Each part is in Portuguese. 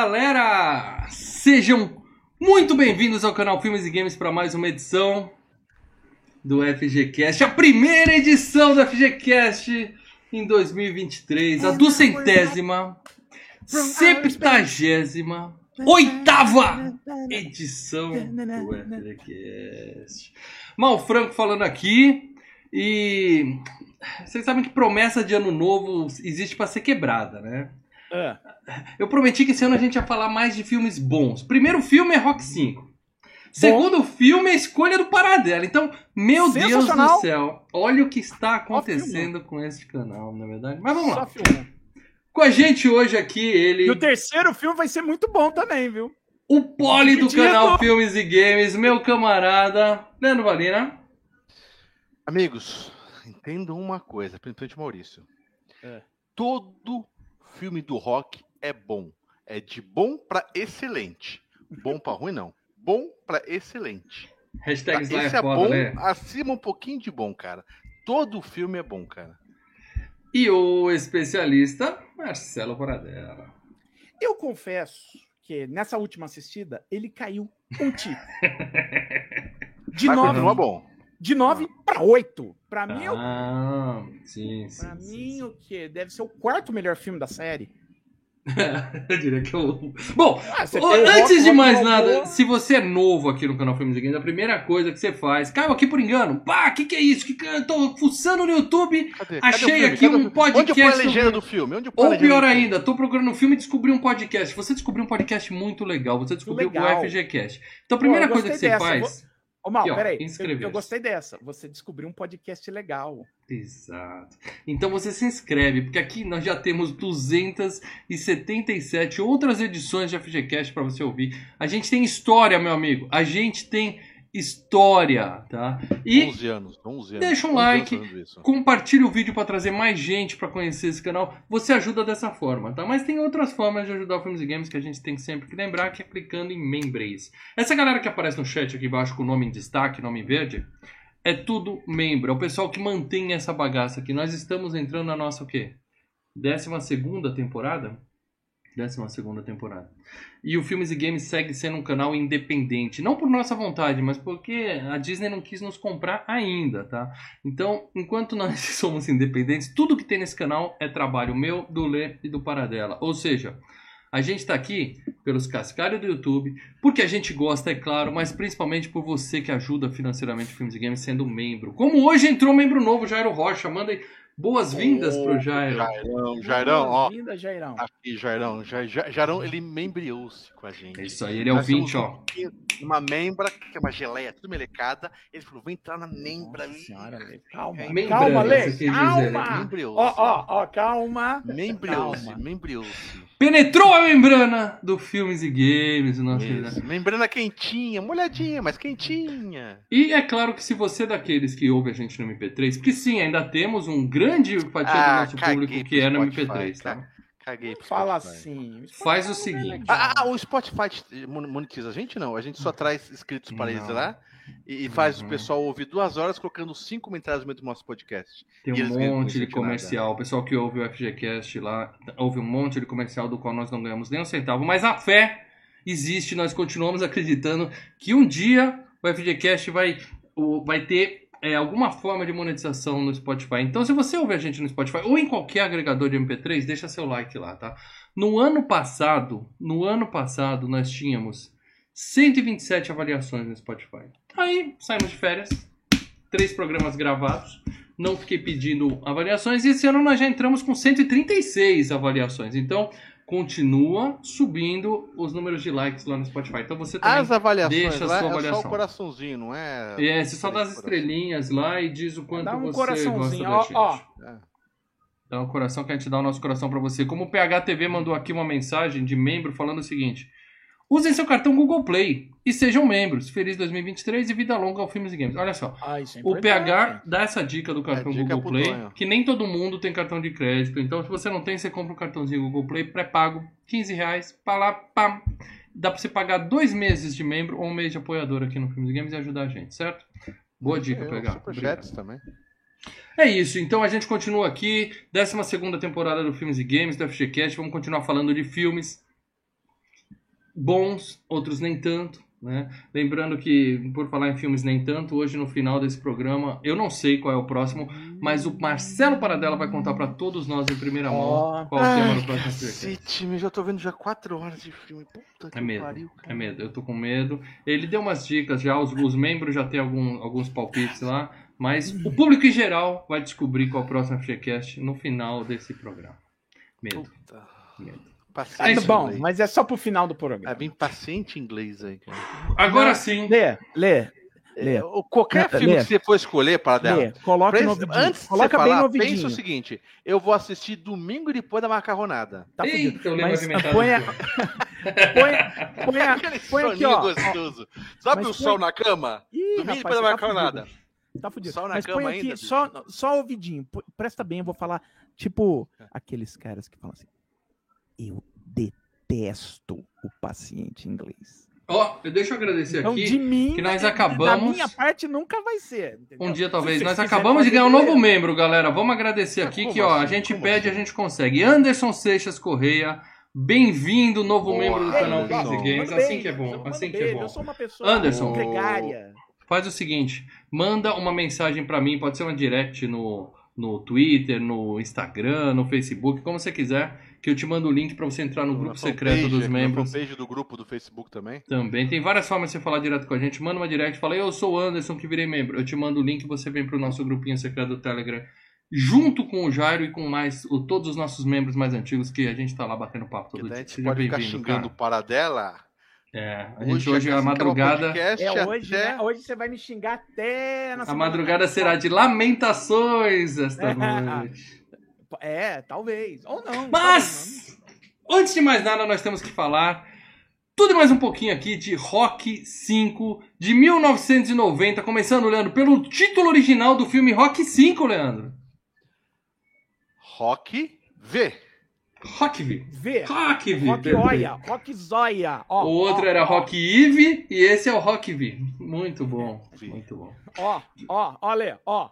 galera! Sejam muito bem-vindos ao canal Filmes e Games para mais uma edição do FGCast, a primeira edição do FGCast em 2023, a duzentésima, septagésima, oitava edição do FGCast. Mal Franco falando aqui e vocês sabem que promessa de ano novo existe para ser quebrada, né? É. Eu prometi que esse ano a gente ia falar mais de filmes bons. Primeiro filme é Rock 5. Segundo filme é Escolha do Paradela. Então, meu Deus do céu, olha o que está acontecendo com este canal, na verdade. Mas vamos Só lá. filme. Com a gente hoje aqui, ele, E o terceiro filme vai ser muito bom também, viu? o pole do canal Filmes e Games, meu camarada, Leandro Valina. Amigos, entendam uma coisa, principalmente Maurício. É. Todo filme do rock é bom. É de bom pra excelente. Bom pra ruim, não. Bom pra excelente. Hashtag Tá? Sly é Esse é foda, bom, né? acima um pouquinho de bom, cara. Todo filme é bom, cara. E o especialista, Marcelo Paradela. Eu confesso que nessa última assistida ele caiu um tipo. De Mas 9 continua bom. De nove para 8. Pra mim, eu- Ah, sim, sim. pra sim, mim sim. o que deve ser o quarto melhor filme da série. Eu diria que eu. Bom, Ah, antes Rock, de mais nada, se você é novo aqui no canal Filmes e Games, a primeira coisa que você faz, caiu aqui por engano, pá, que que é isso? Que que eu tô fuçando no YouTube, Cadê? Achei Cadê aqui Cadê um podcast Onde eu ponho a legenda do filme? Onde eu a ou pior ainda, tô procurando um filme e descobri um podcast. Você descobriu um podcast muito legal, você descobriu Legal. o FGCast. Então a primeira Pô, eu coisa que você dessa, faz. Ô, Mal, Aqui, ó, peraí. Eu, eu gostei dessa. Você descobriu um podcast legal. Exato. Então você se inscreve, porque aqui nós já temos 277 outras edições de FGCast para você ouvir. A gente tem história, meu amigo. A gente tem história, tá? E 11 anos, 11 anos. Deixa um 11 like. compartilhe o vídeo para trazer mais gente para conhecer esse canal. Você ajuda dessa forma, tá? Mas tem outras formas de ajudar o Filmes e Games que a gente tem sempre que lembrar, que é clicando em membros. Essa galera que aparece no chat aqui embaixo com o nome em destaque, nome em verde, é tudo membro. É o pessoal que mantém essa bagaça aqui. Nós estamos entrando na nossa o quê? Décima segunda temporada? Décima segunda temporada. E o Filmes e Games segue sendo um canal independente. Não por nossa vontade, mas porque a Disney não quis nos comprar ainda, tá? Então, enquanto nós somos independentes, tudo que tem nesse canal é trabalho meu, do Lê e do Paradela. Ou seja, a gente tá aqui pelos cascalhos do YouTube, porque a gente gosta, é claro, mas principalmente por você que ajuda financeiramente o Filmes e Games sendo membro. Como hoje entrou um membro novo, Jairo Rocha. Manda boas-vindas pro Jairo. Jairão, Jairão, ó. Linda, Jairão. Aqui, Jairão. Ja- Ja- Jairão, ele membriou-se com a gente. É isso aí, ele é ouvinte, ó. um Uma membra, que é uma geleia tudo melecada. Ele falou: vou entrar na membra Nossa ali. senhora, Lê. Calma, Membrana, calma, Lê. dizer, Calma. Membriou-se. Ó, ó, ó, calma. Membriou-se, Calma. membriou-se. Penetrou a membrana do Filmes e Games, Isso. Membrana quentinha, molhadinha, mas quentinha. E é claro que se você é daqueles que ouve a gente no MP3, porque sim, ainda temos um grande fatia do Ah, nosso caguei público que é no Spotify, MP3, tá? Caguei. pro Fala assim. Faz o é seguinte. Ah, ah, o Spotify monetiza a gente? Não. A gente só traz inscritos para eles lá e, e faz Uhum. o pessoal ouvir duas horas colocando cinco comentários no meio do nosso podcast. Tem um monte de de nada. comercial. O pessoal que ouve o FGCast lá, ouve um monte de comercial do qual nós não ganhamos nem um centavo. Mas a fé existe, nós continuamos acreditando que um dia o FGCast vai, vai ter é, alguma forma de monetização no Spotify. Então, se você ouve a gente no Spotify ou em qualquer agregador de MP3, deixa seu like lá, tá? No ano passado, no ano passado, nós tínhamos 127 avaliações no Spotify. Aí, saímos de férias, três programas gravados, não fiquei pedindo avaliações, e esse ano nós já entramos com 136 avaliações. Então, continua subindo os números de likes lá no Spotify. Então, você também... As avaliações deixa a lá sua é só avaliação. o coraçãozinho, não é? É, você só dá as Coração. estrelinhas lá e diz o quanto Dá um você coraçãozinho, gosta da ó, gente. ó. Dá o coração que a gente dá o nosso coração pra você. Como o PHTV mandou aqui uma mensagem de membro falando o seguinte: usem seu cartão Google Play e sejam membros. Feliz 2023 e vida longa ao Filmes e Games. Olha só. É O. PH dá essa dica do cartão É, dica Google Play, que nem todo mundo tem cartão de crédito. Então, se você não tem, você compra um cartãozinho Google Play pré-pago, 15 reais, pá lá, pá. Dá pra você pagar dois meses de membro ou um mês de apoiador aqui no Filmes e Games e ajudar a gente, certo? Boa dica, Eu, PH. Superchats também. É isso, então a gente continua aqui, 12 temporada do Filmes e Games, do FGCast. Vamos continuar falando de filmes bons, outros nem tanto. Né? Lembrando que, por falar em filmes nem tanto, hoje no final desse programa, eu não sei qual é o próximo, mas o Marcelo Paradela vai contar para todos nós em primeira mão Ó. qual o tema do Ai, próximo filme. já tô vendo já 4 horas de filme. Puta que É medo, pariu, cara. é medo, eu tô com medo. Ele deu umas dicas já, os, os membros já tem algum, alguns palpites lá, mas o público em geral vai descobrir qual é o próximo FGCast no final desse programa. Medo, Puta. medo. Paciente bom, inglês. mas é só pro final do É programa. bem paciente inglês aí, cara. Agora sim, Lê, lê, lê. O- Qualquer Lê, filme lê. que você for escolher para dela. lê. Coloca Presta- no ouvidinho. antes de você Coloca bem falar, no ouvidinho. pensa o seguinte: eu vou assistir domingo depois da macarronada. Tá Eita, fudido. eu lembro Mas põe, a- põe, põe, a- Aquele põe aqui, ó. gostoso. Sabe Mas o põe- sol na cama? Ih, Domingo rapaz, depois da tá macarronada. fudido. Tá fudido. Sol na Mas cama põe aqui ainda, só, só ouvidinho. Presta bem, eu vou falar. Tipo, aqueles caras que falam assim. Eu detesto o paciente inglês. Ó, eu deixa eu agradecer Então, aqui. de mim, que nós da acabamos- minha parte nunca vai ser. entendeu? Um dia talvez. Nós acabamos de ganhar um novo membro, galera. Vamos agradecer aqui Como que, ó, a assim? gente pede, a assim? gente consegue. Anderson Seixas Correia, bem-vindo, novo Boa. membro do canal e Games. Assim que é bom, assim que é bom. Eu sou uma pessoa Anderson. gregária. Faz o seguinte, manda uma mensagem pra mim, pode ser uma direct no, no Twitter, no Instagram, no Facebook, como você quiser, que eu te mando o link pra você entrar no grupo Na secreto fanpage, dos na membros. fanpage do grupo do Facebook também. Também tem várias formas de você falar direto com a gente. Manda uma direct, fala, eu sou o Anderson que virei membro. Eu te mando o link, você vem pro nosso grupinho secreto do Telegram, junto com o Jairo e com mais o, todos os nossos membros mais antigos, que a gente tá lá batendo papo Que todo daí a dia. gente Seja pode ficar xingando o cara. Paradela. É, a gente hoje, assim a que madrugada... É hoje, até- né? Hoje você vai me xingar até na A semana madrugada será de lamentações esta noite. É, talvez. Ou não. Mas, antes de mais nada, nós temos que falar tudo mais um pouquinho aqui de Rock 5 de 1990. Começando, Leandro, pelo título original do filme Rock 5, Leandro. Rock V. Rock V. Vê. Rock V. Rock Rock Zóia. Ó, O outro ó, era ó, Rock Eve e esse é o Rock V. Muito bom, Vi. muito bom. Ó, ó, olha, ó.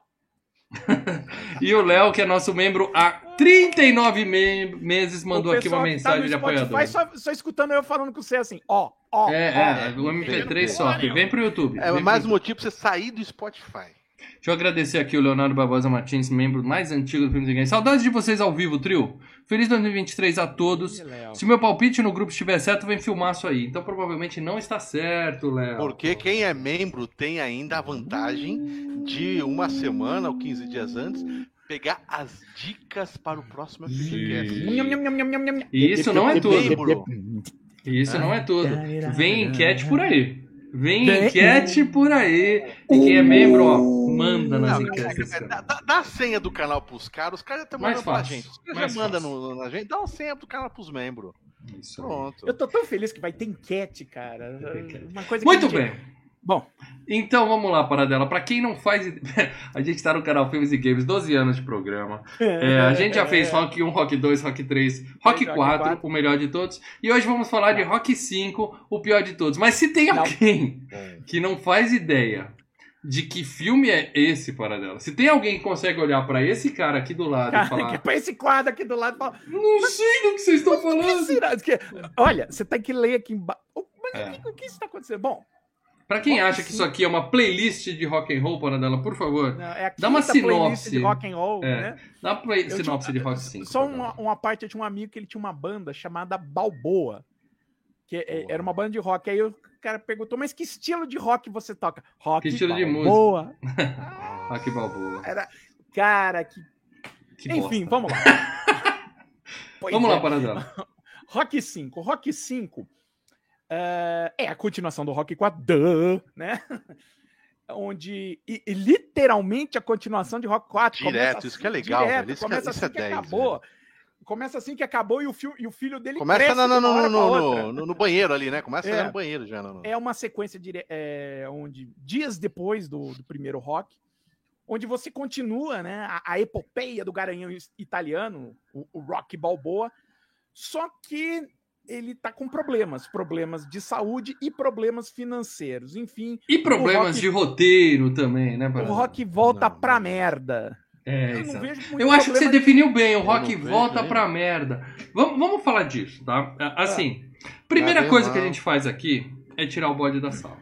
E o Léo, que é nosso membro há 39 me- meses, mandou aqui uma tá mensagem no de apoiador. Spotify Só, só escutando eu falando com você assim, ó, ó. É, é, ó. o MP3 Vem, sofre. Vem pro YouTube. É vem mais pro um motivo pra você sair do Spotify. Deixa eu agradecer aqui o Leonardo Barbosa Martins, membro mais antigo do Filmes e Games. Saudades de vocês ao vivo, trio. Feliz 2023 a todos. Se meu palpite no grupo estiver certo, vem filmar isso aí. Então provavelmente não está certo, Léo. Porque quem é membro tem ainda a vantagem de uma semana ou 15 dias antes pegar as dicas para o próximo FGCast. Nham. E isso não é tudo. E isso não é tudo. Vem enquete por aí. Vem enquete por aí. E quem é membro, ó, manda nas Não, enquetes. é, cara. dá, dá- a senha do canal pros caras, os caras já estão Mais mandando pra gente. Os caras já mandam no, na gente, dá a senha do canal pros membros. Isso aí. Pronto. Eu tô tão feliz que vai ter enquete, cara. Uma coisa que Muito a gente- bem. Bom, Então vamos lá, Paradela. Pra quem não faz. a gente tá no canal Filmes e Games, 12 anos de programa. É, a gente já fez Rock 1, Rock 2, Rock 3, Rock Rock 4, 4. o melhor de todos. E hoje vamos falar de Rock 5, o pior de todos. Mas se tem alguém que não faz ideia de que filme é esse, Paradela, se tem alguém que consegue olhar pra esse cara aqui do lado e Cara, que falar. põe esse quadro aqui do lado e fala. Não sei do que vocês estão Que falando. será? Que- Olha, você tem que ler aqui embaixo. Mas É. o que, o que está acontecendo? Bom, Pra quem Rock acha que isso aqui é uma playlist de rock and roll, Paradela, por favor, não, é Dá uma sinopse. de rock and roll, É. né? dá uma play- sinopse de tinha- Rock 5. Só uma, uma parte, eu tinha um amigo que ele tinha uma banda chamada Balboa. Que é- Boa. era uma banda de rock. Aí o cara perguntou, mas que estilo de rock você toca? Rock Que estilo de Balboa. Rock Balboa. Era, cara, que... Que Enfim, bosta. vamos lá. Vamos é. lá, Paradela. Rock 5. Rock 5 eh, é a continuação do Rock 4, duh, né? Onde, e, e literalmente a continuação de Rock 4. Direto, começa isso que é assim, legal, direto, velho, isso que é- começa isso é assim que 10, acabou. Começa assim que acabou e o, fio, e o filho dele Começa no, no, no, no, banheiro ali, né? Começa É. no banheiro já. No, no- É uma sequência dire- é, onde, dias depois do, do primeiro rock, onde você continua né, a, a epopeia do garanhão italiano, o, o Rock Balboa, só que ele tá com problemas, problemas de saúde e problemas financeiros. Enfim, E problemas Rock- de roteiro também, né, o Paradela? Rock volta Não, pra não. merda. É, Eu não vejo muito Eu acho que você problema definiu bem, o Eu rock volta pra merda. Vamos, vamos falar disso, tá? Assim, Primeira Tá coisa bem, que a mal. gente faz aqui é tirar o bode da sala.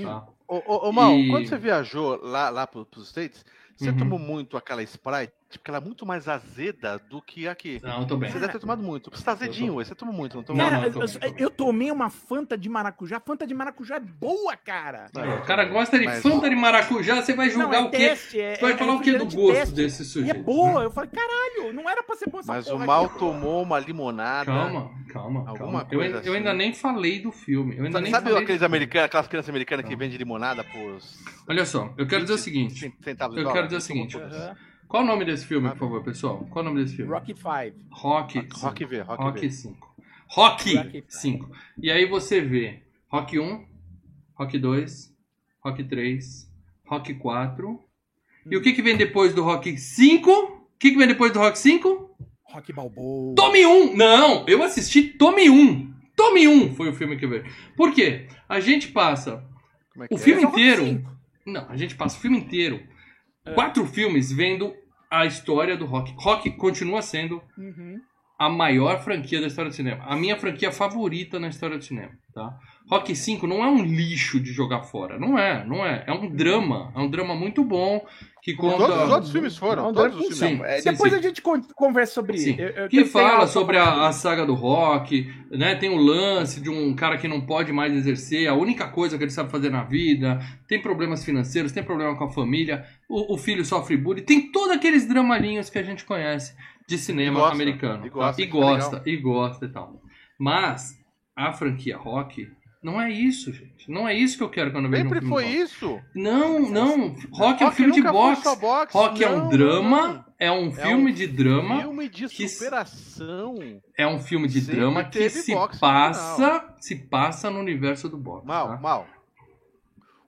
Tá? Ô, ô, ô Mal, E- quando você viajou lá, lá pro, pros States, você Uhum. tomou muito aquela Sprite? Porque ela é muito mais azeda do que aqui. Não, eu tô bem. Você deve ter tomado muito. Você tá azedinho, tô- hoje, você tomou muito, não? Não, Cara, não, eu eu, bem, eu tomei uma Fanta de maracujá. Fanta de maracujá é boa, cara. O cara gosta de Mas- Fanta de maracujá, você vai julgar não, é o quê? teste, é, Você vai é falar o que do gosto teste. desse E sujeito? é boa. Eu falei, caralho, não era pra ser boa essa Mas o Mal aqui. tomou uma limonada. Calma, calma, Alguma calma. Eu, coisa ainda- eu assim. ainda nem falei do filme. Eu ainda nem Sabe falei aqueles do- americanos, aquelas crianças americanas que vendem limonada por. Olha só, eu quero dizer o 20 seguinte. de Eu quero dizer o seguinte. Qual o nome desse filme, por favor, pessoal? Qual o nome desse filme? Rocky 5. Rock. Rock V, Rock, Rock V. 5. Rock Rock 5. E aí você vê Rock 1, Rock 2, Rock 3, Rock 4. E o que, que vem depois do Rock 5? O que, que vem depois do Rock 5? Rock Balboa. Tome 1! Não! Eu assisti Tome 1! Tome 1 foi o filme que eu vi. Por quê? A gente passa Como é que o é? filme é Rock inteiro. Não, a gente passa o filme inteiro. Quatro filmes vendo a história do Rock. Rock continua sendo Uhum. A maior franquia da história do cinema. A minha franquia favorita na história do cinema, tá? Rock 5 não é um lixo de jogar fora. Não é, não é. É um drama. É um drama muito bom que conta... Todos os outros filmes foram. Não, todos os Sim, filmes. É, sim, depois sim. a gente con- conversa sobre Sim. Eu Que fala algo sobre a, a saga do rock, né? Tem o lance de um cara que não pode mais exercer, a única coisa que ele sabe fazer na vida, tem problemas financeiros, tem problema com a família, o, o filho sofre bullying, tem todos aqueles dramalinhos que a gente conhece de cinema E gosta, americano. e tá? gosta, e que gosta, e gosta e tal. Mas a franquia rock não é isso, gente. Não é isso que eu quero quando eu vejo um Sempre filme foi de rock. isso. Não, não. Rock é um Rock filme de foi boxe. boxe. Rock é um Não, drama, não. é um É filme um de drama. Filme de que- superação. É um filme de Sempre drama que se passa, se passa no universo do boxe. Mal, tá? mal.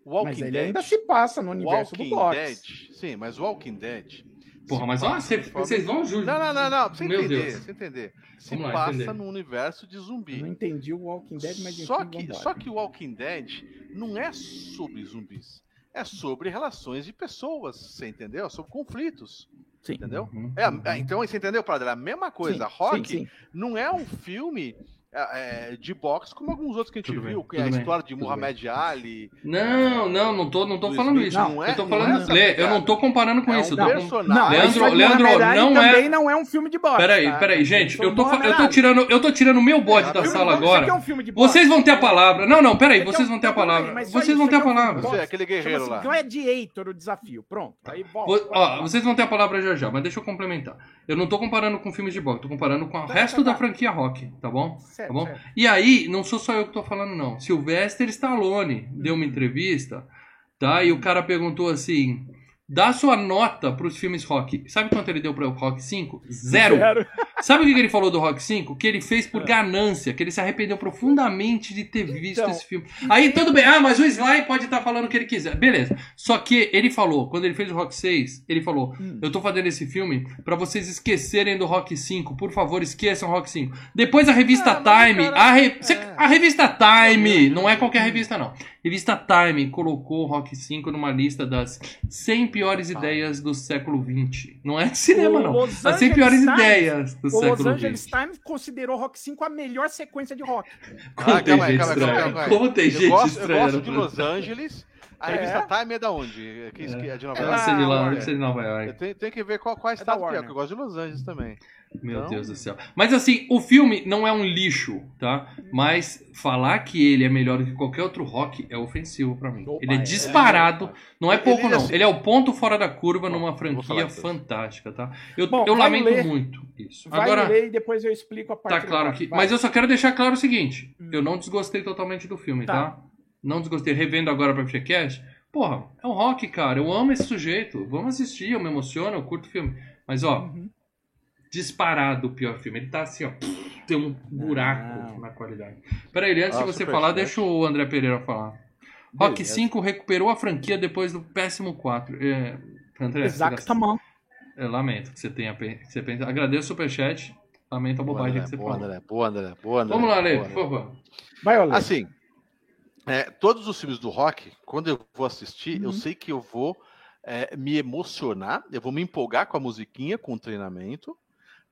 Walking Mas ele Dead. ainda se passa no universo Walking do boxe. Dead. Sim, mas Walking Dead. Porra, mas forma- vocês vão ju- Não, não, não, não. Pra você Meu entender, Deus. você entender. Se lá, passa entender. no universo de Eu zumbi. não entendi o Walking Dead, mas Só que, vambora. só que o Walking Dead não é sobre zumbis. É sobre relações de pessoas, você entendeu? É sobre conflitos, Sim. entendeu? Uhum, É, uhum. é, então você entendeu, Padre? É a mesma coisa. Sim, Rock sim, sim. não é um filme é, é, de boxe como alguns outros que a gente Tudo bem, viu, que é a bem, história de Muhammad Ali. Não, não, não tô, não tô Do falando Smith, isso. não é- eu tô não falando. é essa Lê, eu não tô comparando com É isso. um com-. Não, Leandro- isso é Leandro, não é- também não é um filme de boxe. Peraí, tá? peraí, gente, é eu tô, eu tô tirando, eu tô tirando o meu bode É, da sala agora. é um filme de boxe. Vocês vão ter a palavra. Não, não, peraí, vocês é um- vão ter a bem, palavra. Vocês isso vão ter a é palavra. Você é aquele guerreiro lá. Gladiator, o desafio. Pronto. Vocês vão ter a palavra já já, mas deixa eu complementar. Eu não tô comparando com filmes de boxe, tô comparando com o Tá, resto tá, da tá. franquia rock, tá bom? Certo, Tá bom? certo. E aí, não sou só eu que tô falando, não. Sylvester Stallone deu uma entrevista, tá? E o cara perguntou assim: dá sua nota pros filmes rock. Sabe quanto ele deu para o Rock 5? Zero. Sabe o que ele falou do Rock 5? Que ele fez por ganância, que ele se arrependeu profundamente de ter visto Então, esse filme. Aí tudo bem, ah, mas o Sly pode estar falando o que ele quiser. Beleza. Só que ele falou, quando ele fez o Rock 6, ele falou: Hum. Eu tô fazendo esse filme pra vocês esquecerem do Rock 5. Por favor, esqueçam o Rock 5. Depois a revista Ah, Time. cara- A, re- é. a revista Time, não é qualquer revista, não. Revista Time colocou o Rock 5 numa lista das 100 piores ideias do século 20. Não é de cinema, O não. Los As 100 Angeles piores Times- ideias do O Los século Angeles 20. Times considerou Rock 5 a melhor sequência de rock. Como Ah, tem calma gente calma estranha. calma. Como tem Eu gente gosto, eu estranha. gosto no de. Los Angeles. A É. revista Time é da onde? Que, que é de Nova Ela York? de lá, Ah, de Nova Eu York. tenho, tenho que ver qual, qual da estado que é, porque eu gosto de Los Angeles também. Meu Então- Deus do céu. Mas assim, o filme não é um lixo, tá? Mas falar que ele é melhor do que qualquer outro rock é ofensivo pra mim. Opa, ele é é. disparado, não é pouco ele, não. assim- Ele é o ponto fora da curva numa vou falar franquia fantástica, tá? Eu, Bom, eu lamento ler. muito isso. Vai Agora, ler e depois eu explico a parte tá claro que... Vai. Mas eu só quero deixar claro o seguinte. Hum. Eu não desgostei totalmente do filme, Tá. tá? Não desgostei. Revendo agora pra FGCast, porra, é um rock, cara. Eu amo esse sujeito. Vamos assistir, eu me emociono, eu curto o filme. Mas, ó, Uhum. Disparado o pior filme. Ele tá assim, ó. Tem um buraco Não. na qualidade. Peraí, antes Ah, de você falar, deixa o André Pereira falar. Rock Beleza. 5 recuperou a franquia depois do péssimo 4. É, André, Exatamente. eu lamento que você tenha que você pensa. Agradeço o superchat. Lamento a Boa, bobagem André, que você boa, falou. André, boa, André, boa, André. Vamos lá, Lê, boa, por favor. Vai, Olê. Assim, é, todos os filmes do rock, quando eu vou assistir, Uhum. eu sei que eu vou é, me emocionar, eu vou me empolgar com a musiquinha, com o treinamento,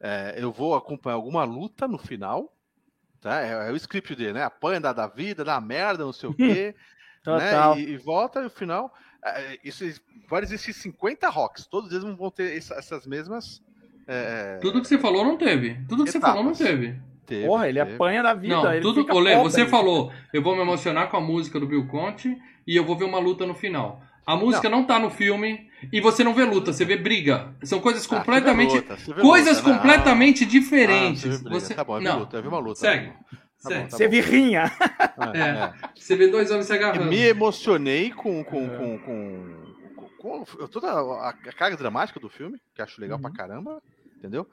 é, eu vou acompanhar alguma luta no final, Tá? É, é o script dele, né? Apanha, dá da vida, dá merda, não sei o quê. Total. né? E, e volta e no final. é, Isso, vai existir 50 rocks. Todos eles vão ter essa- essas mesmas. é, Tudo que você falou não teve. Tudo que você Etapas. falou não teve. teve, Porra, ele teve. apanha da vida. Não, ele tudo. fica Olê, você falou, eu vou me emocionar com a música do Bill Conte e eu vou ver uma luta no final. A música não, tá no filme e você não vê luta, você vê briga. São coisas Ah, vê completamente. luta, você vê coisas luta, né? completamente Ah, diferentes. briga. você... Tá bom, eu vi não, luta, eu vi uma luta. segue. Tá bom, tá Você bom. virrinha. É, É. é. Você vê dois homens se agarrando. Me emocionei com, com, É. com, com, com toda a, a carga dramática do filme, que acho legal pra Uhum. caramba, entendeu?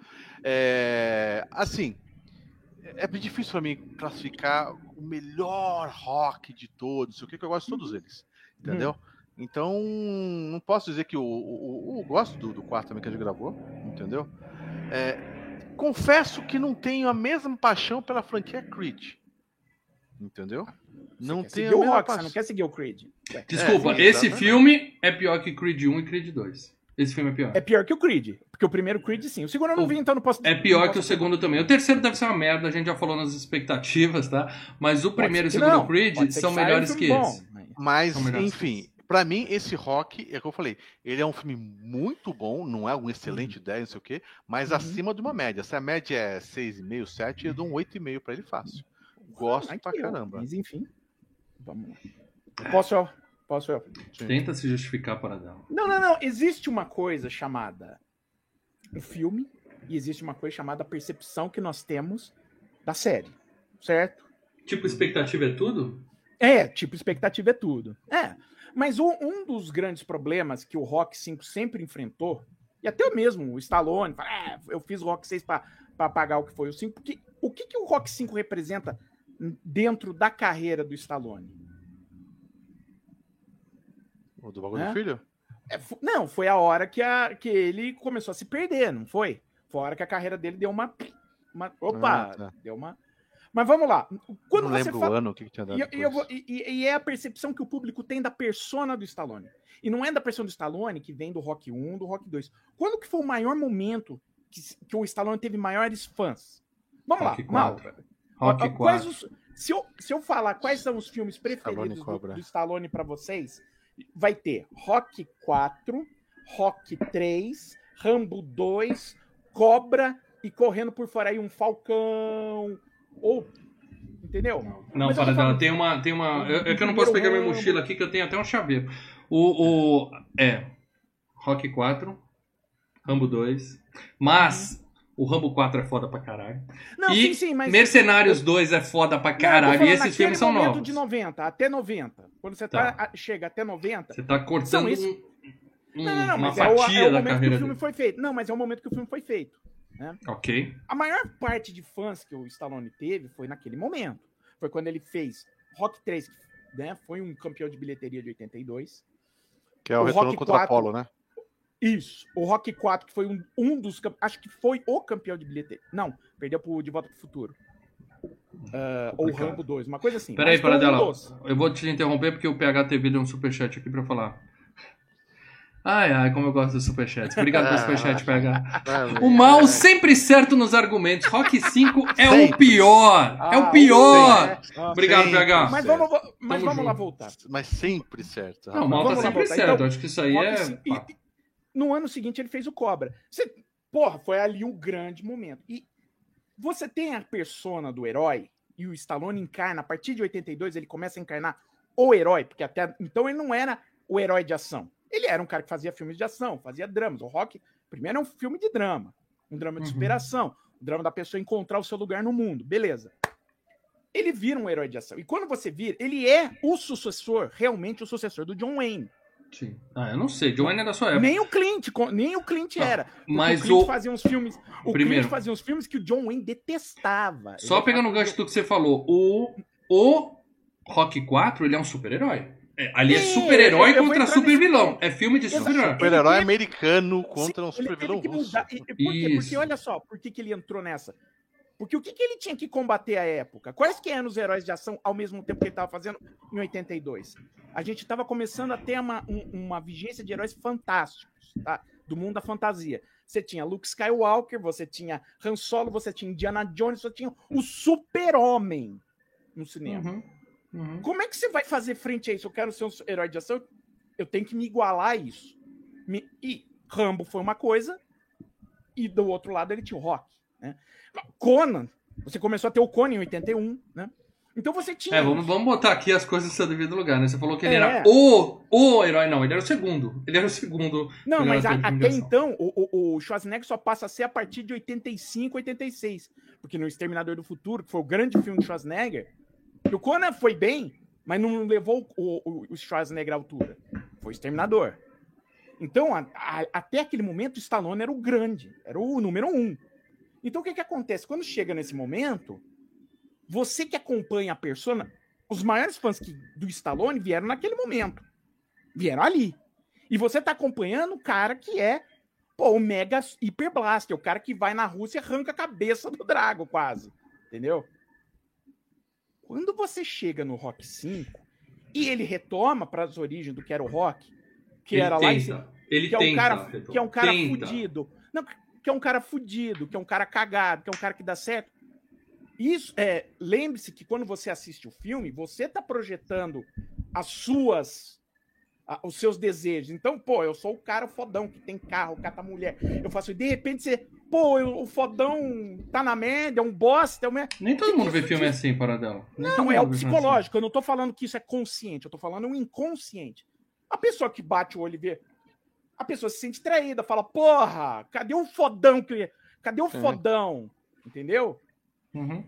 É, assim, é bem difícil pra mim classificar o melhor rock de todos, o que que eu gosto de todos eles, entendeu? Então, não posso dizer que o, o, gosto do, do quarto também que a gente gravou, entendeu? É, confesso que não tenho a mesma paixão pela franquia Creed, entendeu? Não Você quer tenho a mesma Rock, você paixão. não quer seguir o Creed. Desculpa, É, sim, esse exatamente. filme é pior que Creed 1 e Creed 2. Esse filme é pior. É pior que o Creed. Porque o primeiro Creed, sim. O segundo eu não vi, então não posso É pior não que o posso- segundo também. O terceiro deve ser uma merda, a gente já falou nas expectativas, tá? Mas o primeiro e o que segundo não, Creed são melhores que bom, esse. mas- enfim, pra mim, esse rock, é o que eu falei, ele é um filme muito bom, não é um excelente 10, não sei o quê, mas Uhum. acima de uma média. Se a média é 6,5, 7, eu dou um 8,5 pra ele fácil. Gosto Ai, pra eu, caramba. Mas enfim. Vamos lá. Posso, posso. Sim. Tenta se justificar para dar. Não, não, não. Existe uma coisa chamada o filme e existe uma coisa chamada percepção que nós temos da série. Certo? Tipo, expectativa é tudo? É, tipo, expectativa é tudo. É. Mas um, um dos grandes problemas que o Rock 5 sempre enfrentou, e até mesmo o Stallone, fala, é, eu fiz o Rock 6 para pagar o que foi o 5, porque o que, que o Rock 5 representa dentro da carreira do Stallone? O do bagulho É? do filho? É, não, foi a hora que, a, que ele começou a se perder, não foi? Foi a hora que a carreira dele deu uma. uma opa! Ah, tá. Deu uma. Mas vamos lá. Quando não você lembro fala. o ano o que, tinha dado. E, vou- e- e- é a percepção que o público tem da persona do Stallone. E não é da persona do Stallone que vem do Rock 1, do Rock 2. Quando que foi o maior momento que, que o Stallone teve maiores fãs? Vamos Rock lá, Mal. 4. Rock Ah, ah, quais 4. os- se, eu, se eu falar quais são os filmes preferidos do, Cobra. do Stallone pra vocês, vai ter Rock 4, Rock 3, Rambo 2, Cobra e Correndo por Fora aí um Falcão. Ou. Entendeu? Não, Mas dela, falando- tem uma. Tem uma eu, é que eu não posso pegar minha mochila aqui, que eu tenho até um chaveiro. O. o é. Rock 4, Rambo 2. Mas o Rambo 4 é foda pra caralho. Não, e sim, sim, mas. Mercenários 2 é foda pra Não, caralho. falando e esses filmes são momento novos. de 90, até 90. Quando você tá, a- chega até 90. Você tá cortando isso- um- um- Não, não, não, uma mas é o, fatia é o da momento que carreira o filme dele. foi feito. Não, mas é o momento que o filme foi feito. Ok. A maior parte de fãs que o Stallone teve foi naquele momento. Foi quando ele fez Rock 3, que né, foi um campeão de bilheteria de 82. Que é o, o retorno Rock contra 4. Apolo, né? Isso. O Rock 4, que foi um, um dos. Acho que foi o campeão de bilheteria. Não, perdeu pro De Volta pro Futuro. Ah, ou. Rambo 2, uma coisa assim. Peraí, um Paradela. dos. Eu vou te interromper porque o PHTV deu um superchat aqui pra falar. Ai, ai, como eu gosto dos superchats. Obrigado pelo superchat, PH. O mal sempre certo nos argumentos. Rock 5 é o pior. é o Ah, pior. Ah, Obrigado, Sempre. PH. Mas vamos, mas vamos lá voltar. Mas sempre certo. Não, o mal tá sempre voltar. certo. Então, Acho que isso aí é. e no ano seguinte ele fez o Cobra. Você, porra, foi ali um grande momento. E você tem a persona do herói e o Stallone encarna, a partir de 82 ele começa a encarnar o herói, porque até então ele não era o herói de ação. Ele era um cara que fazia filmes de ação, fazia dramas. O Rock, primeiro, é um filme de drama, um drama de Uhum. superação, um drama da pessoa encontrar o seu lugar no mundo, beleza. Ele vira um herói de ação. E quando você vira, ele é o sucessor, realmente o sucessor do John Wayne. Sim. Ah, eu não sei. John Wayne é da sua época. Nem o Clint, nem o Clint Não, era. Mas o Clint o- fazia uns filmes. O Primeiro- Clint fazia uns filmes que o John Wayne detestava. Só Ele pegando o gancho do que você falou, o, o Rock 4, ele é um super-herói. É, ali é super-herói contra super-vilão. nesse É filme de super-herói. Super-herói teve- americano contra um Sim, ele super-vilão russo. mudar. Por quê? Porque olha só, por que, que ele entrou nessa? Porque o que, que ele tinha que combater à época? Quais que eram os heróis de ação ao mesmo tempo que ele estava fazendo em 82? A gente estava começando a ter uma, um- uma vigência de heróis fantásticos, tá? Do mundo da fantasia. você tinha Luke Skywalker, você tinha Han Solo, você tinha Indiana Jones, você tinha o Super-Homem no cinema. Uhum, uhum. Como é que você vai fazer frente a isso? Eu quero ser um herói de ação, eu tenho que me igualar a isso. Me- E Rambo foi uma coisa, e do outro lado ele tinha o Rock. Né? Conan, você começou a ter o Conan em 81, né? Então você tinha. É, vamos, vamos botar aqui as coisas no seu devido lugar, né? Você falou que ele É. era o, o herói, não, ele era o segundo. Ele era o segundo. Não, mas a- de até de então, o, o, o Schwarzenegger só passa a ser a partir de 85, 86. Porque no Exterminador do Futuro, que foi o grande filme do Schwarzenegger, o Conan foi bem, mas não levou o, o, o Schwarzenegger à altura. Foi Exterminador. Então, a- a- até aquele momento, o Stallone era o grande, era o número um. Então, o que, que acontece? Quando chega nesse momento, você que acompanha a persona, os maiores fãs que- do Stallone vieram naquele momento. Vieram ali. E você tá acompanhando o cara que é pô, o Mega Hyper Blaster, o cara que vai na Rússia e arranca a cabeça do Drago, quase. Entendeu? Quando você chega no Rock 5 e ele retoma para as origens do que era o Rock, que ele era lá em tenta. Ele que é um cara, que é um cara tenta. fudido. Não, que é um cara fudido, que é um cara cagado, que é um cara que dá certo. Isso é, lembre-se que quando você assiste o filme, você tá projetando as suas a- os seus desejos. Então, pô, eu sou o cara fodão que tem carro, cata mulher. Eu faço, e de repente você, pô, o fodão tá na média, é um bosta, é um... Nem todo mundo vê Isso filme diz- assim, para dela. Não, é o vê filme psicológico. Eu não tô falando que isso é consciente, eu tô falando o inconsciente. A pessoa que bate o olho e vê, a pessoa se sente traída, fala, porra, cadê o fodão que. Cadê o É. fodão? Entendeu? assim. Uhum.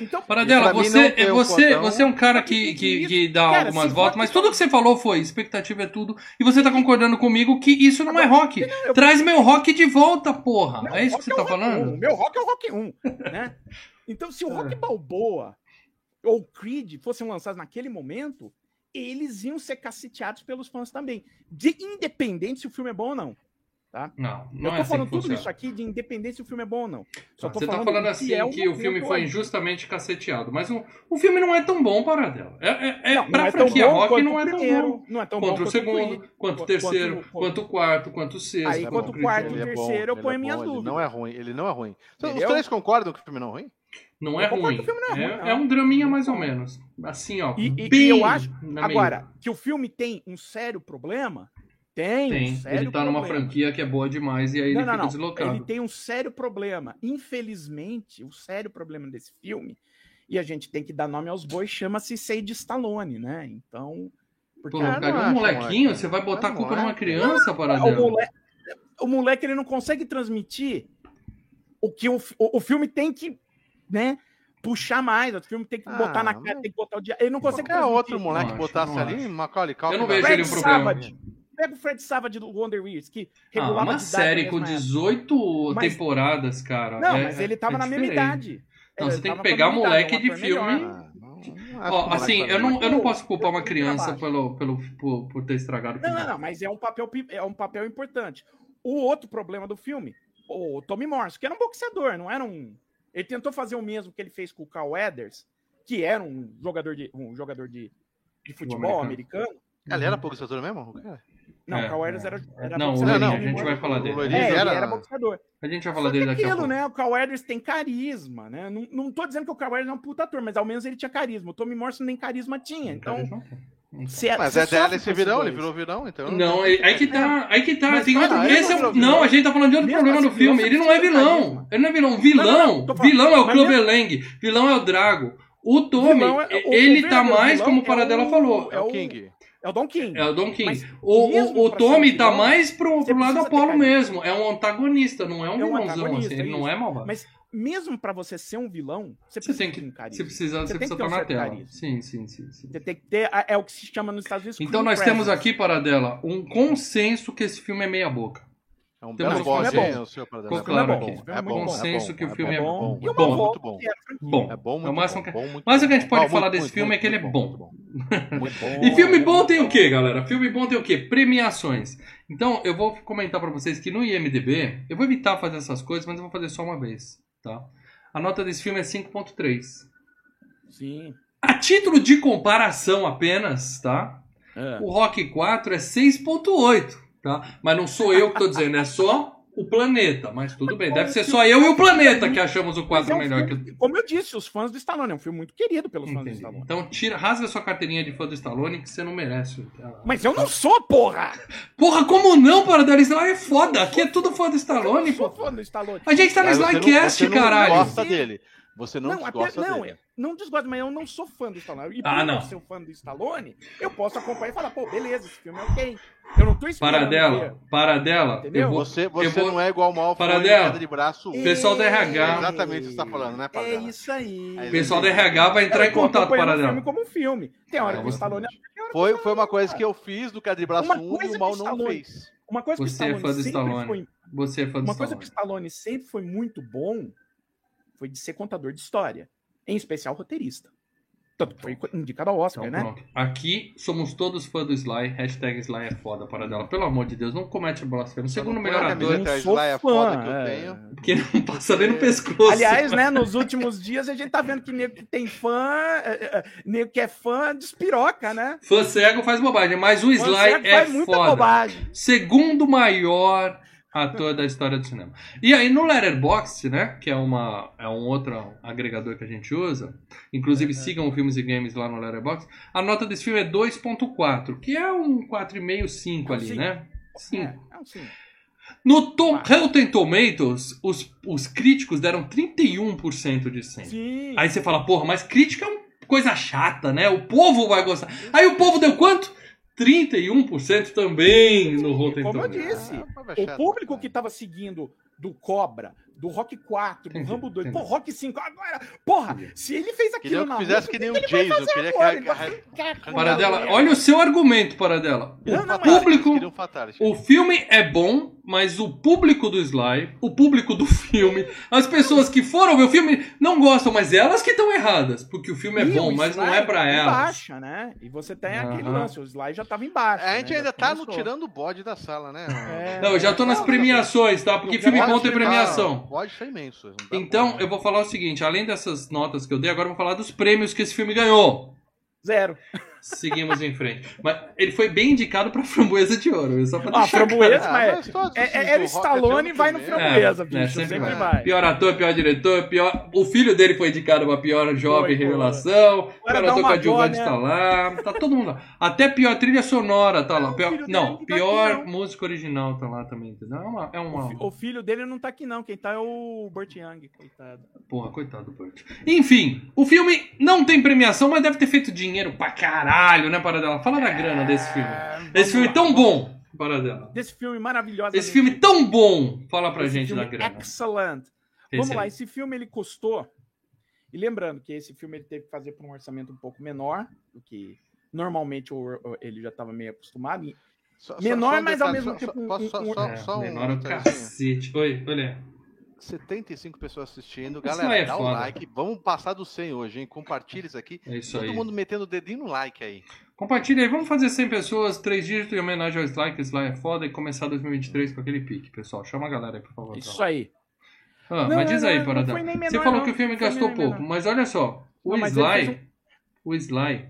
Então, Paradela, você, o você, você é um cara que que, que, dá Cara, algumas voltas, mas tudo que você falou foi expectativa é tudo, e você tá concordando comigo que isso não é rock. Traz meu rock de volta, porra. Não, é isso que você tá é rock falando? um, meu rock é o rock 1, né? Então, se o É. rock Balboa ou Creed fossem lançados naquele momento, eles iam ser caceteados pelos fãs também. De independente se o filme é bom ou não. Não, Eu não tô é assim falando que tudo funciona. isso aqui de independente se o filme é bom ou não. Só tô Você tá falando falando o assim que é o que o filme foi injustamente caceteado, mas o, o filme não é tão bom, Paradela. É, é, é, Não, pra não é franquia bom rock quanto não é tão primeiro, bom. Não é tão bom Quanto o segundo, Creed, quanto o quanto- terceiro, quanto- quanto o quarto, quanto o sexto. Aí, quanto quanto o quarto, Ele é bom, terceiro, eu ponho é minhas bom, dúvidas. Ele não é ruim, ele não é ruim. Os três concordam que o filme não é ruim? Não é Eu ruim. que o filme não é ruim, É, não. é um draminha mais ou menos. Assim, ó. E- e- bem e eu acho- Agora, que o filme tem um sério problema, tem, meia. um Tem. sério Ele tá numa problema. franquia que é boa demais e aí ele não, não, fica não. deslocado. Ele tem um sério problema. Infelizmente, o sério problema desse filme, e a gente tem que dar nome aos bois, chama-se Sage Stallone, né? Então. Porque Pô, Ah, cara, não um molequinho, você vai botar a Não culpa é. numa criança, o, Paradela? moleque, o moleque ele não consegue transmitir o que o, o, o filme tem que, né? Puxar mais, o filme tem que Ah, botar na cara, tem que botar o dia. Ele não consegue Qualquer transmitir. outro moleque Não botasse não ali. Macaulay Culkin... Eu não vejo ele um problema. Savage. Pega o Fred Savage do Wonder Years, que Ah, regulava uma de série com mesma época. 18 Mas- temporadas, cara. Não, é- mas ele tava é na mesma idade. Não, Ele você tem que pegar moleque é um de filme. melhor. Ah, Ó, moleque assim, eu não, eu não posso culpar uma criança pelo, pelo, por, por ter estragado o Não, final. não, não, mas é um papel, é um papel importante. O outro problema do filme, o Tommy Morrison, que era um boxeador, não era um. Ele tentou fazer o mesmo que ele fez com o Carl Weathers, que era um jogador de, um jogador de, de futebol americano. americano. Ele era boxeador mesmo? cara? Não, É, o Carl Weathers é. era, era Não, o boxeador. Loirinho, a não, gente vai falar dele. É, ele era- era boxeador. A gente vai Só falar que dele daqui a aquilo, pouco. né? O Carl Weathers tem carisma, né? Não, não tô dizendo que o Carl Weathers é um puta ator, mas ao menos ele tinha carisma. O Tommy Morrison nem carisma tinha. Então, Não, se Mas você é dela esse virão, ele virou virão, então... Não, aí aí que tá, aí que tá. Mas, tem cara, outro, ele esse é não não, a gente tá falando de outro Mesmo problema assim, do filme. Ele não é de vilão. Ele não é vilão. Não, Vilão, não, não, vilão é o Clover Lang. Vilão é o Drago. O Tommy, é- ele o tá mais, como o é Paradela o- falou. É o King. É o Don King. É o Don King. Mas O, o, Tommy tá vilão, mais pro, pro lado Apolo carisma. mesmo. É um antagonista, não é um É um vilãozão assim. Ele não é malvado. Mas mesmo pra você ser um vilão, você Você precisa tem ter um que. Você precisa, Você você precisa ter um estar na tela. Sim, sim, sim, sim. Você tem que ter. É o que se chama nos Estados Unidos. Então nós temos presence. aqui, Paradela, um consenso que esse filme é meia boca. É um belo bode, é hein, bom. o senhor Paradela. Ficou É claro bom, aqui. É bom, é Consenso bom, que o é filme é bom, bom. É bom, muito bom. Bom, É bom, é o muito máximo bom, que- bom, o bom. que a gente pode falar desse filme é que ele é bom. Muito bom. E filme bom tem o quê, galera? Filme bom tem o quê? Premiações. Então, eu vou comentar pra vocês que no IMDB, eu vou evitar fazer essas coisas, mas eu vou fazer só uma vez, tá? A nota desse filme é 5.3. Sim. A título de comparação apenas, tá? É. O Rock 4 é 6.8, tá? Mas não sou eu que tô dizendo, é só o planeta, mas tudo bem. Deve ser se só eu e o planeta que achamos o quadro é um melhor que filme- o. Como eu disse, os fãs do Stallone. É um filme muito querido pelos fãs do Entendi. Stallone. Então tira, rasga sua carteirinha de fã do Stallone que você não merece. Mas eu não sou, porra! Porra, como não, Paradela? Slyline é foda. Aqui é tudo fã do Eu Stallone, não sou pô. fã do Stallone. A gente tá no Slycast, você não caralho. gosta dele. Você não, até- gosta não, dele. eu não desgosto, mas eu não sou fã do Stallone. E por Ah, eu não. ser um fã do Stallone, eu posso acompanhar e falar, pô, beleza, esse filme é ok. Eu não tô esperando. Paradela, Paradela. Entendeu? Eu vou... Você, você vou- não é igual o mal Paradela. queda de braço. ver. Pessoal da RH. É exatamente o que você tá falando, né, É Paradela? isso aí. É O pessoal da RH vai entrar Eu em contato, o Paradela. filme como um filme. Tem hora É, que o Stallone... tem hora que o Foi, Stallone foi uma não coisa é. que eu fiz do queda de braço Uma 1 coisa e o mal não Stallone- fez. Uma coisa que Você é Stallone fã do Stallone. foi... Você é fã do Uma coisa que o Stallone. Stallone sempre foi muito bom foi de ser contador de história. Em especial roteirista. Tanto que foi indicado ao Oscar, Então, né? pronto. Aqui somos todos fãs do Sly. Hashtag Sly é foda, Paradela. Pelo amor de Deus, não comete blasfêmia. Segundo melhor ator. Não sou Sly é fã, foda que eu é. tenho. porque não passa nem no pescoço. Aliás, né, nos últimos dias a gente tá vendo que nego que tem fã, é, é, nego que é fã despiroca, né? Fã cego faz bobagem, mas o Sly é faz muita foda. bobagem. Segundo maior ator da história do cinema. E aí no Letterboxd, né, que é, uma, é um outro agregador que a gente usa, inclusive sigam o Filmes e Games lá no Letterboxd, a nota desse filme é 2.4, que é um 4,5, 5 ali, Sim. né? Sim. É, é um sim. No Tom, Rotten Tomatoes, os, os críticos deram 31% de 100. Sim. Aí você fala, porra, mas crítica é uma coisa chata, né? O povo vai gostar. Aí o povo deu quanto? 31% também no Rotten Como eu disse, Ah, é o público que tava seguindo do Cobra, do Rock 4, do Rambo 2, pô. Rock 5, agora, porra, se ele fez aquilo Queria na que fizesse que nem o que Jason. fazer Queria que agora? Ele vai arre- ficar Paradela, a- olha o seu argumento, Paradela. O Não, não, mas- público, o filme é bom, mas o público do Sly, o público do filme, as pessoas que foram ver o filme não gostam, mas elas que estão erradas, porque o filme é Ih, bom, mas não é pra em elas. baixa, né? E você tem aquele Aham. lance, o Sly já tava embaixo. A gente né? ainda Já tá no tirando o bode da sala, né? É. Não, eu já tô nas Não, premiações, tá? Porque filme bom tem tá- premiação. O bode foi imenso. Então, bom. eu vou falar o seguinte, além dessas notas que eu dei, agora eu vou falar dos prêmios que esse filme ganhou. Zero. Seguimos em frente. Mas ele foi bem indicado pra Framboesa de Ouro, só pra Ah, deixar Framboesa, claro. mas todos É, esses é, do era Stallone é vai no primeiro. Framboesa, É, bicho. né, sempre, sempre vai. Pior ator, pior diretor, pior. O filho dele foi indicado pra pior jovem revelação. Pior ator coadjuvante dó, tá né? lá. Tá todo mundo lá. Até pior trilha sonora tá lá. Não, o Pior- não, não tá pior aqui, não. música original tá lá também, entendeu? É uma. É uma... O, fi- o filho dele não tá aqui, não. Quem tá é o Burt Young, coitado. Porra, coitado do Burt. Enfim, o filme não tem premiação, mas deve ter feito dinheiro pra caralho, né, Paradela? Fala da grana desse filme. É, Esse filme tão bom, Paradela. Desse filme maravilhoso. Esse filme tão bom. Fala pra Esse gente filme da grana. Excellent. Vamos lá, esse filme ele custou. E lembrando que esse filme ele teve que fazer por um orçamento um pouco menor do que normalmente ele já estava meio acostumado. Só- menor, só um mas ao mesmo só- tempo um- Posso só, um- só, É, um menor é o detalhezinho? cacete. Oi, olha. 75 pessoas assistindo. Galera, é dá o foda. like. Vamos passar do 100 hoje, hein? Compartilha isso aqui. É isso Todo aí. mundo metendo o dedinho no like aí. Compartilha aí, vamos fazer 100 pessoas, 3 dígitos em homenagem ao Sly, que o Sly é foda, e começar 2023 com aquele pique, pessoal. Chama a galera aí, por favor. isso aí. Ah, Não, mas diz aí, Paradão. Você falou não. que o filme gastou pouco, menor. mas olha só, o Não, Sly, fez o Sly,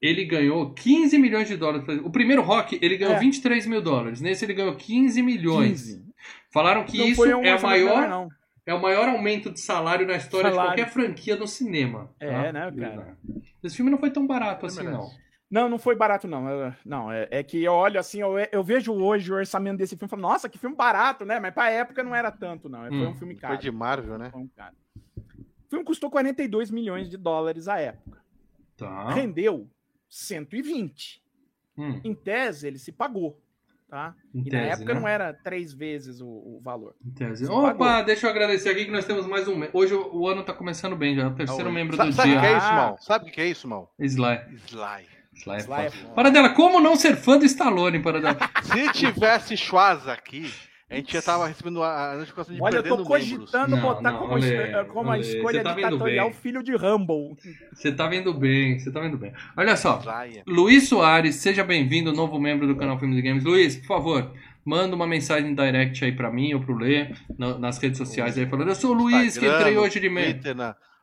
ele ganhou 15 milhões de dólares. O primeiro rock, ele ganhou É. 23 mil dólares. Nesse ele ganhou 15 milhões. 15. Falaram que Não isso foi um é, orçamento maior, não. é o maior aumento de salário na história Salário. de qualquer franquia do cinema. É, tá? né, cara? Esse filme não foi tão barato assim, merece. não. Não, não foi barato, não. Eu- Não, é, é que eu olho assim, eu, eu vejo hoje o orçamento desse filme e falo, nossa, que filme barato, né? Mas pra época não era tanto, não. Foi Hum, um filme Foi caro. de Marvel, né? Foi um caro. O filme custou 42 milhões de dólares à época. Tá. Rendeu 120. Hum, Em tese, ele se pagou. Tá? em E na época né? não era três vezes o, o valor. Em tese. Você Opa, pagou. deixa eu agradecer aqui que nós temos mais um. Hoje o, o ano tá começando bem já. É o terceiro Sabe- membro sabe, do sabe o que dia. é isso, Ah. Mal? Sabe o que é isso, Mal? Sly. Sly. Sly é Sly foda. é foda. Paradela, como não ser fã do Stallone, Paradela? Se tivesse Schwarza aqui, a gente já tava recebendo a notificação de Olha, eu tô membros. cogitando Não, botar não, como, olê, como a escolha tá ditatorial filho de Rumble. Você tá vendo bem, você tá vendo bem. Olha só, Sly. Luiz Soares, seja bem-vindo, novo membro do canal Filmes e Games. Luiz, por favor, manda uma mensagem direct aí pra mim ou pro Lê, na- nas redes sociais aí, falando, eu sou o Luiz, que Instagram, entrei no hoje de meio.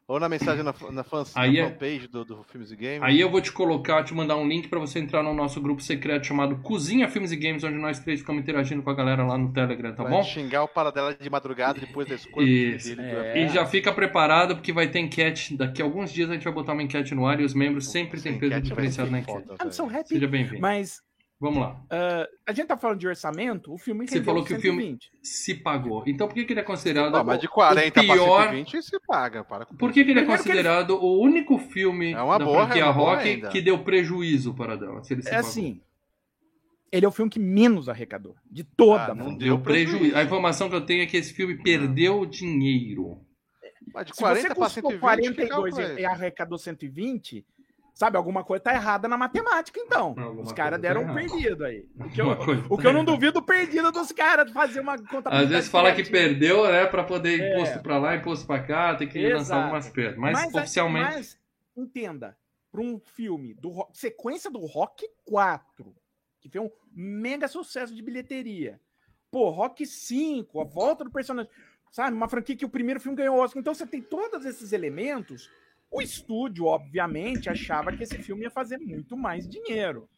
Ou na mensagem na, na, fans, Aí na é- fanpage do, do Filmes e Games. Aí eu vou te colocar, te mandar um link pra você entrar no nosso grupo secreto chamado Cozinha Filmes e Games, onde nós três ficamos interagindo com a galera lá no Telegram, tá pra bom? xingar o Paradela de madrugada depois da escolha Isso. dele. É. E já fica preparado porque vai ter enquete. Daqui a alguns dias a gente vai botar uma enquete no ar e os membros sempre têm peso diferenciado na enquete. I'm so happy. Seja bem-vindo. Mas Vamos lá. ah, a gente tá falando de orçamento, o filme Você falou que o filme- 120. Se pagou. Então por que, que ele é considerado. Não, mas de o 40 pra pior... 120 se paga. Para com Por que, que ele é Primeiro que ele- considerado o único filme É uma da boa, franquia é Rock ainda. que deu prejuízo para dela? Se ele se É pagou? assim, ele é o filme que menos arrecadou de toda Ah, a não franquia. Deu prejuízo. prejuízo. A informação que eu tenho é que esse filme perdeu dinheiro. Mas de Se 40 você pra custou 120, 42 calcula e, aí. e arrecadou 120, sabe, alguma coisa tá errada na matemática, então. Alguma Os caras tá deram um errada. perdido aí. O que eu, coisa o que eu não duvido, perdido dos caras de fazer uma contabilidade. Às vezes fala que perdeu, né? Pra poder É. imposto pra lá, imposto pra cá, tem que lançar Exato. algumas perdas. Mas, a- oficialmente. Mas, entenda, para um filme, do sequência do Rock 4, que foi um mega sucesso de bilheteria. Pô, Rock 5, a volta do personagem. Sabe, uma franquia que o primeiro filme ganhou Oscar. Então você tem todos esses elementos. O estúdio, obviamente, achava que esse filme ia fazer muito mais dinheiro.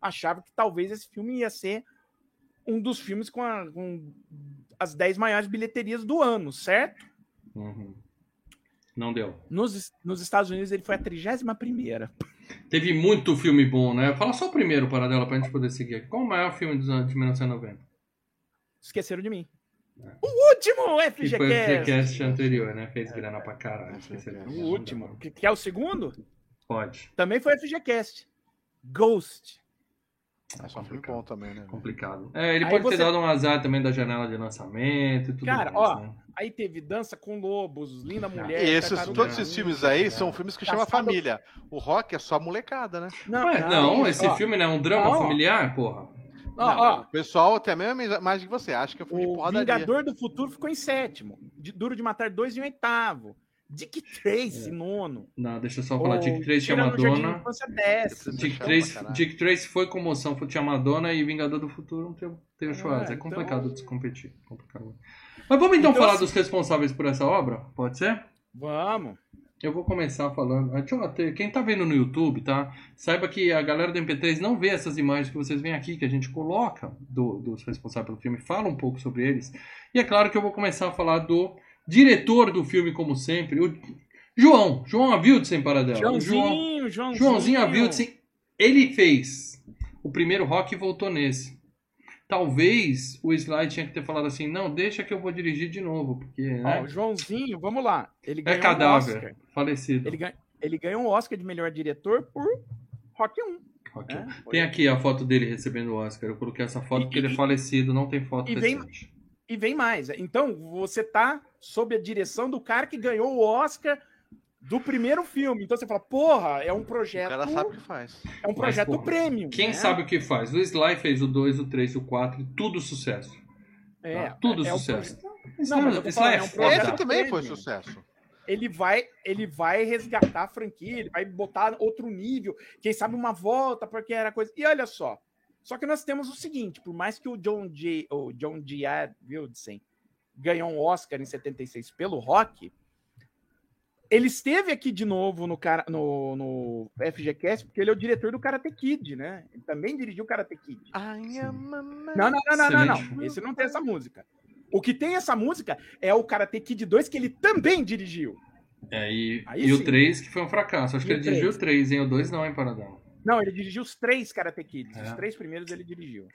Achava que talvez esse filme ia ser um dos filmes com, a- com as 10 maiores bilheterias do ano, certo? Uhum. Não deu. Nos, nos Estados Unidos ele foi a 31 Teve muito filme bom, né? Fala só o primeiro, Paradela, pra gente poder seguir. Qual o maior filme dos anos de 1990? Esqueceram de mim. O último É. Foi o FGCast! FGCast anterior, né? Fez grana pra caralho. O último. Que, que é o segundo? Pode. Também foi FGCast. Ghost. É um filme bom também, né? Complicado. É, ele Aí pode ter você- dado um azar também da janela de lançamento e tudo Cara, mais, ó, né? Aí teve Dança com Lobos, Linda Mulher. E esses, todos esses filmes aí são filmes que chamam Caçado- família. O rock é só molecada, né? Não, Ué, não, isso, esse ó, filme não é um drama Não. familiar, porra? Ó, ó, O pessoal tem a mesma imagem que você, acha que é um filme de o porradaria. Vingador do Futuro ficou em sétimo. De- Duro de Matar dois em oitavo. Dick Tracy, nono. Não, deixa eu só falar. Dick O Tracy tinha de Madonna. Dick Chama Tracy, caralho. Dick Tracy foi comoção, foi tinha Madonna e Vingador do Futuro não teve, teve É, Schwarzenegger. É então- complicado de competir. Complicado. Mas vamos então, Então, falar assim- dos responsáveis por essa obra? Pode ser? Vamos. Eu vou começar falando. Ah, deixa eu até- Quem tá vendo no YouTube, tá? Saiba que a galera do MP3 não vê essas imagens que vocês veem aqui, que a gente coloca do- dos responsáveis pelo filme, fala um pouco sobre eles. E é claro que eu vou começar a falar do diretor do filme, como sempre, o João. João Avildsen Paradela. O João, Joãozinho, Joãozinho. Joãozinho Avildsen, ele fez o primeiro rock e voltou nesse. Talvez o Sly tinha que ter falado assim, não, deixa que eu vou dirigir de novo, porque né, Ó, o Joãozinho, vamos lá. Ele é ganhou um cadáver, Oscar. falecido. Ele, ganha- ele ganhou um Oscar de melhor diretor por Rock 1. Rock. né? Foi- Tem aqui a foto dele recebendo o Oscar. Eu coloquei essa foto E- porque ele é e- falecido, não tem foto e vem-. E vem mais. Então, você tá sob a direção do cara que ganhou o Oscar do primeiro filme. Então você fala, porra, é um O projeto. cara sabe o que faz. É um projeto porra, prêmio. Quem né? sabe o que faz? O Sly fez o 2, o 3, o 4, e tudo sucesso. É, tá? Tudo é sucesso. proje- Não, mas eu Sly falando, é é um foda. projeto- Esse também foi sucesso. ele vai ele vai resgatar a franquia, ele vai botar outro nível, quem sabe uma volta porque era coisa. E olha só, só que nós temos o seguinte, por mais que o John J, o John G. Avildsen ganhou um Oscar em 76 pelo Rock, ele esteve aqui de novo no cara no, no FGCast porque ele é o diretor do Karate Kid, né? Ele também dirigiu o Karate Kid. I am a man. Não, não, não, não, não, não. Esse não tem essa música. O que tem essa música é o Karate Kid 2 que ele também dirigiu. É, e Aí e o sim. 3 que foi um fracasso. Acho E que ele dirigiu o 3? 3, hein? O 2 não, hein, Paradão? Não, ele dirigiu os três Karate Kids. É. Os três primeiros ele dirigiu.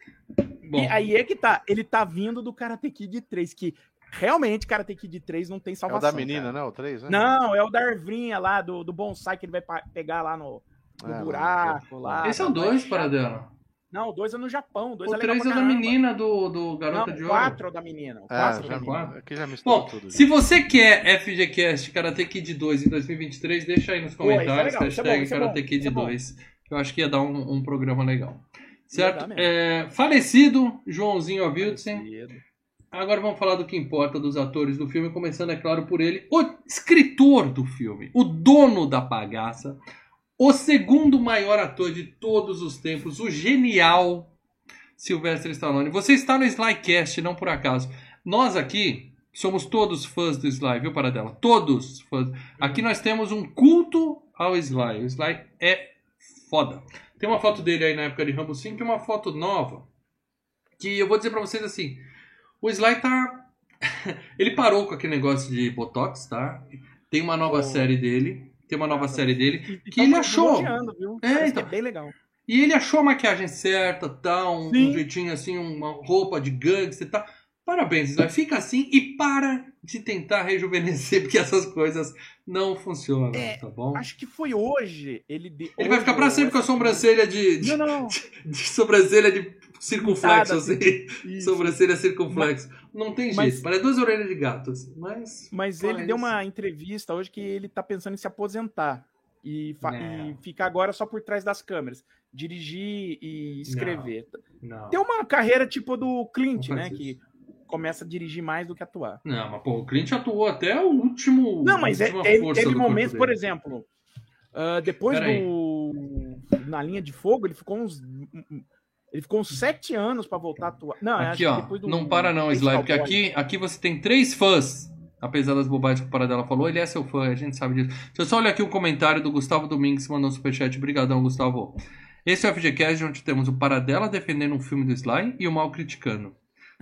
Bom, E aí é que tá. Ele tá vindo do Karate Kid 3, que realmente Karate Kid 3 não tem É o salvação. da menina, cara. né? O 3, né? Não, é o da Arvinha lá, do, do bonsai que ele vai pegar lá no, no É, buraco. lá, esse é o vai 2, achar- Paradela. Não, o 2 é no Japão. O 2 O é legal 3 é pra da menina do, do Não, Garota de o Ouro. 4 é o da menina. O É, 4 é o já, da menina. aqui já misturou Bom, tudo. se você quer FGCast Karate Kid 2 em 2023, deixa aí nos Pô, isso é comentários, isso é bom, hashtag é Karate bom, Kid é bom. 2, que eu acho que ia dar um, um programa legal. Certo? É, falecido, Joãozinho Avildsen. Cedo. Agora vamos falar do que importa dos atores do filme, começando, é claro, por ele, o escritor do filme, o dono da bagaça, o segundo maior ator de todos os tempos, o genial Sylvester Stallone. Você está no Slycast, não por acaso. Nós aqui Somos todos fãs do Sly, viu, Paradela? Todos fãs. Aqui nós temos um culto ao Sly. O Sly é foda. Tem uma foto dele aí na época de Rambo 5 e uma foto nova. Que eu vou dizer pra vocês assim: o Sly tá. ele parou com aquele negócio de Botox, tá? Tem uma nova Oh. série dele. Tem uma nova Ah, série dele. E- e Que ele tão achou. viu? É, Parece então. que é bem legal. E ele achou a maquiagem certa, tá? Um, um jeitinho assim, uma roupa de gangster, tá? Parabéns, Sly. Fica assim e para de tentar rejuvenescer, porque essas coisas não funcionam, É, tá bom? Acho que foi hoje. Ele, de... Ele vai ficar pra sempre com a sobrancelha de, de, Não, não. de sobrancelha de circunflexo, assim. Isso. Sobrancelha circunflexo. Não tem Mas- jeito, parece duas orelhas de gato, assim. Mas. Mas ele deu isso. uma entrevista hoje que ele tá pensando em se aposentar e, Não. e ficar agora só por trás das câmeras, dirigir e escrever. Não. Tem uma carreira tipo do Clint, Não né, faz que isso. começa a dirigir mais do que atuar. Não, mas pô, o Clint atuou até o último. Não, mas é, teve, teve momentos, por exemplo, ah, depois Peraí. do na linha de fogo, ele ficou uns ele ficou uns sete anos pra voltar a atuar. Não, Aqui, acho que ó. depois do Não para não, Sly, porque aqui, aqui você tem três fãs. Apesar das bobagens que o Paradela falou, ele é seu fã, a gente sabe disso. Deixa eu só olhar aqui o comentário do Gustavo Domingues, que mandou um superchat. Obrigadão, Gustavo. Esse é o FGCast, onde temos o Paradela defendendo um filme do Sly e o Mal criticando.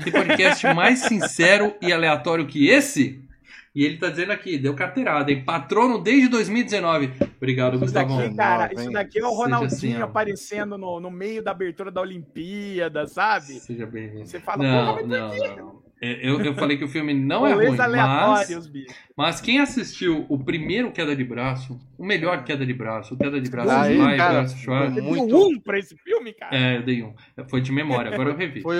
Tem podcast mais sincero e aleatório que esse? E ele tá dizendo aqui, deu carteirada, hein? Patrono desde 2019. Obrigado, Isso Gustavão. daqui, cara, isso daqui é o Ronaldinho assim, aparecendo no, no meio da abertura da Olimpíada, sabe? Seja bem-vindo. Você fala, Não, porra, não, não, não. É, Eu, eu falei que o filme não é ruim, mas, mas quem assistiu o primeiro Queda de Braço, o melhor Queda de Braço, o Queda de Braço Aí, Sly cara, Schwarzenegger, Você Muito. um pra esse filme, cara? é, eu dei um. Foi de memória, agora eu revi. Foi,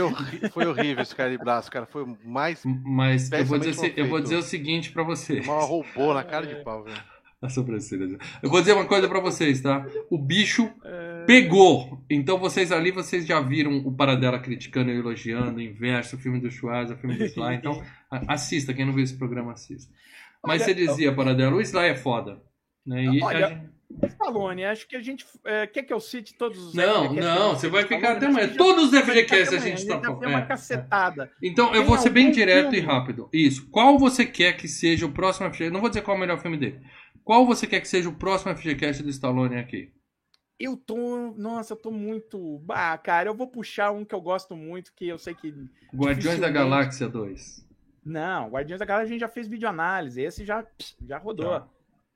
foi horrível esse cara de braço, cara. Foi o mais. Mas eu vou, dizer, eu vou dizer o seguinte pra você. Uma roubou na cara de pau, velho. A sobrancelha. Eu vou dizer uma coisa pra vocês, tá? O bicho É, pegou. Então vocês ali, vocês já viram o Paradela criticando e elogiando, o inverso, o filme do Schwarza, o filme do Sly. Então assista, quem não viu esse programa, assista. Mas Olha, você dizia, Paradela, o Sly é foda. Né? E Olha, gente- Stallone, acho que a gente. é, quer que eu cite todos os. Não, FGCast não, você vai ficar até amanhã. Todos os FGCasts a gente tá deu uma é, cacetada. Então eu vou ser bem direto e rápido. Isso. Qual você quer que seja o próximo FGCast? Não vou dizer qual é o melhor filme dele. Qual você quer que seja o próximo FGCast do Stallone aqui? Eu tô. Nossa, eu tô muito. Bah, cara, eu vou puxar um que eu gosto muito, que eu sei que. Guardiões da Dificilmente. Galáxia 2. Não, Guardiões da Galáxia a gente já fez videoanálise. Esse já, já rodou. Tá.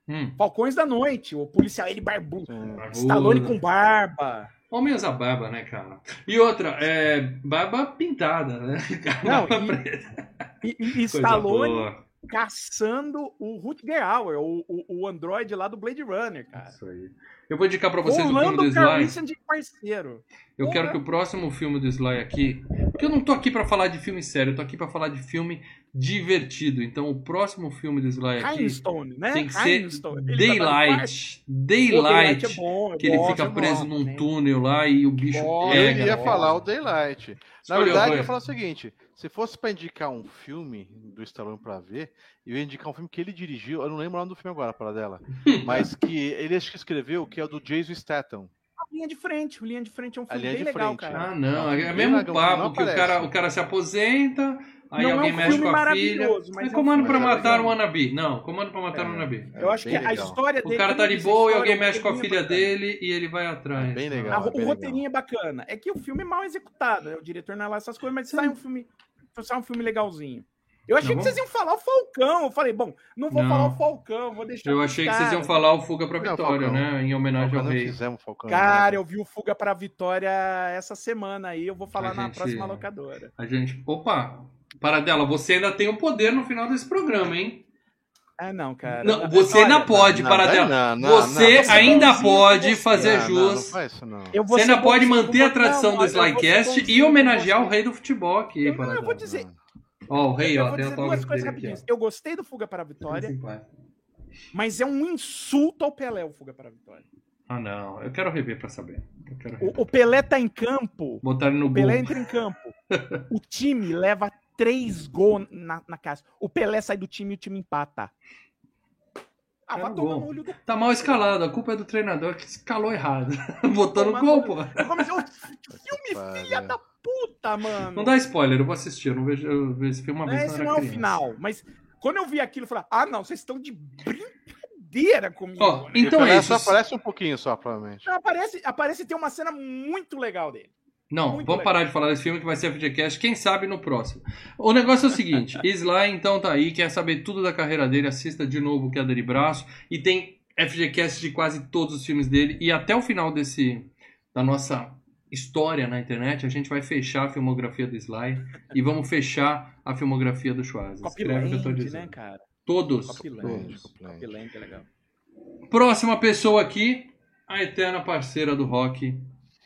Hum. Falcões da Noite, o policial ele barbudo. Sim. Stallone com barba. Homem usa barba, né, cara? E outra, é. Barba pintada, né? Não, Barba e- preta. E, e- e Stallone boa. Caçando o Rutger Hauer, o, o, o androide lá do Blade Runner, cara. Isso aí. Eu vou indicar pra vocês o filme do Sly. Carlson de parceiro. Eu Porra. quero que o próximo filme do Sly aqui. Porque eu não tô aqui pra falar de filme sério, eu tô aqui pra falar de filme divertido. Então o próximo filme do Sly aqui Rhinestone, né? tem que ser. Daylight. Daylight Daylight. é bom, é Que ele fica é bom, preso num né? túnel lá e o bicho Bom, Eu pega. ia né? falar o Daylight. Na Escolheu, verdade, eu ia falar o seguinte: se fosse pra indicar um filme do Stallone pra ver, eu ia indicar um filme que ele dirigiu. Eu não lembro o nome do filme agora, para dela. mas que ele acho que escreveu, que é o do Jason Statham. A linha de frente, o linha de frente é um filme linha bem de legal, frente, cara. Ah, não. É Bem mesmo legal, papo que o cara, o cara se aposenta, aí Não é alguém um mexe filme com a filha. maravilhoso, mas É é comando legal. matar o Wannabe. Não, comando pra matar o É. Wannabe. Eu acho que bem a história O dele. cara como tá de boa e alguém o mexe com a filha é bacana. dele e ele vai atrás. É bem A- legal. é o bem roteirinho é bacana. É que o filme é mal executado. né? O diretor não é lá essas coisas, mas sai um filme. Sai um filme legalzinho. Eu achei Não, que vocês iam falar o Falcão. Eu falei, bom, não vou Não. falar o Falcão, vou deixar. Eu achei que vocês iam falar o Fuga pra Não, Vitória, Falcão. né? Em homenagem ao não rei. fizemos Falcão. Cara, né? eu vi o Fuga pra Vitória essa semana aí. Eu vou falar A na gente- próxima locadora. A gente. Opa! Paradela, você ainda tem o poder no final desse programa, hein? Ah, não, cara. Não, Olha, você ainda pode, Não, Paradela. não, não, você ainda pode fazer Não, não, não jus. Você ainda pode manter a tradição do Slycast e homenagear o rei do futebol aqui, Eu- não, eu vou dizer- Ó, o rei, ó, tem duas autógrafo coisas rapidinhas. Eu gostei do Fuga para a Vitória, mas é um insulto ao Pelé o Fuga para a Vitória. Ah, não. Eu quero rever pra saber. Eu quero rever. O, o Pelé tá em campo, Botar ele no o gol. Pelé entra em campo. O time leva três gols na, na casa. O Pelé sai do time e o time empata. Ah, É vai tomar no olho do Tá mal escalado. A culpa é do treinador que escalou errado. Botou no Tomar gol, pô. Eu comecei, "Ô, filme filha da puta! Mano. Não dá spoiler, eu vou assistir. Eu não vejo eu vejo esse filme uma vez Esse não é o criança. final, mas quando eu vi aquilo, eu falei, ah, não, vocês estão de brincadeira comigo. Ó, né? então é só isso. aparece um pouquinho só, provavelmente. Não, aparece, aparece ter uma cena muito legal dele. Não, Muito vamos legal. parar de falar desse filme que vai ser FGCast, quem sabe no próximo. O negócio é o seguinte, Sly então tá aí, quer saber tudo da carreira dele, assista de novo o Queda de Braço, e tem FGCast de quase todos os filmes dele, e até o final desse da nossa história na internet, a gente vai fechar a filmografia do Sly e vamos fechar a filmografia do Schwarzenegger. Escreve o que eu tô dizendo. né, cara? Todos. Copyland. Todos. Copyland é legal. Próxima pessoa aqui, a eterna parceira do rock,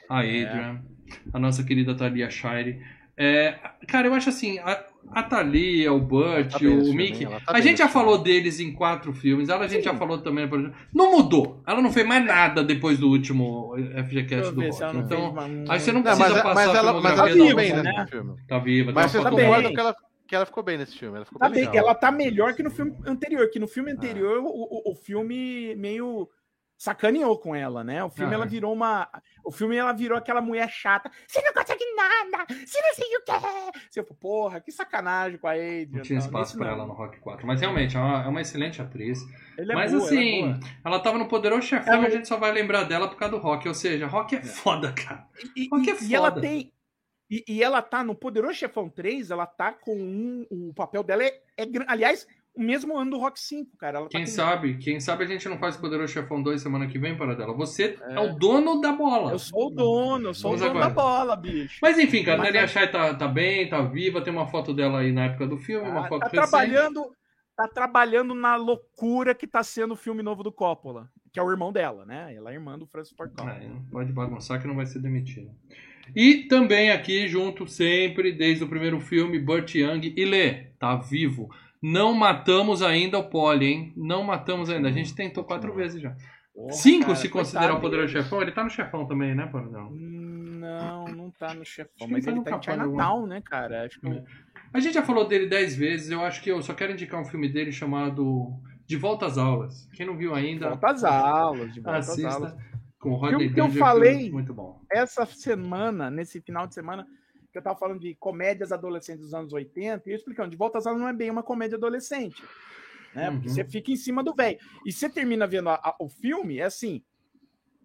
a Adrian, a nossa querida Thalia Shire. É, cara, eu acho assim, a, a Thalia, o Burt, tá o Mickey, tá a gente já falou deles em quatro filmes, ela a gente Sim. já falou também, por exemplo, não mudou, ela não fez mais nada depois do último Deixa FGCast do rock. não Então, aí você não Não, precisa mas, passar mas ela, mas ela filmografia ficou da bem moça. né? filme. Tá viva, Mas uma foto bem. concordam que ela, que ela ficou bem nesse filme. Ela ficou Tá bem bem, ela tá melhor que no filme anterior, que no filme anterior o, o, o filme meio sacaneou com ela, né? O filme Ah, ela é. virou uma. O filme ela virou aquela mulher chata. Você não consegue nada! Você não sei o que é! Você falou, porra, que sacanagem com a Adrian. Não tinha espaço não. ela no Rock 4. Mas realmente, é uma, é uma excelente atriz. É Mas boa, ela é assim, boa. ela tava no Poderoso Chefão Ela- e a gente só vai lembrar dela por causa do Rock. Ou seja, Rock é foda, cara. E, Rock é e- e ela foda. tem. E, e ela tá no Poderoso Chefão 3, ela tá com um. O papel dela é, é Aliás, o mesmo ano do Rock 5, cara. Ela tá Quem com- sabe, quem sabe a gente não faz Poderoso Chefão 2 semana que vem para dela. Você é, o dono da bola. Eu sou o dono, eu sou Vamos o dono agora. da bola, bicho. Mas enfim, cara, Mas- Nelia Shai tá, tá bem, tá viva, tem uma foto dela aí na época do filme, uma Ah, foto tá recente. trabalhando, tá trabalhando na loucura que tá sendo o filme novo do Coppola, que é o irmão dela, né? Ela é irmã do Francis Ford Coppola. É, pode bagunçar que não vai ser demitido. E também aqui junto, sempre, desde o primeiro filme, Burt Young e Lê, tá vivo. Não matamos ainda o Polly, hein? Não matamos ainda. A gente tentou quatro vezes já. Porra, Cinco, cara, se considerar o Poderoso dele. Chefão. Ele tá no Chefão também, né, Paradão? Não, não tá no chefão, mas ele ele tá tá no em Chinatown, né, cara? Acho que É. A gente já falou dele dez vezes. Eu acho que eu só quero indicar um filme dele chamado De Volta às Aulas. Quem não viu ainda, volta às aulas, de volta às assista. aulas. Com o Rodney que eu falei- muito bom. Essa semana, nesse final de semana, que eu tava falando de comédias adolescentes dos anos 80, e eu explicando, de volta às aulas não é bem uma comédia adolescente. Né? Porque Uhum. você fica em cima do velho. E você termina vendo a- a- o filme, é assim.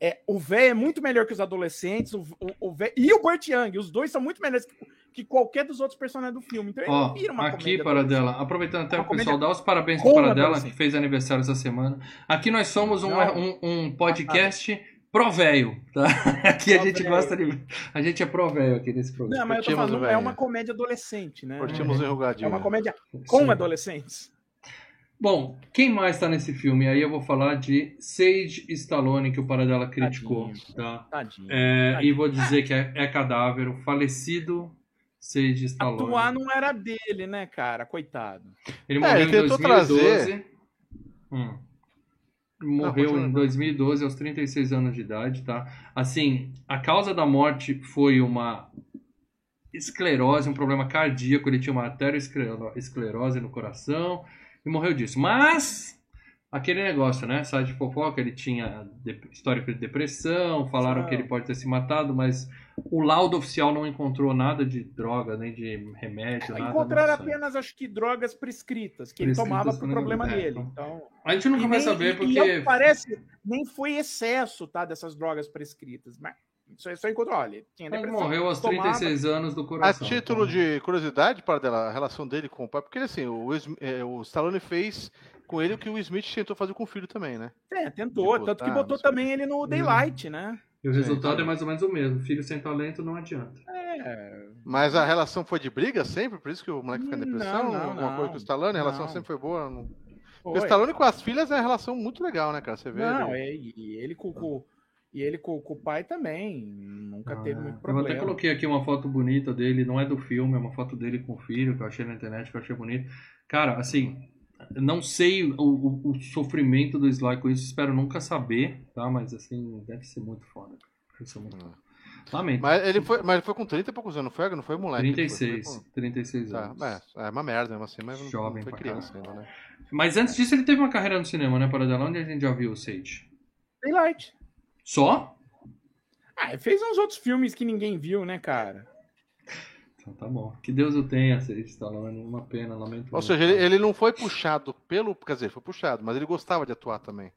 É, o velho é muito melhor que os adolescentes, o, o, o véio- e o Burt Young, os dois são muito melhores que, que qualquer dos outros personagens do filme. Então ele Ó, não vira uma aqui, Paradela, aproveitando até o pessoal, dá os parabéns pro Paradela, que fez aniversário essa semana. Aqui nós somos um, um, um podcast pro véio, tá? Aqui a gente véio. gosta de... A gente é pro véio aqui nesse Não, programa. mas eu tô falando, é uma comédia adolescente, né? Curtimos o É enrugadinho. uma comédia com Sim. adolescentes. Bom, quem mais tá nesse filme? Aí eu vou falar de Sage Stallone, que o Paradela criticou, Tadinho. tá? Tadinho. É, e Tadinho. vou dizer que é, é cadáver, o falecido Sage Stallone. Atuar não era dele, né, cara? Coitado. Ele É, morreu ele em tentou 2012. trazer- Hum. Morreu em 2012, aos 36 anos de idade, tá? Assim, a causa da morte foi uma esclerose, um problema cardíaco. Ele tinha uma arteriosclerose no coração e morreu disso. Mas, aquele negócio, né? Sai de fofoca, ele tinha de- histórico de depressão, falaram Sim. que ele pode ter se matado, mas o laudo oficial não encontrou nada de droga, nem de remédio, nada. Encontraram apenas, acho que, drogas prescritas, que ele Prescritas tomava pro por- problema é, dele. então- Então, A gente nunca E vai nem- saber, e- porque... E, que parece, nem foi excesso, tá, dessas drogas prescritas. Mas só, só encontrou, olha, tinha Ele morreu aos tomava- 36 anos do A coração. título então- de curiosidade, para dela, a relação dele com o pai, porque assim, o, é, o Stallone fez com ele o que o Smith tentou fazer com o filho também, né? É, tentou, de tanto que botar, botou não sei. também ele no Daylight, né? E o resultado sim. é mais ou menos o mesmo. Filho sem talento não adianta. É, Mas a relação foi de briga sempre, por isso que o moleque fica em Não, depressão? não, alguma coisa não. com o Stallone, a relação Não. sempre foi boa. Não... foi. O Stallone com as filhas é uma relação muito legal, né, cara? Você vê. Não, ele- é, e ele com, com- e ele com, com o pai também. Nunca teve muito Ah, eu até problema. coloquei aqui uma foto bonita dele, não é do filme, é uma foto dele com o filho, que eu achei na internet, que eu achei bonito. Cara, assim, não sei o, o- o sofrimento do Sly com isso, espero nunca saber, tá? Mas assim, deve ser muito foda. Deve ser muito Hum. foda. Lamento. Mas ele foi, mas ele foi com 30 e poucos anos, não foi? Não foi moleque. ele foi- 36, foi com- 36 Tá, anos. é, é uma merda mesmo assim, mas não- Jovem não foi pra criança ainda, né? Mas antes disso ele teve uma carreira no cinema, né, Paradela? Onde a gente já viu o Sage? Daylight. Só? Ah, ele fez uns outros filmes que ninguém viu, né, cara? Então tá bom. Que Deus o tenha, Stallone. Uma pena, lamento. Ou seja, ele, ele não foi puxado pelo. Quer dizer, foi puxado, mas ele gostava de atuar também.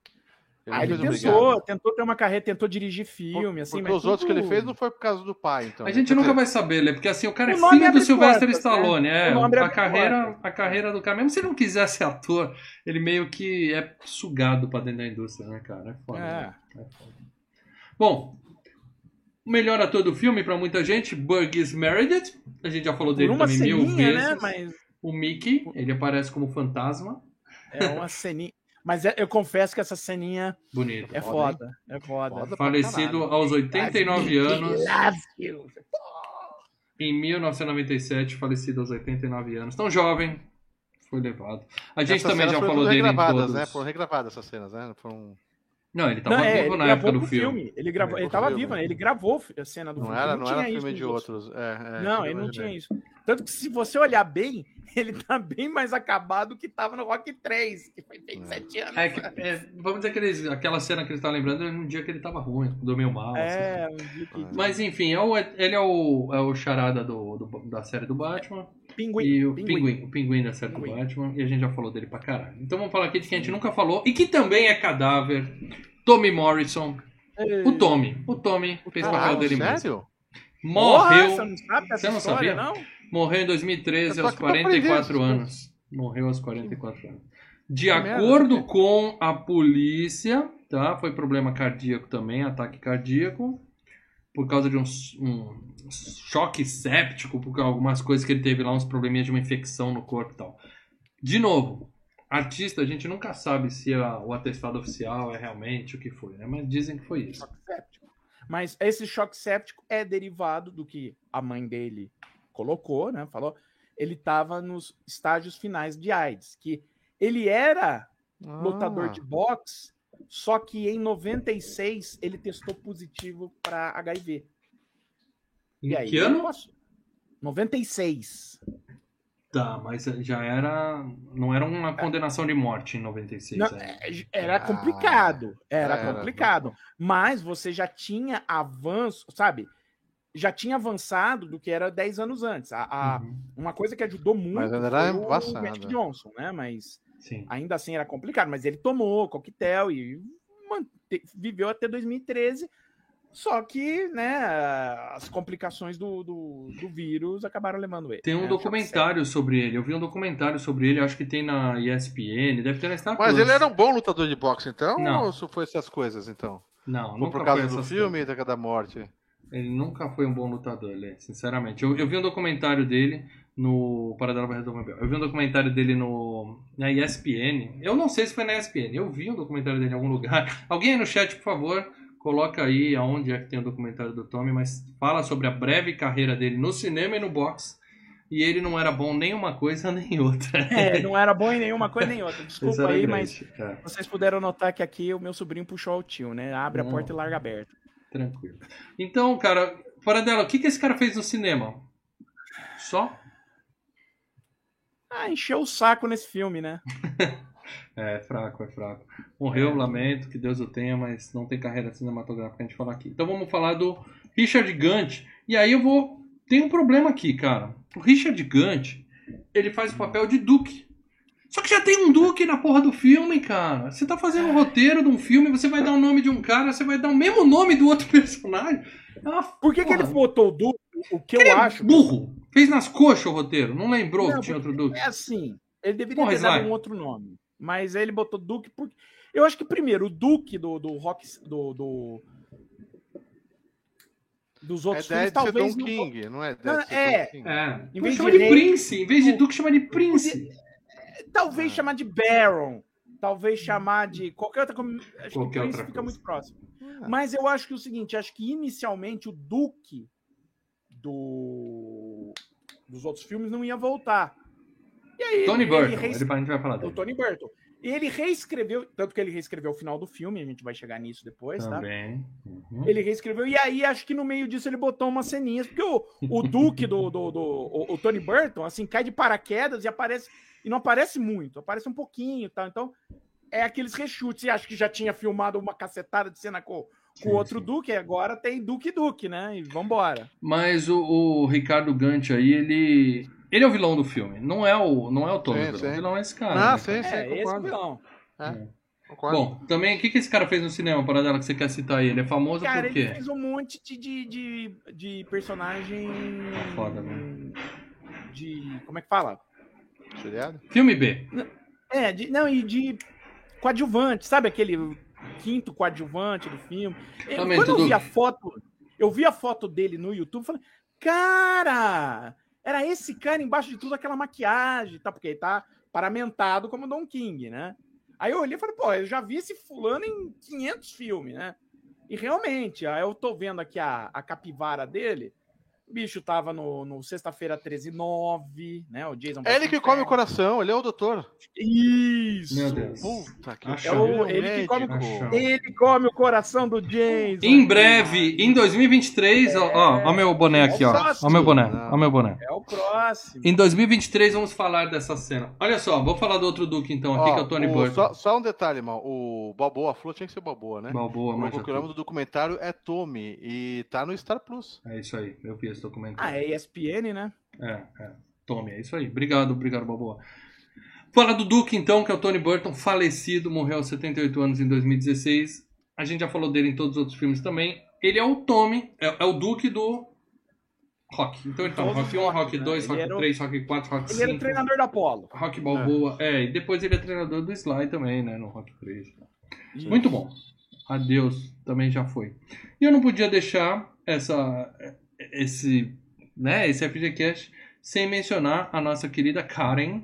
Ah, não ele pensou, obrigado. tentou ter uma carreira, tentou dirigir Por- filme, assim, Porque mas os outros que ele tudo- fez não foi por causa do pai, então. A gente Quer nunca dizer, vai saber, Lê, porque assim, o cara O é nome filho do abre Sylvester portas, Stallone. né? É, O nome a carreira, a carreira do cara, mesmo se ele não quiser ser ator, ele meio que é sugado pra dentro da indústria, né, cara? É foda. É. né? É foda. Bom, o melhor ator do filme pra muita gente, Burgess Meredith. A gente já falou Por dele uma também mil ceninha, vezes. né? Mas O Mickey, ele aparece como fantasma. é uma ceninha. Mas é- eu confesso que essa ceninha Bonito. é Foda, foda. É foda. Foda. Falecido caralho. aos 89 anos. Love you. Em 1997, falecido aos 89 anos. Tão jovem, foi levado. A gente Essas também já falou dele em regravadas, todos. né? Foram regravadas essas cenas, né? Foram... Não, ele tava Não, é, vivo ele na época do pro filme. Ele gravou, ele Pro tava filme. vivo, né? Ele gravou a cena do Não filme. era, não era tinha filme de outros. É, é, Não, ele não tinha isso. Tanto que se você olhar bem, ele tá bem mais acabado que tava no Rock 3, que foi feito É. sete anos. É que, é, vamos dizer que eles, aquela cena que ele tá lembrando é um dia que ele tava ruim, dormiu mal. É, assim. um dia que... Mas enfim, é o- ele é o, é o charada do, do- da série do Batman. Pinguim. e o pinguim. pinguim. o pinguim da série Pinguim. do Batman. E a gente já falou dele pra caralho. Então vamos falar aqui de quem a gente nunca falou e que também é cadáver. Tommy Morrison. O Tommy. O Tommy fez o papel dele mesmo. sério? Morreu. Nossa, não sabe essa Você não história, sabia? não? Morreu em 2013, Eu tô aos aqui pra aprender 44 essas anos. Morreu aos 44 anos. De merda, acordo com a polícia, tá? Foi problema cardíaco também, ataque cardíaco, por causa de um, um choque séptico, por algumas coisas que ele teve lá, uns probleminhas de uma infecção no corpo e tal. De novo, artista, a gente nunca sabe se a- o atestado oficial é realmente o que foi, né? Mas dizem que foi isso. Mas esse choque séptico é derivado do que a mãe dele colocou, né? Falou. Ele estava nos estágios finais de AIDS, que ele era lutador Ah, de boxe, só que em 96 ele testou positivo para HIV. E aí? Em que ano? passou. 96. Tá, mas já era. Não era uma condenação de morte em 96. Não, né? é, era Ah, complicado. Era, era. complicado. Mas você já tinha avanço, sabe? Já tinha avançado do que era 10 anos antes. A, a- Uhum, Uma coisa que ajudou muito Mas era foi o. Magic Johnson, né? Mas Sim. ainda assim era complicado. Mas ele tomou coquetel e mante- viveu até 2013. Só que, né, as complicações do, do, do vírus acabaram levando ele. Tem um né? documentário sobre ele. Eu vi um documentário sobre ele, acho que tem na ESPN, deve ter na Star Mas Plus. ele era um bom lutador de boxe, então? Não. Ou foi essas coisas, então? Não, Foi nunca por causa foi do filme coisas. e da da morte? Ele nunca foi um bom lutador, Lê, sinceramente. Eu, eu vi um documentário dele no Paradela vai resolver Eu vi um documentário dele no na ESPN. Eu não sei se foi na ESPN. Eu vi um documentário dele em algum lugar. Alguém aí no chat, por favor, coloca aí aonde é que tem o documentário do Tommy, mas fala sobre a breve carreira dele no cinema e no boxe. E ele não era bom nem uma coisa nem outra. É, não era bom em nenhuma coisa nem outra. Desculpa aí, grande. mas É, vocês puderam notar que aqui o meu sobrinho puxou o tio, né? Abre a Não. porta e larga aberta. Tranquilo. Então, cara, Paradela, o que, que esse cara fez no cinema? Só? Ah, encheu o saco nesse filme, né? É, fraco, é fraco. Morreu, lamento, que Deus o tenha, mas não tem carreira cinematográfica a gente falar aqui. Então vamos falar do Richard Gant. E aí eu vou. Tem um problema aqui, cara. O Richard Gant, ele faz o papel de Duke. Só que já tem um Duke na porra do filme, cara. Você tá fazendo um roteiro de um filme, você vai dar o nome de um cara, você vai dar o mesmo nome do outro personagem. É uma Por que, que ele botou o Duke? O que eu Ele é acho. burro. Fez nas coxas o roteiro. Não lembrou Não, que tinha outro Duke. É assim. Ele deveria Porra, ter dado um outro nome. Mas aí ele botou Duke porque. Eu acho que primeiro, o Duke do, do rock. Do, do- dos É outros filmes, Dead ser talvez. Don não- King, não é Não, é. É. Em Pô, vez chama de Prince. Em vez de Duke, chama de Prince. Talvez Ah. chamar de Baron. Talvez chamar de qualquer outra. Acho Qualquer que o outra fica muito próximo. Ah, Mas eu acho que é o seguinte, acho que inicialmente o Duke do dos outros filmes não ia voltar. E aí Tony ele Burton. rees- Ele, a gente vai falar o dele. Tony Burton. E ele reescreveu, tanto que ele reescreveu o final do filme, a gente vai chegar nisso depois, tá? Também. Uhum. Ele reescreveu, e aí acho que no meio disso ele botou umas ceninhas, porque o, o Duke do, do, do- o, o Tony Burton, assim, cai de paraquedas e aparece, e não aparece muito, aparece um pouquinho, tá? Então, é aqueles rechutes, e acho que já tinha filmado uma cacetada de cena com, com o outro Duque, agora tem Duque e Duque, né? E vambora. Mas o, o Ricardo Gant aí, ele. Ele é o vilão do filme. Não é o, não é o. Sim, vilão. sim. O vilão é esse cara. Ah, né, sim, sim, é, esse é o concordo. vilão. É, concordo. Bom, também, o que, que esse cara fez no cinema, para dela que você quer citar aí? Ele é famoso Cara, por ele quê? fez um monte de, de, de, de personagem. Tá foda, né? De. Como é que fala? Seriado? Filme B. É, de, não, e de coadjuvante, sabe aquele quinto coadjuvante do filme? Eu- Também, quando eu tudo- vi a foto, eu vi a foto dele no YouTube, falei, cara, era esse cara embaixo de tudo aquela maquiagem, tá? Porque ele tá paramentado como Don King, né? Aí eu olhei e falei, pô, eu já vi esse fulano em 500 filmes, né? E realmente, aí eu tô vendo aqui a, a capivara dele, o bicho tava no, no Sexta-feira 13 9, né? O Jason É ele que come o coração, ele é o doutor. Isso! Meu Deus. Puta que É o- ele que come- Ele come o coração do Jason. Em breve, em 2023, ó, ó, ó meu boné aqui, ó. Ó meu boné, ó meu boné. É o próximo. Em 2023 vamos falar dessa cena. Olha só, vou falar do outro Duke então aqui, Ó, que é o Tony Burton. Só, só um detalhe, irmão. O Balboa, falou tinha que ser Balboa, né? Balboa, manja o nome do documentário é Tommy e tá no Star Plus. É isso aí, eu vi esse documentário. Ah, é ESPN, né? É, é. Tome, é isso aí. Obrigado, obrigado, Balboa. Fala do Duke, então, que é o Tony Burton, falecido, morreu aos 78 anos em 2016. A gente já falou dele em todos os outros filmes também. Ele é o Tommy, é, é o Duke do Rock. Então ele tá no Rock os 1, Rock, Rock né? 2, Ele Rock era o- 3, Rock 4, Rock Ele era o 5. treinador da Apollo. Rock Balboa, é. e depois ele é treinador do Sly também, né, no Rock 3. Isso. Muito bom. Adeus também já foi. E eu não podia deixar essa esse, né, esse FGCast sem mencionar a nossa querida Karen,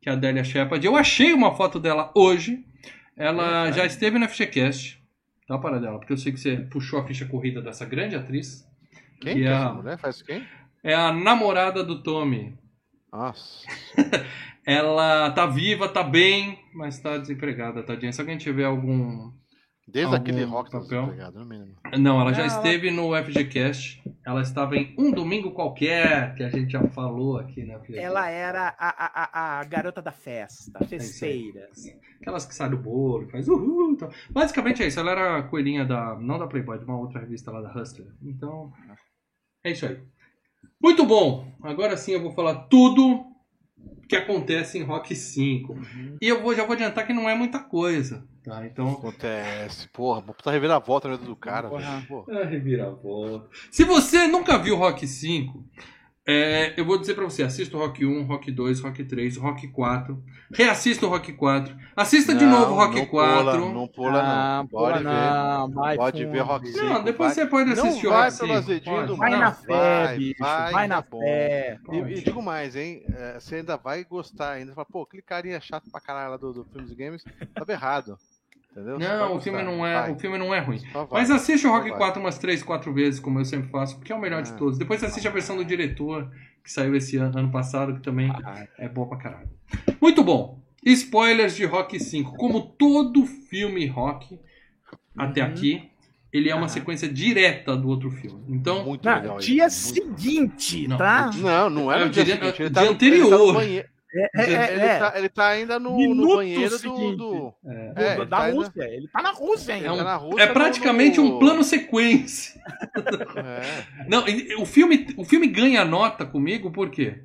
que é a Delia Shepard. Eu achei uma foto dela hoje. Ela É, já esteve no FGCast. Tá para dela, porque eu sei que você puxou a ficha corrida dessa grande atriz. Quem Que é é essa a- mulher? Faz quem? É a namorada do Tommy. Nossa. Ela tá viva, tá bem, mas tá desempregada, tadinha. Se alguém tiver algum Desde Algum aquele rock papel? desempregado, no mínimo. Não, ela já ela- esteve no FGCast. Ela estava em Um Domingo Qualquer, que a gente já falou aqui na FGCast. Ela era a, a, a, garota da festa, É festeira. Aquelas que saem do bolo, faz uhul. Então. Basicamente é isso. Ela era a coelhinha da. Não da Playboy, de uma outra revista lá da Hustler. Então. É isso aí. Muito bom! Agora sim eu vou falar tudo que acontece em Rock 5. Uhum. E eu vou, já vou adiantar que não é muita coisa. Tá? Então. Acontece, porra, puta reviravolta no meio do cara, Porra. velho. Pô. Ah, reviravolta. Se você nunca viu Rock 5, é, eu vou dizer pra você, assista o Rock 1, Rock 2, Rock 3, Rock 4, reassista o Rock 4, assista de Não, novo o Rock não 4. Pula, não pula, Ah, não. Pode pula ver. não, vai Pode fundo. ver Rock 5. Não, depois você pode assistir não o vai Rock pelo 5. azedinho Pode. do Vai na fé, vai, bicho. vai, Vai, na bom. fé. E, e digo mais, hein? é, Você ainda vai gostar ainda. Fala, pô, aquele carinha chato pra caralho lá do, do Filmes e Games, tava errado. Entendeu? Não, o filme não é, vai. o filme não é ruim. Mas assiste o Rock Só vai. 4 umas 3, 4 vezes, como eu sempre faço, porque é o melhor de Ah. todos. Depois assiste a versão do diretor, que saiu esse ano, ano passado, que também Ah, é boa pra caralho. Muito bom. Spoilers de Rock 5. Como todo filme rock até Uhum. aqui, ele é uma Ah. sequência direta do outro filme. Então, Muito Não, legal. dia muito- seguinte, Não, tá? Não, não é É, no dia seguinte. Ele dia tá, no- ele tá banheiro. É, é, Ele, é, tá, ele tá ainda no, no banheiro do. seguinte. do- é, do- é, ele da tá ainda- Rússia. Ele tá na Rússia ainda. É um- tá Rússia é no- praticamente no- um plano sequência. É. Não, e- o filme, o filme ganha nota comigo por quê?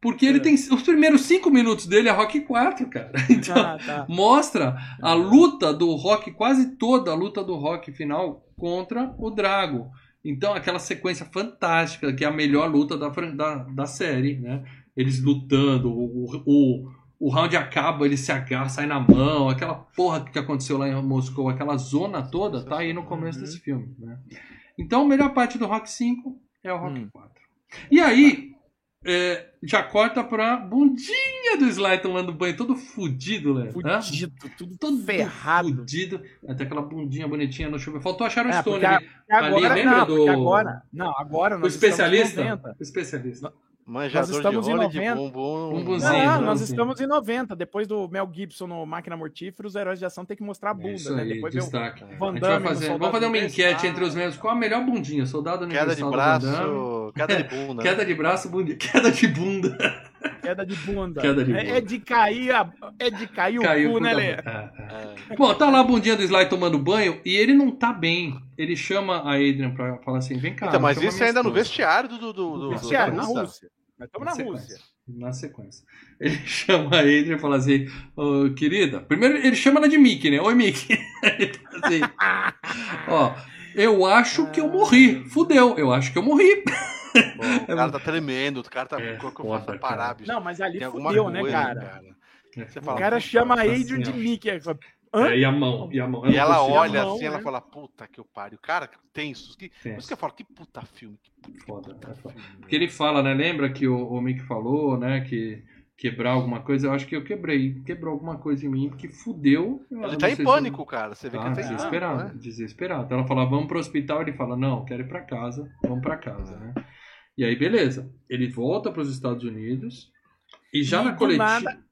Porque ele É. tem os primeiros cinco minutos dele é Rock 4, cara. Então, Tá, tá. mostra a luta do Rock, quase toda a luta do Rock final contra o Drago. Então, aquela sequência fantástica, que é a melhor luta da, da, da série, né? Eles lutando, o, o, o round acaba, ele se agarra, sai na mão, aquela porra que aconteceu lá em Moscou, aquela zona toda, tá aí no começo Uhum. desse filme, né? Então, a melhor parte do Rock 5 é o Rock Hum. 4. E aí, é, já corta pra bundinha do Sly tomando banho, todo fudido, Léo. né? Fudido, tudo Todo ferrado. Fudido. Até aquela bundinha bonitinha no chuveiro. Faltou a Sharon É, Stone porque ali. Agora, Ali, lembra não, do- agora, não, agora O especialista? 90. O especialista. Manjador estamos de em rola de 90. bumbum. Bumbumzinho, Não, né? não, nós estamos em 90. Depois do Mel Gibson no Máquina Mortífera, os heróis de ação tem que mostrar a É bunda, isso né? aí, Depois vem o destaque. Van Damme fazer, vamos fazer uma enquete entre os membros. Qual a melhor bundinha? Soldado Queda de Universal do Van Damme? braço, queda de bunda. Queda de braço, bundinha. Queda de bunda. Queda de bunda. Queda de É- bunda. É, de cair, a- é de cair Caiu o cu, né, Lê? É, é. É. Bom, tá lá a bundinha do Sly tomando banho e ele não tá bem. Ele chama a Adrian pra falar assim: vem cá. Então, mas isso minha ainda no esposa. vestiário do. do, do, do- Vestiário, da na Rússia. Rússia. Nós estamos Na na sequência. Rússia. Na sequência. Ele chama a Adrian e fala assim: "Ô, querida. Primeiro ele chama ela de Mickey, né? Oi, Mickey. Ele fala assim, Ó, eu acho que eu morri. Fudeu, eu acho que eu morri. Pô, o cara tá tremendo, o cara tá. É, como que eu faço cara. parar, bicho? Não, mas ali Tem fudeu, né, coisa, cara? Você O fala, cara chama a Adrian de. Mickey. aí fala, Hã? É, e a mão, e a mão. E ela olha mão, assim, ela né? fala, puta que eu pariu. Cara, tenso. Que, por Tenso. isso que eu falo, que puta filme. Que puta, que Foda, puta é foda. filme. Porque ele fala, né? Lembra que o, o Mick falou, né? Que quebrar alguma coisa. Eu acho que eu quebrei. Quebrou alguma coisa em mim, porque fudeu. Eu Ele não tá em se- pânico, cara. Você vê que Tá, ele tá desesperado, né? desesperado. Então ela fala, vamos pro hospital. Ele fala, não, quero ir pra casa. Vamos pra casa, né? E aí, beleza. Ele volta pros Estados Unidos. E já E na coletiva. nada-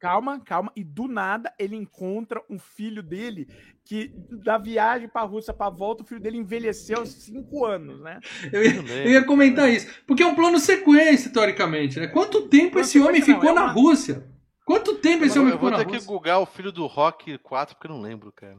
Calma, calma. E do nada ele encontra um filho dele que, da viagem pra Rússia pra volta, o filho dele envelheceu aos 5 anos, né? Eu ia, eu ia comentar isso. Porque é um plano sequência, teoricamente, né? Quanto tempo esse homem não, ficou é na uma- Rússia? Quanto tempo esse Eu, homem eu ficou vou na ter que Rússia? googar o filho do Rock 4 porque eu não lembro, cara.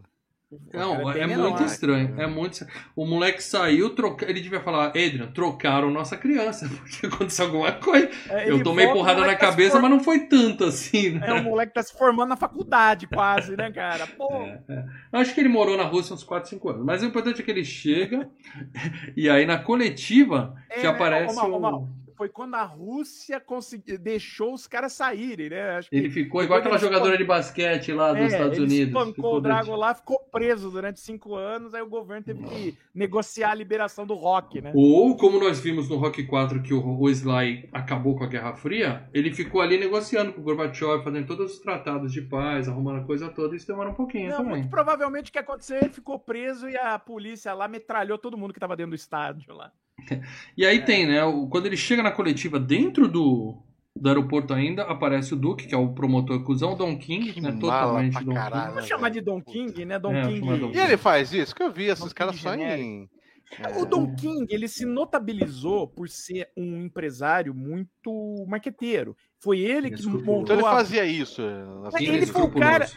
Não, cara é, bem muito estranho. É muito. O moleque saiu, troca... ele devia falar, Adrian, trocaram nossa criança, porque aconteceu alguma coisa. É, Eu tomei volta, porrada na tá cabeça, form- mas não foi tanto assim, né? É, o moleque tá se formando na faculdade, quase, né, cara? Pô, É, é. Eu Acho que ele morou na Rússia uns 4, 5 anos. Mas o importante é que ele chega e aí na coletiva que É, aparece ô, Mal, ô, o... Mal, foi quando a Rússia consegui... deixou os caras saírem, né? Que Ele ficou igual aquela jogadora de basquete lá dos É, Estados ele Unidos. espancou Ficou o Drago lá, ficou preso durante cinco anos, aí o governo teve que negociar a liberação do rock, né? Ou, como nós vimos no Rock 4 que o, o Sly acabou com a Guerra Fria, ele ficou ali negociando com o Gorbachev, fazendo todos os tratados de paz, arrumando a coisa toda, isso demora um pouquinho Não, também. muito provavelmente o que aconteceu, ele ficou preso e a polícia lá metralhou todo mundo que tava dentro do estádio lá. E aí tem, né, quando ele chega na coletiva dentro do, do aeroporto ainda, aparece o Duque, que é o promotor cuzão, o Don King, Que né, mala totalmente pra Don caralho. King. Vamos chamar de Don King, né? Don É, King. Don E ele faz isso? Que eu vi esses caras só em. é, O Don King, ele se notabilizou por ser um empresário muito marqueteiro. Foi ele que montou Então ele a fazia isso. é, nas Ele vezes. foi o cara-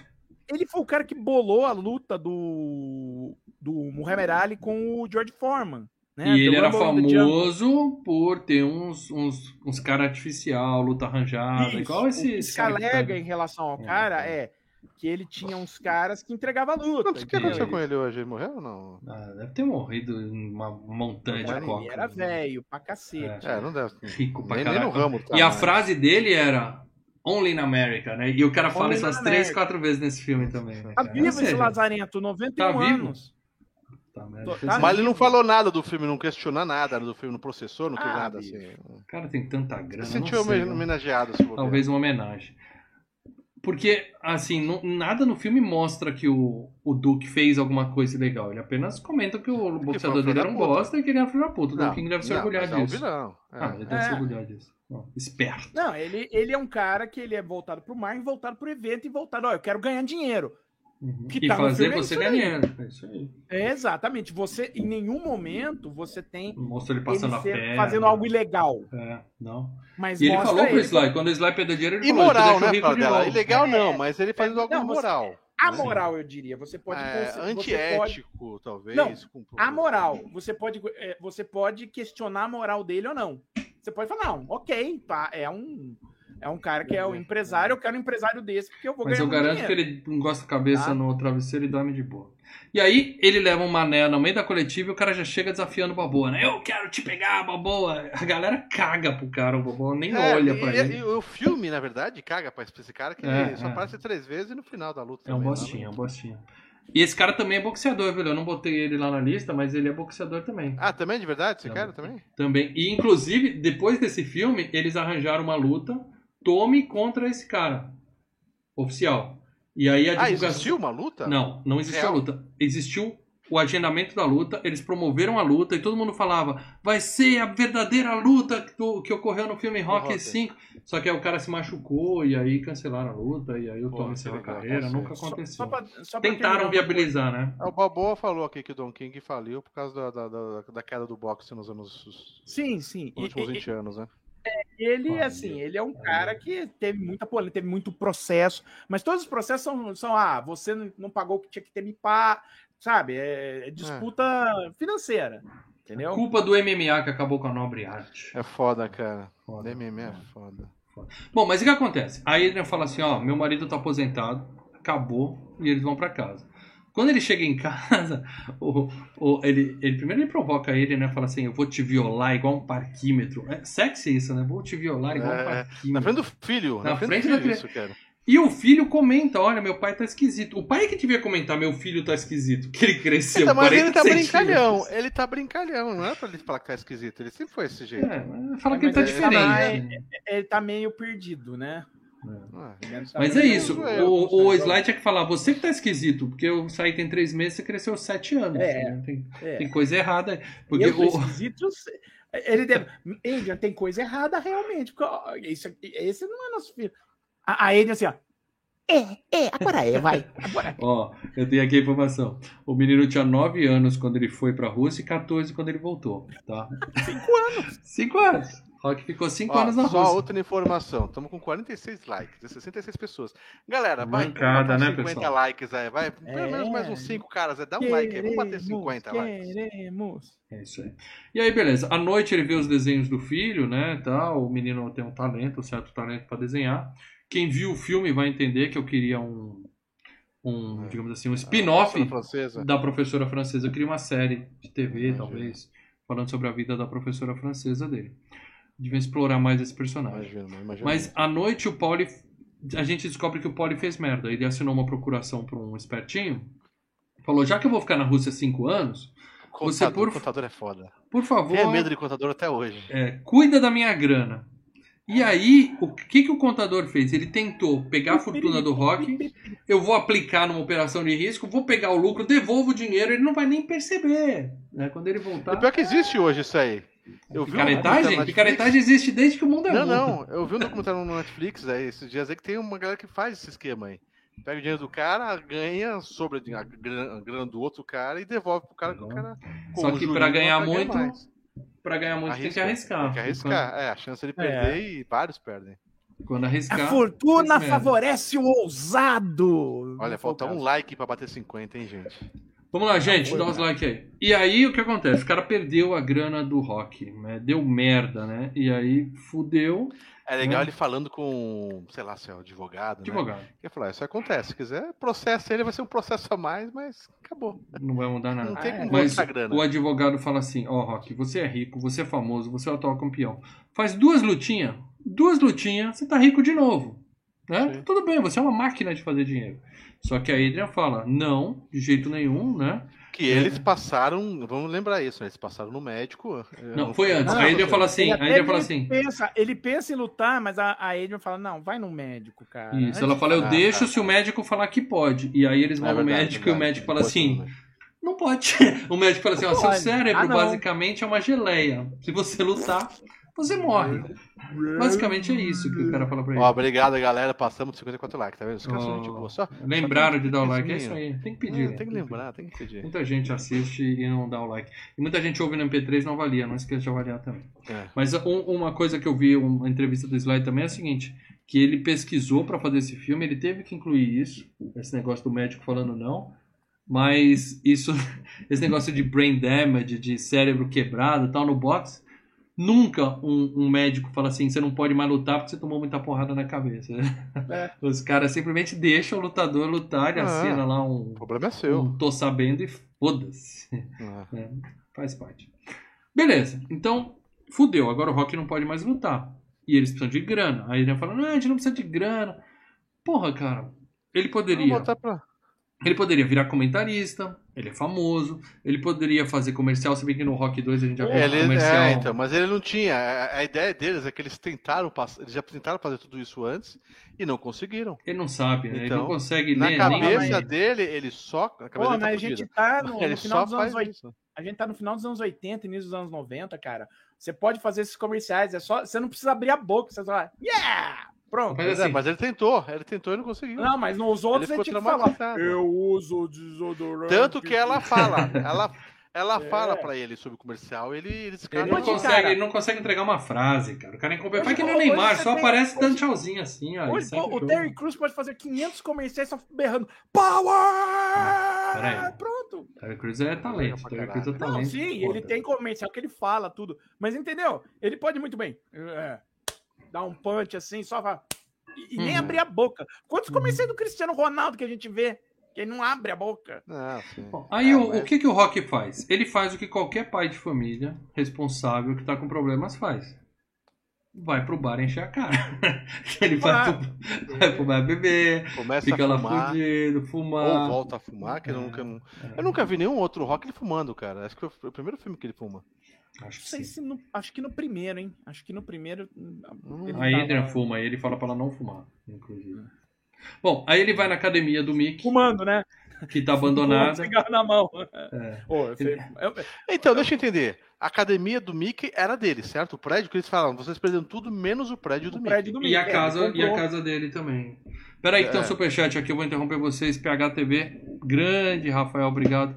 ele foi o cara que bolou a luta do, do Muhammad Ali com o George Foreman. Né? E ele The era the Jungle. famoso por ter uns, uns, uns cara artificial, luta arranjada, Isso, igual esse. o que tá- alega em relação ao É, cara é. é que ele tinha uns caras que entregavam a luta. O que aconteceu com ele hoje? Ele morreu ou não? Ah, deve ter morrido em uma montanha de Ele coca. era velho pra cacete. É, não deve. Rico pra Nem, nem no ramo. tá E a mais. frase dele era Only in America, né? E o cara fala Only isso umas três, quatro vezes nesse filme também. Né, Tá vivo esse Lazarento, 91 Tá vivo? anos. Tá, Mas ele não falou nada do filme, não questionou nada do filme, não processou, não fez Ah, nada bicho. assim. O cara tem tanta grana. Você não sentiu sei, homen- homenageado, se. Talvez uma homenagem. Porque, assim, não- nada no filme mostra que o, o Duke fez alguma coisa legal. Ele apenas comenta que o boxeador um filho dele um puta. bosta e que ele era filho da puta. O Não, King deve se não, orgulhar é um disso. vilão. É. Ah, ele deve se É. orgulhar disso. Ó, esperto. Não, ele, ele é um cara que ele é voltado pro marketing, voltado pro evento e voltado, ó, eu quero ganhar dinheiro. Uhum. Que E tá fazer é você aí. dinheiro. É isso aí. É, exatamente. Você, em nenhum momento, você tem Mostra ele ele passando a ser- perna. fazendo algo ilegal. É, não. Mas E ele falou pro ele- Sly, quando o Sly perdeu dinheiro, ele falou, Imoral, "Eu te né, novo." Ilegal não, É. mas ele faz algo Não, você- moral. A moral, eu diria. Você pode. É, você pode- antiético, talvez. Não, A moral. Você pode, é, você pode questionar a moral dele ou não. Você pode falar, não, ok, tá, é um. É um cara que é um empresário, eu quero um empresário desse, porque eu vou Mas ganhar eu muito garanto que dinheiro. ele encosta a cabeça Tá. no travesseiro e dorme de boa. E aí, ele leva um mané no meio da coletiva e o cara já chega desafiando o Baboa, né? Eu quero te pegar, Baboa! A galera caga pro cara, o Baboa nem É, olha e- pra e- ele. E o filme, na verdade, caga pra esse cara que É, ele só é. aparece três vezes no final da luta. É um também, bostinha, é né? um bostinha. E esse cara também é boxeador, viu? Eu não botei ele lá na lista, mas ele é boxeador também. Ah, também, de verdade? Esse Não. cara também? Também. E, inclusive, depois desse filme, eles arranjaram uma luta Tome contra esse cara. Oficial. E aí a Ah, divulgação... existiu uma luta? Não, não existiu Real? a luta. Existiu o agendamento da luta, eles promoveram a luta e todo mundo falava vai ser a verdadeira luta que, do- que ocorreu no filme Rock Rock. 5. Só que aí o cara se machucou e aí cancelaram a luta e aí o que encerrou a carreira. tá Nunca. Só- aconteceu. Só pra, só pra terminar Tentaram viabilizar, né? É, O Balboa falou aqui que o Don King faliu por causa da, da, da, da queda do boxe nos anos. Sim, sim. Nos E- últimos e- 20 anos, né? Ele, assim, ele é um cara que teve muita polêmica, teve muito processo, mas todos os processos são, são ah, você não- pagou o que tinha que ter me pago, sabe? É, é disputa financeira, entendeu? Culpa do MMA que acabou com a nobre arte. É foda, cara. Foda. MMA é foda. Bom, mas o que acontece? Aí ele fala assim, ó, meu marido tá aposentado, acabou, e eles vão pra casa. Quando ele chega em casa, o, o- ele, ele primeiro ele provoca ele, né? Fala assim, eu vou te violar igual um parquímetro. É sexy isso, né? Vou te violar igual um É, parquímetro. Na frente do filho. Na Na, frente, frente do da filho, criança. isso, cara. E o filho comenta, olha, meu pai tá esquisito. O pai é que devia comentar, meu filho tá esquisito, que ele cresceu Então, mas ele 40 tá brincalhão. Ele tá brincalhão. Não é pra ele falar que tá esquisito. Ele sempre foi desse jeito. É, fala É, que ele tá ele diferente. tá né? Ele tá meio perdido, né? Ah, Ele tá Mas é isso, o, o. Slide tinha que falar, você que tá esquisito, porque eu saí tem três meses, você cresceu sete anos. É. né? Tem, É. tem coisa errada aí. Porque eu o, esquisito. Ele deve. Adrian, tem coisa errada realmente. Porque, ó, isso, esse não é nosso filho. A, a Adrian assim, ó. É, é, agora é, vai. Agora. Ó, eu tenho aqui a informação. O menino tinha 9 anos quando ele foi pra Rússia e 14 quando ele voltou, tá? 5 anos. 5 anos. Rock ficou 5 Ó, anos na só Rússia. outra informação. Estamos com 46 likes, de 66 pessoas. Galera, vai. Vamos né, bater 50 pessoal? likes aí. Vai. Pelo É. menos mais uns 5 caras. aí. Dá um like aí. Vamos bater 50 likes. Queremos. É isso aí. E aí, beleza. À noite ele vê os desenhos do filho, né? Tal. O menino tem um talento, um certo talento pra desenhar. Quem viu o filme vai entender que eu queria um, um É. digamos assim, um spin-off da professora francesa. Eu queria uma série de TV, Imagina. talvez, falando sobre a vida da professora francesa dele. Devia explorar mais esse personagem. Imagina, imagina. Mas à noite o Pauli. A gente descobre que o Pauli fez merda. Ele assinou uma procuração para um espertinho. Falou: já que eu vou ficar na Rússia cinco anos, contador, você por- contador é foda. por favor, Tenho medo de contador até hoje. é, cuida da minha grana. E aí, o que, que o contador fez? Ele tentou pegar a fortuna do Rock, eu vou aplicar numa operação de risco, vou pegar o lucro, devolvo o dinheiro, ele não vai nem perceber. Né? Quando ele voltar. E pior que existe hoje isso aí. Eu vi um Picaretagem? Picaretagem existe desde que o mundo é Não, mundo. não. Eu vi um documentário no Netflix aí, esses dias aí que tem uma galera que faz esse esquema aí. Pega o dinheiro do cara, ganha sobre a grana do outro cara e devolve pro cara que o cara. com Só que não ganhar muito, mais. Pra ganhar muito tem que Arrisca, arriscar. Tem que arriscar. É, a chance de perder e vários perdem. Quando, arriscar. A fortuna favorece o ousado. Olha, Não falta um like pra bater 50, hein, gente? Vamos lá, gente, foi, dá uns like aí. E aí o que acontece? O cara perdeu a grana do rock, né? Deu merda, né? E aí fudeu É legal Hum. ele falando com, sei lá, se é o advogado. Né? advogado. Ele falar, isso acontece. Se quiser, processo ele, vai ser um processo a mais, mas acabou. Não vai mudar Não nada. tem Ah, como é. Mas grana. o advogado fala assim: Ó, Rock, você é rico, você é famoso, você é o atual campeão. Faz duas lutinhas, duas lutinhas, você tá rico de novo. Né? Sim. Tudo bem, você é uma máquina de fazer dinheiro. Só que a Adrian fala: Não, de jeito nenhum, né? Que eles passaram, vamos lembrar isso, né? eles passaram no médico. Não, foi antes. Não, a Adrian fala assim: Ele a Adrian fala assim. Pensa, ele pensa em lutar, mas a, a Adrian fala: não, vai no médico, cara. Isso, Antes ela fala, eu Ah, deixo tá, se o médico falar que pode. E aí eles vão É no verdade, médico e o médico fala Pode assim, não pode. O médico fala assim, ó, seu cérebro Ah, basicamente é uma geleia. Se você lutar, você morre. Basicamente é isso que o cara fala pra ele. Ó, obrigado, galera. Passamos de 54 likes, tá vendo? Os caras são Ó, gente boa. Só, Lembraram de dar o like, é isso aí. Tem que É, pedir. né? tem que lembrar, tem que pedir. Muita gente assiste e não dá o like. E muita gente ouve no MP3 e não avalia, não esqueça de avaliar também. É. Mas um- uma coisa que eu vi, uma entrevista do Slide também é a seguinte, que ele pesquisou pra fazer esse filme, ele teve que incluir isso, esse negócio do médico falando não, mas isso, esse negócio de brain damage, de cérebro quebrado e tal no boxe, nunca um, um médico fala assim, você não pode mais lutar porque você tomou muita porrada na cabeça. É. Os caras simplesmente deixam o lutador lutar, ele Ah. assina lá um, O problema é seu. um tô sabendo e foda-se. Ah. É, faz parte. Beleza, então fudeu, agora o Rock não pode mais lutar. E eles precisam de grana. Aí ele fala, não, a gente não precisa de grana. Porra, cara, ele poderia. pra... Ele poderia virar comentarista, ele é famoso, ele poderia fazer comercial, se bem que no Rock 2 a gente já viu Ele, comercial. é, então, mas ele não tinha. A, a ideia deles é que eles tentaram passar, eles já tentaram fazer tudo isso antes e não conseguiram. Ele não sabe, né? ele Então, não consegue Na ler cabeça nem. dele, ele só. A cabeça Pô, tá mas a fodida. gente tá no, ele no final dos anos faz 80. isso. A gente tá no final dos anos 80, início dos anos 90, cara. Você pode fazer esses comerciais, é só. Você não precisa abrir a boca, você só fala, yeah! Pronto. Mas é, assim- mas ele tentou, ele tentou e não conseguiu. Não, mas nos outros Ele ele, tinha que falar. Eu uso desodorante. Tanto que ela fala, ela, Ela É. fala pra ele sobre o comercial, ele, ele Ele não, consegue, cara- ele não consegue entregar uma frase, cara. O cara é incompetente. Faz que nem o Neymar, só tem- aparece dando tchauzinho assim, ó. Hoje, o. Terry Crews pode fazer 500 comerciais só berrando Power! Peraí. Pronto. Terry Crews é talento. Terry Crews é talento. Não, sim, foda. ele tem comercial que ele fala tudo. Mas entendeu? Ele pode muito bem é, dar um punch assim, só fa- e, e nem Uhum. abrir a boca. Quantos comerciais do Cristiano Ronaldo que a gente vê? Que ele não abre a boca. Sim. Bom, Aí É, o, mas- o que, que o Rock faz? Ele faz o que qualquer pai de família responsável que tá com problemas faz. Vai pro bar encher a cara. ele vai pro, vai pro bar beber, Começa fica a lá fumar, fudido, ou fumar. volta a fumar, que eu É. nunca. não- Eu nunca vi nenhum outro rock ele fumando, cara. Acho que foi o primeiro filme que ele fuma. Acho Não que sei sim. se no, acho que no primeiro, hein? Acho que no primeiro. hum, A Adrian tava fuma, aí ele fala pra ela não fumar, inclusive. Bom, aí ele vai na academia do Mickey, Fumando, né? que tá Com abandonada. cigarro na mão. É. Eu- Então, deixa eu entender. A academia do Mickey era dele, certo? O prédio que eles falaram, vocês perderam tudo menos o prédio do o Mickey. prédio do E a Mickey, casa, ele e a casa dele também. Peraí, que tem um É. superchat aqui, eu vou interromper vocês. PHTV, grande Rafael, obrigado.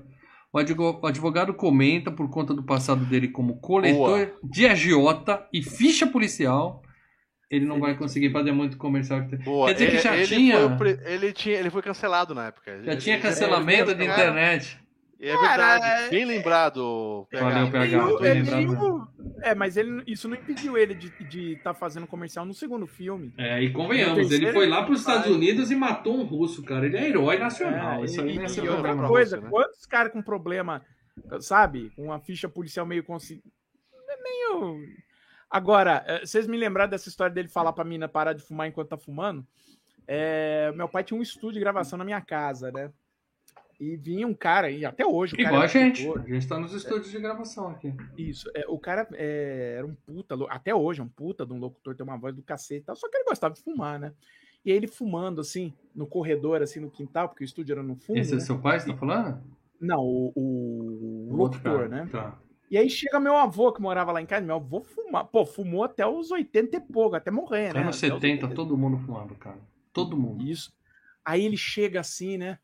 O advo- o advogado comenta por conta do passado dele como coletor de agiota e ficha policial. Ele não vai conseguir fazer muito comercial. Boa. Quer dizer que ele- já ele tinha- Foi, ele, tinha, ele foi cancelado na época. Já tinha Ele- cancelamento de ele- internet. É Cara, verdade. é- Bem lembrado. PH. Valeu, Ele PH, ele lembrado. tem o- É, mas ele, isso não impediu ele de estar de tá fazendo comercial no segundo filme. É, e convenhamos, ele foi ele lá para os Estados. Unidos e matou um russo, cara. Ele é herói nacional. É, isso e, aí não é e outra coisa, né? quantos caras com problema, sabe, com uma ficha policial meio consci... é meio Agora, vocês me lembraram dessa história dele falar pra mina parar de fumar enquanto tá fumando? É, meu pai tinha um estúdio de gravação na minha casa, né? E vinha um cara, e até hoje o cara Igual a era gente. A gente tá nos estúdios de gravação aqui. Isso, é, o cara é, era um puta, até hoje é um puta de um locutor, tem uma voz do cacete e tal, só que ele gostava de fumar, né? E ele fumando, assim, no corredor, assim, no quintal, porque o estúdio era no fundo, Esse é né? seu pai, você tá falando? Não, o, o, o locutor, cara. né? Tá. E aí chega meu avô, que morava lá em casa, meu avô fumar, pô, fumou até os 80 e pouco, até morrer, né? Anos Até os 70, 80. todo mundo fumava, cara. Todo mundo. Isso. Aí ele chega assim, né?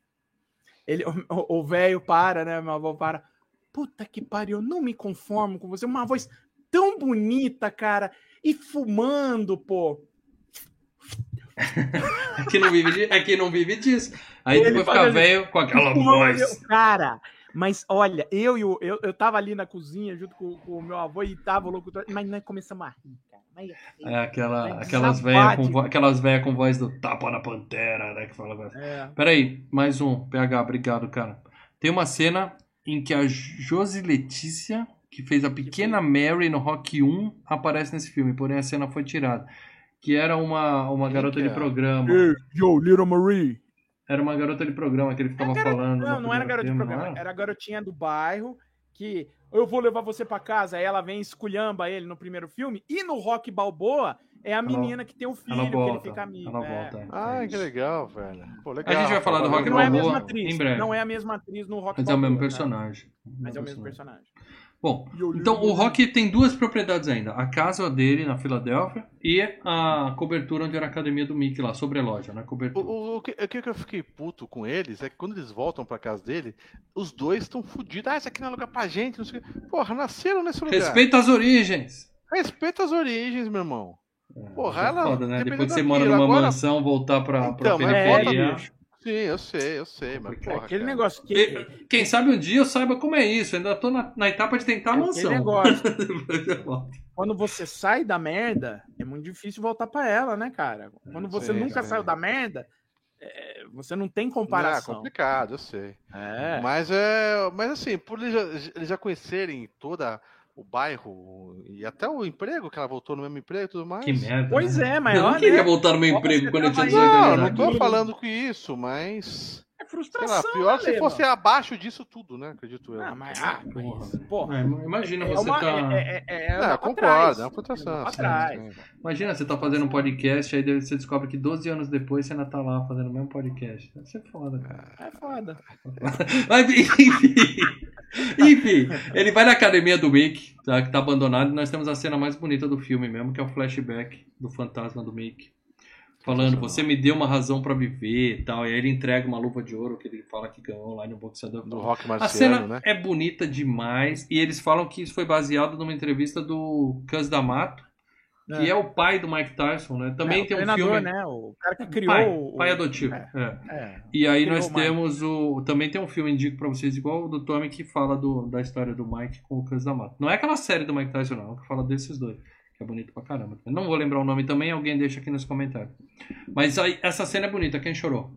Ele, o velho para, né? Meu avô para. Puta que pariu, eu não me conformo com você. Uma voz tão bonita, cara. E fumando, pô. Que não vive, que não vive disso. Aí Ele depois fica assim, velho com aquela voz. eu- Cara, mas olha, eu e o. Eu, eu tava ali na cozinha junto com, com o meu avô e tava o locutor. Mas nós começamos a rir, É aquela, aquelas velhas com, vo- aquelas véia com voz do tapa na pantera, né? Que fala. é. Peraí, mais um. PH, obrigado, cara. Tem uma cena em que a Josi Letícia, que fez a pequena Mary no Rock 1, aparece nesse filme, porém a cena foi tirada. Que era uma, uma Quem garota que de é? programa. Hey, yo, Little Marie. Era uma garota de programa que ele ficava garota- falando. Não, não era garota de programa, era a garotinha do bairro que eu vou levar você pra casa. Aí ela vem esculhamba ele no primeiro filme. E no Rock Balboa é a menina que tem o filho, que volta. ele fica amigo. Ela é. volta. Ah, que legal, velho. Pô, legal. A gente vai falar do. Rock Não é a Balboa mesma atriz. em breve. Não é a mesma atriz no Rock Mas é o mesmo Balboa, né? personagem. Mas é o mesmo personagem. Bom, então o Rock tem duas propriedades ainda. A casa dele na Filadélfia e a cobertura onde era a academia do Mickey lá, sobre a loja, né? O, Cobertura. o, o que, o que eu fiquei puto com eles é que quando eles voltam pra casa dele, os dois estão fudidos. Ah, isso aqui não é lugar pra gente, não sei o quê. Porra, nasceram nesse lugar. Respeita as origens. Respeita as origens, meu irmão. Porra, É ela- foda, né? Depois que você mora numa agora- mansão, voltar pra, pra Então, mas periferia. bicho. Sim, eu sei, eu sei, mas porra, Aquele cara. negócio que. E- Quem sabe um dia eu saiba como é isso. Ainda tô na, na etapa de tentar a aquele mansão. negócio. Eu. Quando você sai da merda, é muito difícil voltar pra ela, né, cara? Quando você Sim, nunca sim. saiu da merda, é, você não tem Não, é comparação. complicado, eu sei. É. Mas é. Mas assim, por eles já, eles já conhecerem toda o bairro e até o emprego, que ela voltou no mesmo emprego e tudo mais. Que merda. Pois né? é, mas Eu não olha, queria voltar no meu emprego quando eu tinha tava 18 aí. Não, anos. não né? tô aqui. falando com isso, mas. é Sei frustração. lá, pior se Lema. fosse abaixo disso tudo, né? Acredito eu. Ah, mas, ah, Porra. mas, porra. É, imagina É você uma, tá. é, é, é, é Não, concordo, é uma sim. Imagina, você tá fazendo um podcast, aí você descobre que 12 anos depois você ainda tá lá fazendo o mesmo podcast. Deve ser foda, cara. É foda. Mas, enfim. Enfim, ele vai na academia do Mickey, tá, que tá abandonado, e nós temos a cena mais bonita do filme mesmo, que é o flashback do fantasma do Mickey. Falando, você me deu uma razão pra viver e tal. E aí ele entrega uma luva de ouro que ele fala que ganhou lá no boxeador. Do rock A marciano, cena né? é bonita demais. E eles falam que isso foi baseado numa entrevista do Cus D'Amato, que é. o pai do Mike Tyson, né? Também É, tem um treinador, filme. né? O cara que criou pai, o. pai adotivo. É. é. É. E aí Criou nós temos o. Também tem um filme, indico pra vocês, igual o do Tommy, que fala do, da história do Mike com o Cus D'Amato. Não é aquela série do Mike Tyson, não, que fala desses dois. Que é bonito pra caramba. Eu não vou lembrar o nome também, alguém deixa aqui nos comentários. Mas aí, essa cena é bonita, quem chorou?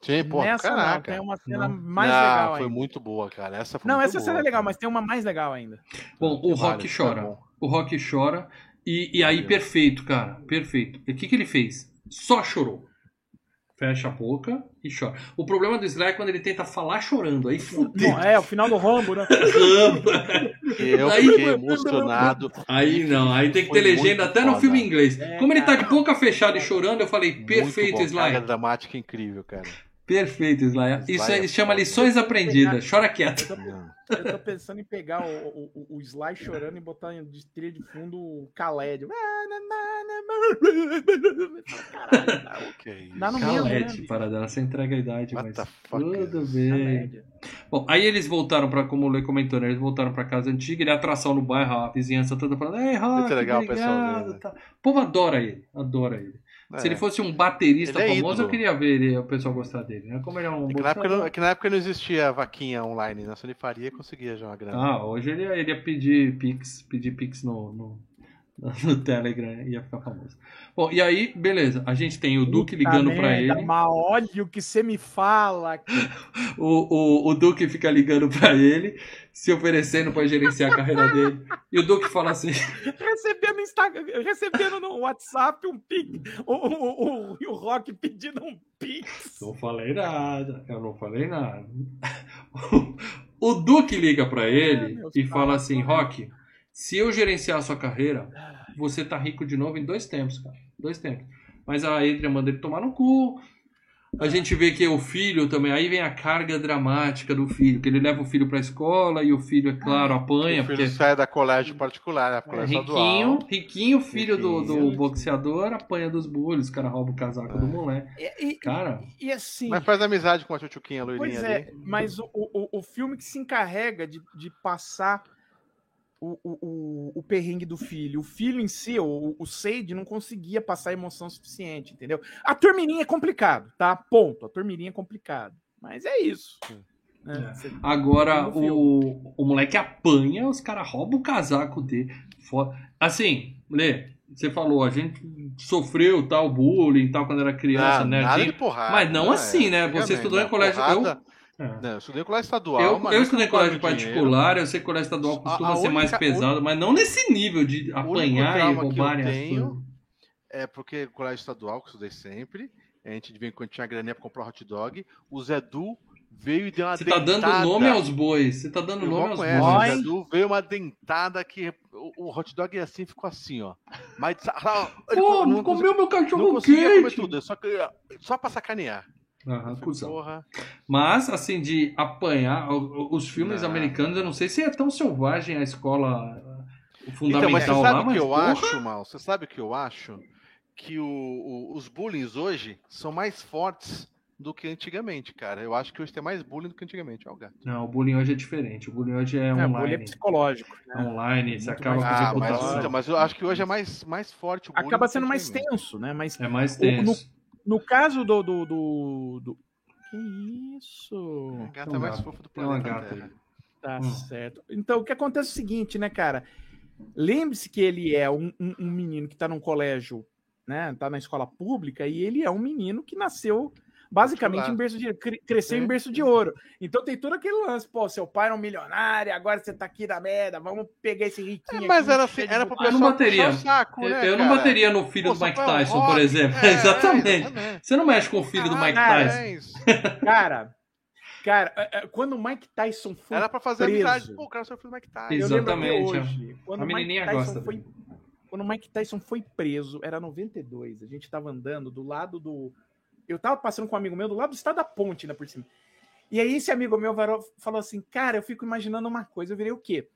Sim, pô, Nessa não, caraca. tem uma cena Não. mais Ah, legal foi ainda. muito boa, cara. Essa foi Não, muito essa boa, cena é legal, cara. mas tem uma mais legal ainda. Bom, o Rock várias, chora. tá o Rock chora. E, e aí, perfeito, cara. Perfeito. E o que, que ele fez? Só chorou. Fecha a boca e chora. O problema do Sly é quando ele tenta falar chorando. Aí fudeu. Não, é, o final do Rambo, né? Eu Aí- fiquei emocionado. Aí não, aí tem que ter Foi legenda até no foda. filme em inglês. É, Como ele tá de cara. boca fechada e chorando, eu falei, Muito perfeito, bom, Sly. Carga dramática incrível, cara. Perfeito, Sly. Sly Isso é aí chama lições aprendidas. Chora quieto. Eu tô pensando em pegar o, o, o Sly chorando e botar de trilha de fundo o Khaled. Caralho. Dá no mesmo, né, bicho? paradela, você entrega a idade, What mas tudo is na bem. Bom, aí eles voltaram pra, como o Lê comentou, né? Eles voltaram pra casa antiga, ele é atração no bairro, a vizinhança toda falando, ei, Rock, Muito legal o pessoal obrigado, dele, né? tá. O povo adora ele, adora ele. Se É. ele fosse um baterista Ele é famoso, eu queria ver ele, o pessoal gostar dele, né? Como ele é um É que, na época, não, é que na época não existia vaquinha online, né? Se ele faria, conseguia já uma grana. Ah, hoje ele ia, ele ia pedir Pix, pedir Pix no, no, no Telegram, ia ficar famoso. Bom, e aí, beleza, a gente tem o Duque ligando pra merda, ele. Mas olha o que você me fala. O, o, o Duque fica ligando pra ele, se oferecendo pra gerenciar a carreira dele. E o Duque fala assim: recebendo Instagram, recebendo no WhatsApp um pix, o, o, o, o Rock pedindo um pix. Não falei nada, eu não falei nada. O Duque liga pra ele meus e fala assim: né? Rock, se eu gerenciar a sua carreira, você tá rico de novo em dois tempos, cara. Dois tempos. Mas a Adrian manda ele tomar no cu. A gente vê que o filho também, aí vem a carga dramática do filho, que ele leva o filho pra escola e o filho, é claro, apanha, o filho porque sai da colégio particular, né? é Colégio riquinho, estadual. riquinho, filho do, do Riquinho. boxeador, apanha dos bullies, o cara rouba o casaco do É. moleque. E, e- Cara, e assim, Mas faz amizade com a tchutchuquinha loirinha pois ali. é, mas o, o, o filme que se encarrega de, de passar o, o, o, perrengue do filho, o filho em si, o, o Sage, não conseguia passar emoção suficiente, entendeu? A turmirinha é complicado, tá? Ponto. A turmirinha é complicado. Mas é isso. né? É. Agora o, o moleque apanha, os caras roubam o casaco dele. Fo- Assim, Lê, você falou, a gente sofreu tal bullying tal quando era criança, Ah, né? nada Tinha- de porrada. Mas não né? assim, né? Você estudou em né? colégio- Porrada- É. Não, eu estudei colégio estadual. Eu, mas eu estudei colégio dinheiro. particular, eu sei que colégio estadual A- costuma a ser mais única- pesado, mas não nesse nível de apanhar e trauma que eu tenho. É porque colégio estadual, que eu estudei sempre, a gente vem quando tinha graninha pra comprar hot dog, o Zé Du veio e deu uma Você tá dando nome aos bois. Você tá dando Meu nome aos conhece, bois. o. Zé Du veio uma dentada que o, o hot dog assim ficou assim, ó. Mas ah, ele Pô, não, comeu meu não cachorro comer quente. tudo, só, só pra sacanear. Aham, cuzão. Porra. Mas, assim, de apanhar, o- o- os filmes Não. americanos, eu não sei se é tão selvagem a escola uh, Então, fundamental mas você lá, sabe o mas que eu porra, acho, Mal? Você sabe o que eu acho? Que o, o- os bullying hoje são mais fortes do que antigamente, cara. Eu acho que hoje tem mais bullying do que antigamente, ó, o gato. Não, o bullying hoje é diferente. O bullying hoje é, É, bullying é online. psicológico. né? online, você Muito acaba com mais- Ah, mas, reputação. então, mas eu acho que hoje é mais, mais forte o bullying. Acaba sendo mais tenso, né? Mas É mais O- tenso. No caso do. do, do, do- Que isso? A gata É mais fofa do É uma planeta gata Terra. aí. Tá Hum. certo. Então, o que acontece é o seguinte, né, cara? Lembre-se que ele é um, um- um menino que tá num colégio, né? Tá na escola pública, e ele é um menino que nasceu basicamente em berço de cre- cresceu em berço de ouro. Então tem todo aquele lance, pô, seu pai era um milionário, agora você tá aqui na merda, vamos pegar esse riquinho É, mas aqui, era assim, era pro. Eu não pessoal bateria. saco, Eu, né, eu não cara? bateria no filho Pô, do Mike é um Tyson, rock, por exemplo. é, exatamente. exatamente. Você não mexe com o filho do Mike Tyson. é isso. Cara, cara, é, é, quando o Mike Tyson foi Era pra fazer preso. amizade. Pô, o cara só fez o Mike Tyson. Eu Exatamente, hoje, Quando A o Mike menininha Tyson gosta foi, quando o Mike Tyson foi preso, era 92. A gente tava andando do lado do. Eu tava passando com um amigo meu do lado do estado da ponte, né, por cima. E aí esse amigo meu falou assim: Cara, eu fico imaginando uma coisa. Eu virei o quê?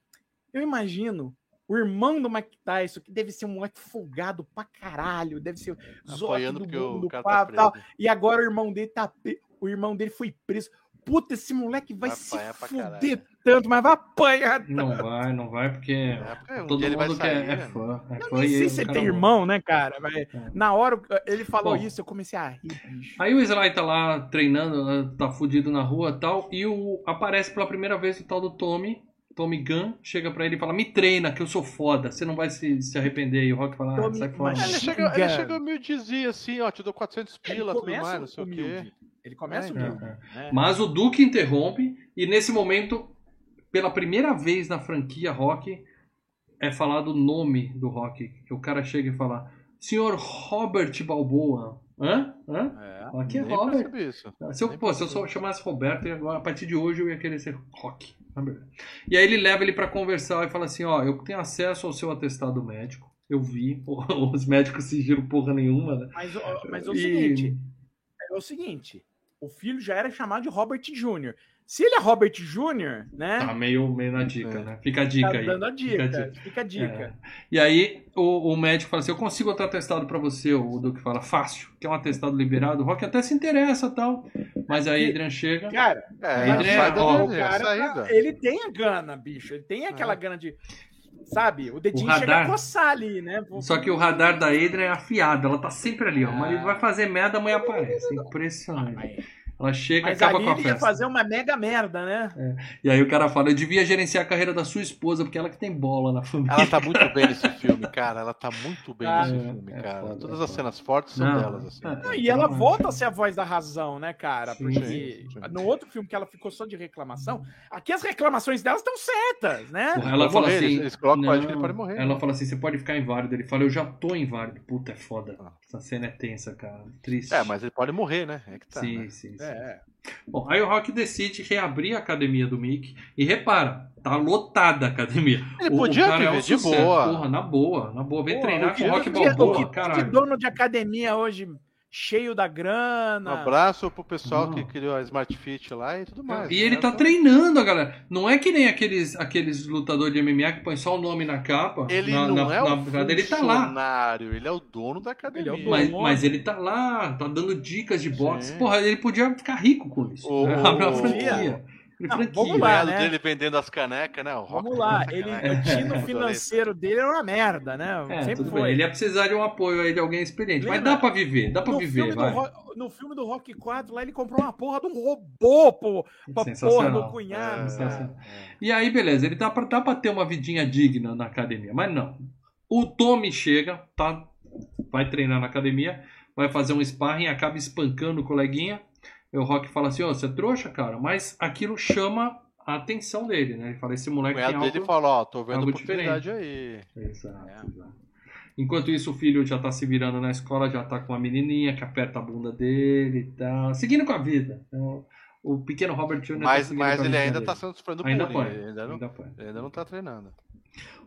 Eu imagino O irmão do Mike Tyson, que deve ser um moleque folgado pra caralho, deve ser Apoiando do o mundo, cara pá, tá tal. E agora o irmão dele tá. O irmão dele foi preso. Puta, esse moleque vai, Vai se fuder. Tanto, mas vai apanhar. Não vai, não vai, porque É, um todo mundo sair, quer, é né? fã. É Eu fã nem e sei se ele tem não- irmão, né, cara? Mas É. Na hora ele falou Bom. isso, eu comecei a rir, bicho. Aí o Sly tá lá treinando, né, tá fudido na rua e tal, e o, aparece pela primeira vez o tal do Tommy, Tommy Gunn, chega pra ele e fala, me treina, que eu sou foda, você não vai se, se arrepender. E o Rock fala, ah, Tommy- sai fora. Ele chega, ele chega humildezinho assim, ó, te dou 400 pila, tudo mais, não sei o quê. Ele começa É, humilde. é. né? Mas o Duke interrompe, e nesse momento, pela primeira vez na franquia Rock, é falado o nome do Rock. Que o cara chega e fala, Senhor Robert Balboa. Hã? Hã? É, Aqui é Robert. isso. Se eu, pô, se eu só chamasse Roberto, agora, a partir de hoje eu ia querer ser Rock. Ah. E aí ele leva ele pra conversar e fala assim, ó, eu tenho acesso ao seu atestado médico. Eu vi, os médicos sigiram porra nenhuma, né? Mas, mas é o E- seguinte, é o seguinte, o filho já era chamado de Robert Jr. Se ele é Robert Jr., né? Tá meio, meio na dica, É. né? Fica a dica tá aí. dando a Fica a dica. Fica a dica. É. E aí o, o médico fala assim: Eu consigo outro atestado pra você. O Duque fala: Fácil, que é um atestado liberado. O Rock até se interessa tal. Mas aí Adrian chega. Cara, É, Adrian, ó, o cara, saída. tá- ele tem a gana, bicho. Ele tem aquela É. gana de. Sabe? O dedinho O chega radar. a coçar ali, né? Só que o radar da Adrian é afiado. Ela tá sempre ali, ó. O Ah. marido vai fazer merda, amanhã aparece. Impressionante. Ela chega e mas acaba ali com a ele ia festa. fazer uma mega merda, né? E aí o cara fala: Eu devia gerenciar a carreira da sua esposa, porque ela que tem bola na família. Ela tá muito bem nesse filme, cara. Ela tá muito bem Ah, nesse é, filme, é cara. foda, Todas é as cenas fortes são Não, delas, assim. é. Não, e ela volta a ser a voz da razão, né, cara? Sim, Porque sim, sim. no outro filme que ela ficou só de reclamação, aqui as reclamações delas estão certas, né? Porra, Ela fala morrer, assim. eles- eles colocam não, que ele pode morrer. Ela fala assim: você pode ficar inválido. Ele fala: eu já tô inválido. Puta, é foda. Ah. Essa cena é tensa, cara. Triste. É, mas ele pode morrer, né? É que tá, sim, né? sim, sim. É. Bom, aí o Rock decide reabrir a academia do Mickey. E repara, tá lotada a academia. Ele O- podia o cara é um de boa. Porra, na boa, na boa. Vem Pô, treinar com o Rock Balboa, o que- dono de academia hoje cheio da Um grana. abraço pro pessoal Não. que criou a Smart Fit lá e tudo mais. E ele né? tá Então, treinando a galera. Não é que nem aqueles, aqueles lutadores de MMA que põem só o nome na capa. Ele na, não na, é o na, ele tá lá. funcionário, ele é o dono da academia. Ele é o Mas, dono. mas ele tá lá, tá dando dicas de boxe. Sim. Porra, ele podia ficar rico com isso. O- né? O- franquia. Abre Não, franquia. vamos O lá, né? dele vendendo as canecas, né? O Rock Vamos lá, ele, caneca. o tino financeiro dele era uma merda, né? É, Sempre tudo foi. bem. Ele ia precisar de um apoio aí de alguém experiente. Mas Lembra? dá pra viver, dá pra no, viver, filme do vai. No filme do Rock 4, lá ele comprou uma porra de um robô, pô, pra porra do cunhado. É, cara. E aí, beleza, ele dá pra, dá pra ter uma vidinha digna na academia, mas não. O Tommy chega, tá, vai treinar na academia, vai fazer um sparring, acaba espancando o coleguinha. O Rock fala assim, ó, você é trouxa, cara, mas aquilo chama a atenção dele, né? Ele fala, esse moleque tem algo... dele falou, ó, tô vendo oportunidade aí. Exato, É. exato. Enquanto isso, o filho já tá se virando na escola, já tá com a menininha que aperta a bunda dele e tal. Seguindo com a vida. Então, o pequeno Robert Jr. tá Mas, seguindo mas ele ainda dele. tá sendo sofrendo Ainda bullying. põe, ainda não, ainda põe. ainda não tá treinando.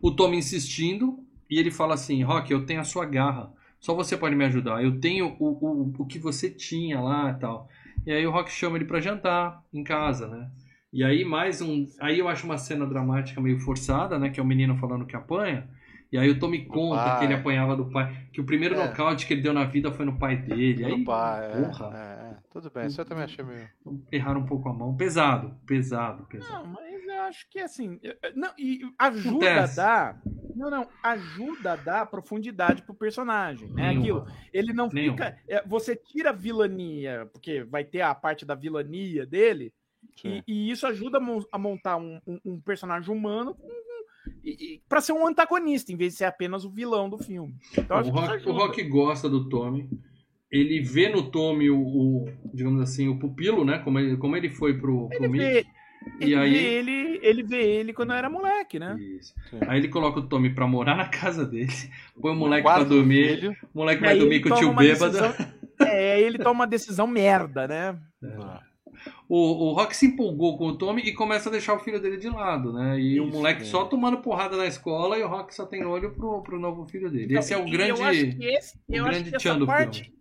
O Tommy insistindo e ele fala assim: Rock, eu tenho a sua garra. Só você pode me ajudar. Eu tenho o, o, o que você tinha lá e tal. E aí o Rock chama ele pra jantar em casa, né? E aí mais um. Aí eu acho uma cena dramática meio forçada, né? Que é o menino falando que apanha. E aí o Tommy conta pai. que ele apanhava do pai. Que o primeiro É. nocaute que ele deu na vida foi no pai dele. Aí, pai, é, porra, é, é. Tudo bem, isso eu também achei meio. erraram um pouco a mão. Pesado, pesado, pesado. Não, mas eu acho que assim. Não, e ajuda Acontece. a dar. Não, não. Ajuda a dar profundidade pro personagem. É aquilo. Ele não Nenhuma. fica. é, você tira a vilania, porque vai ter a parte da vilania dele, e, e isso ajuda a, mon- a montar um, um- um personagem humano com- para ser um antagonista, em vez de ser apenas o vilão do filme. Então, o, Rock, o. Rock gosta do Tommy. Ele vê no Tommy o, o, digamos assim, o pupilo, né? Como ele, como ele foi pro, Ele vê, E ele, aí- vê ele, ele vê ele quando era moleque, né? Isso. Aí ele coloca o Tommy pra morar na casa dele. Põe o moleque Quarto pra dormir. filho. O moleque vai dormir com o tio bêbado. decisão- É, aí ele toma uma decisão merda, né? Ah, O, o Rock se empolgou com o Tommy e começa a deixar o filho dele de lado, né? E o Isso, moleque é. só tomando porrada na escola e o Rock só tem olho pro, pro novo filho dele. Então, Esse é o grande. Eu acho que, esse, o eu acho grande que essa do parte.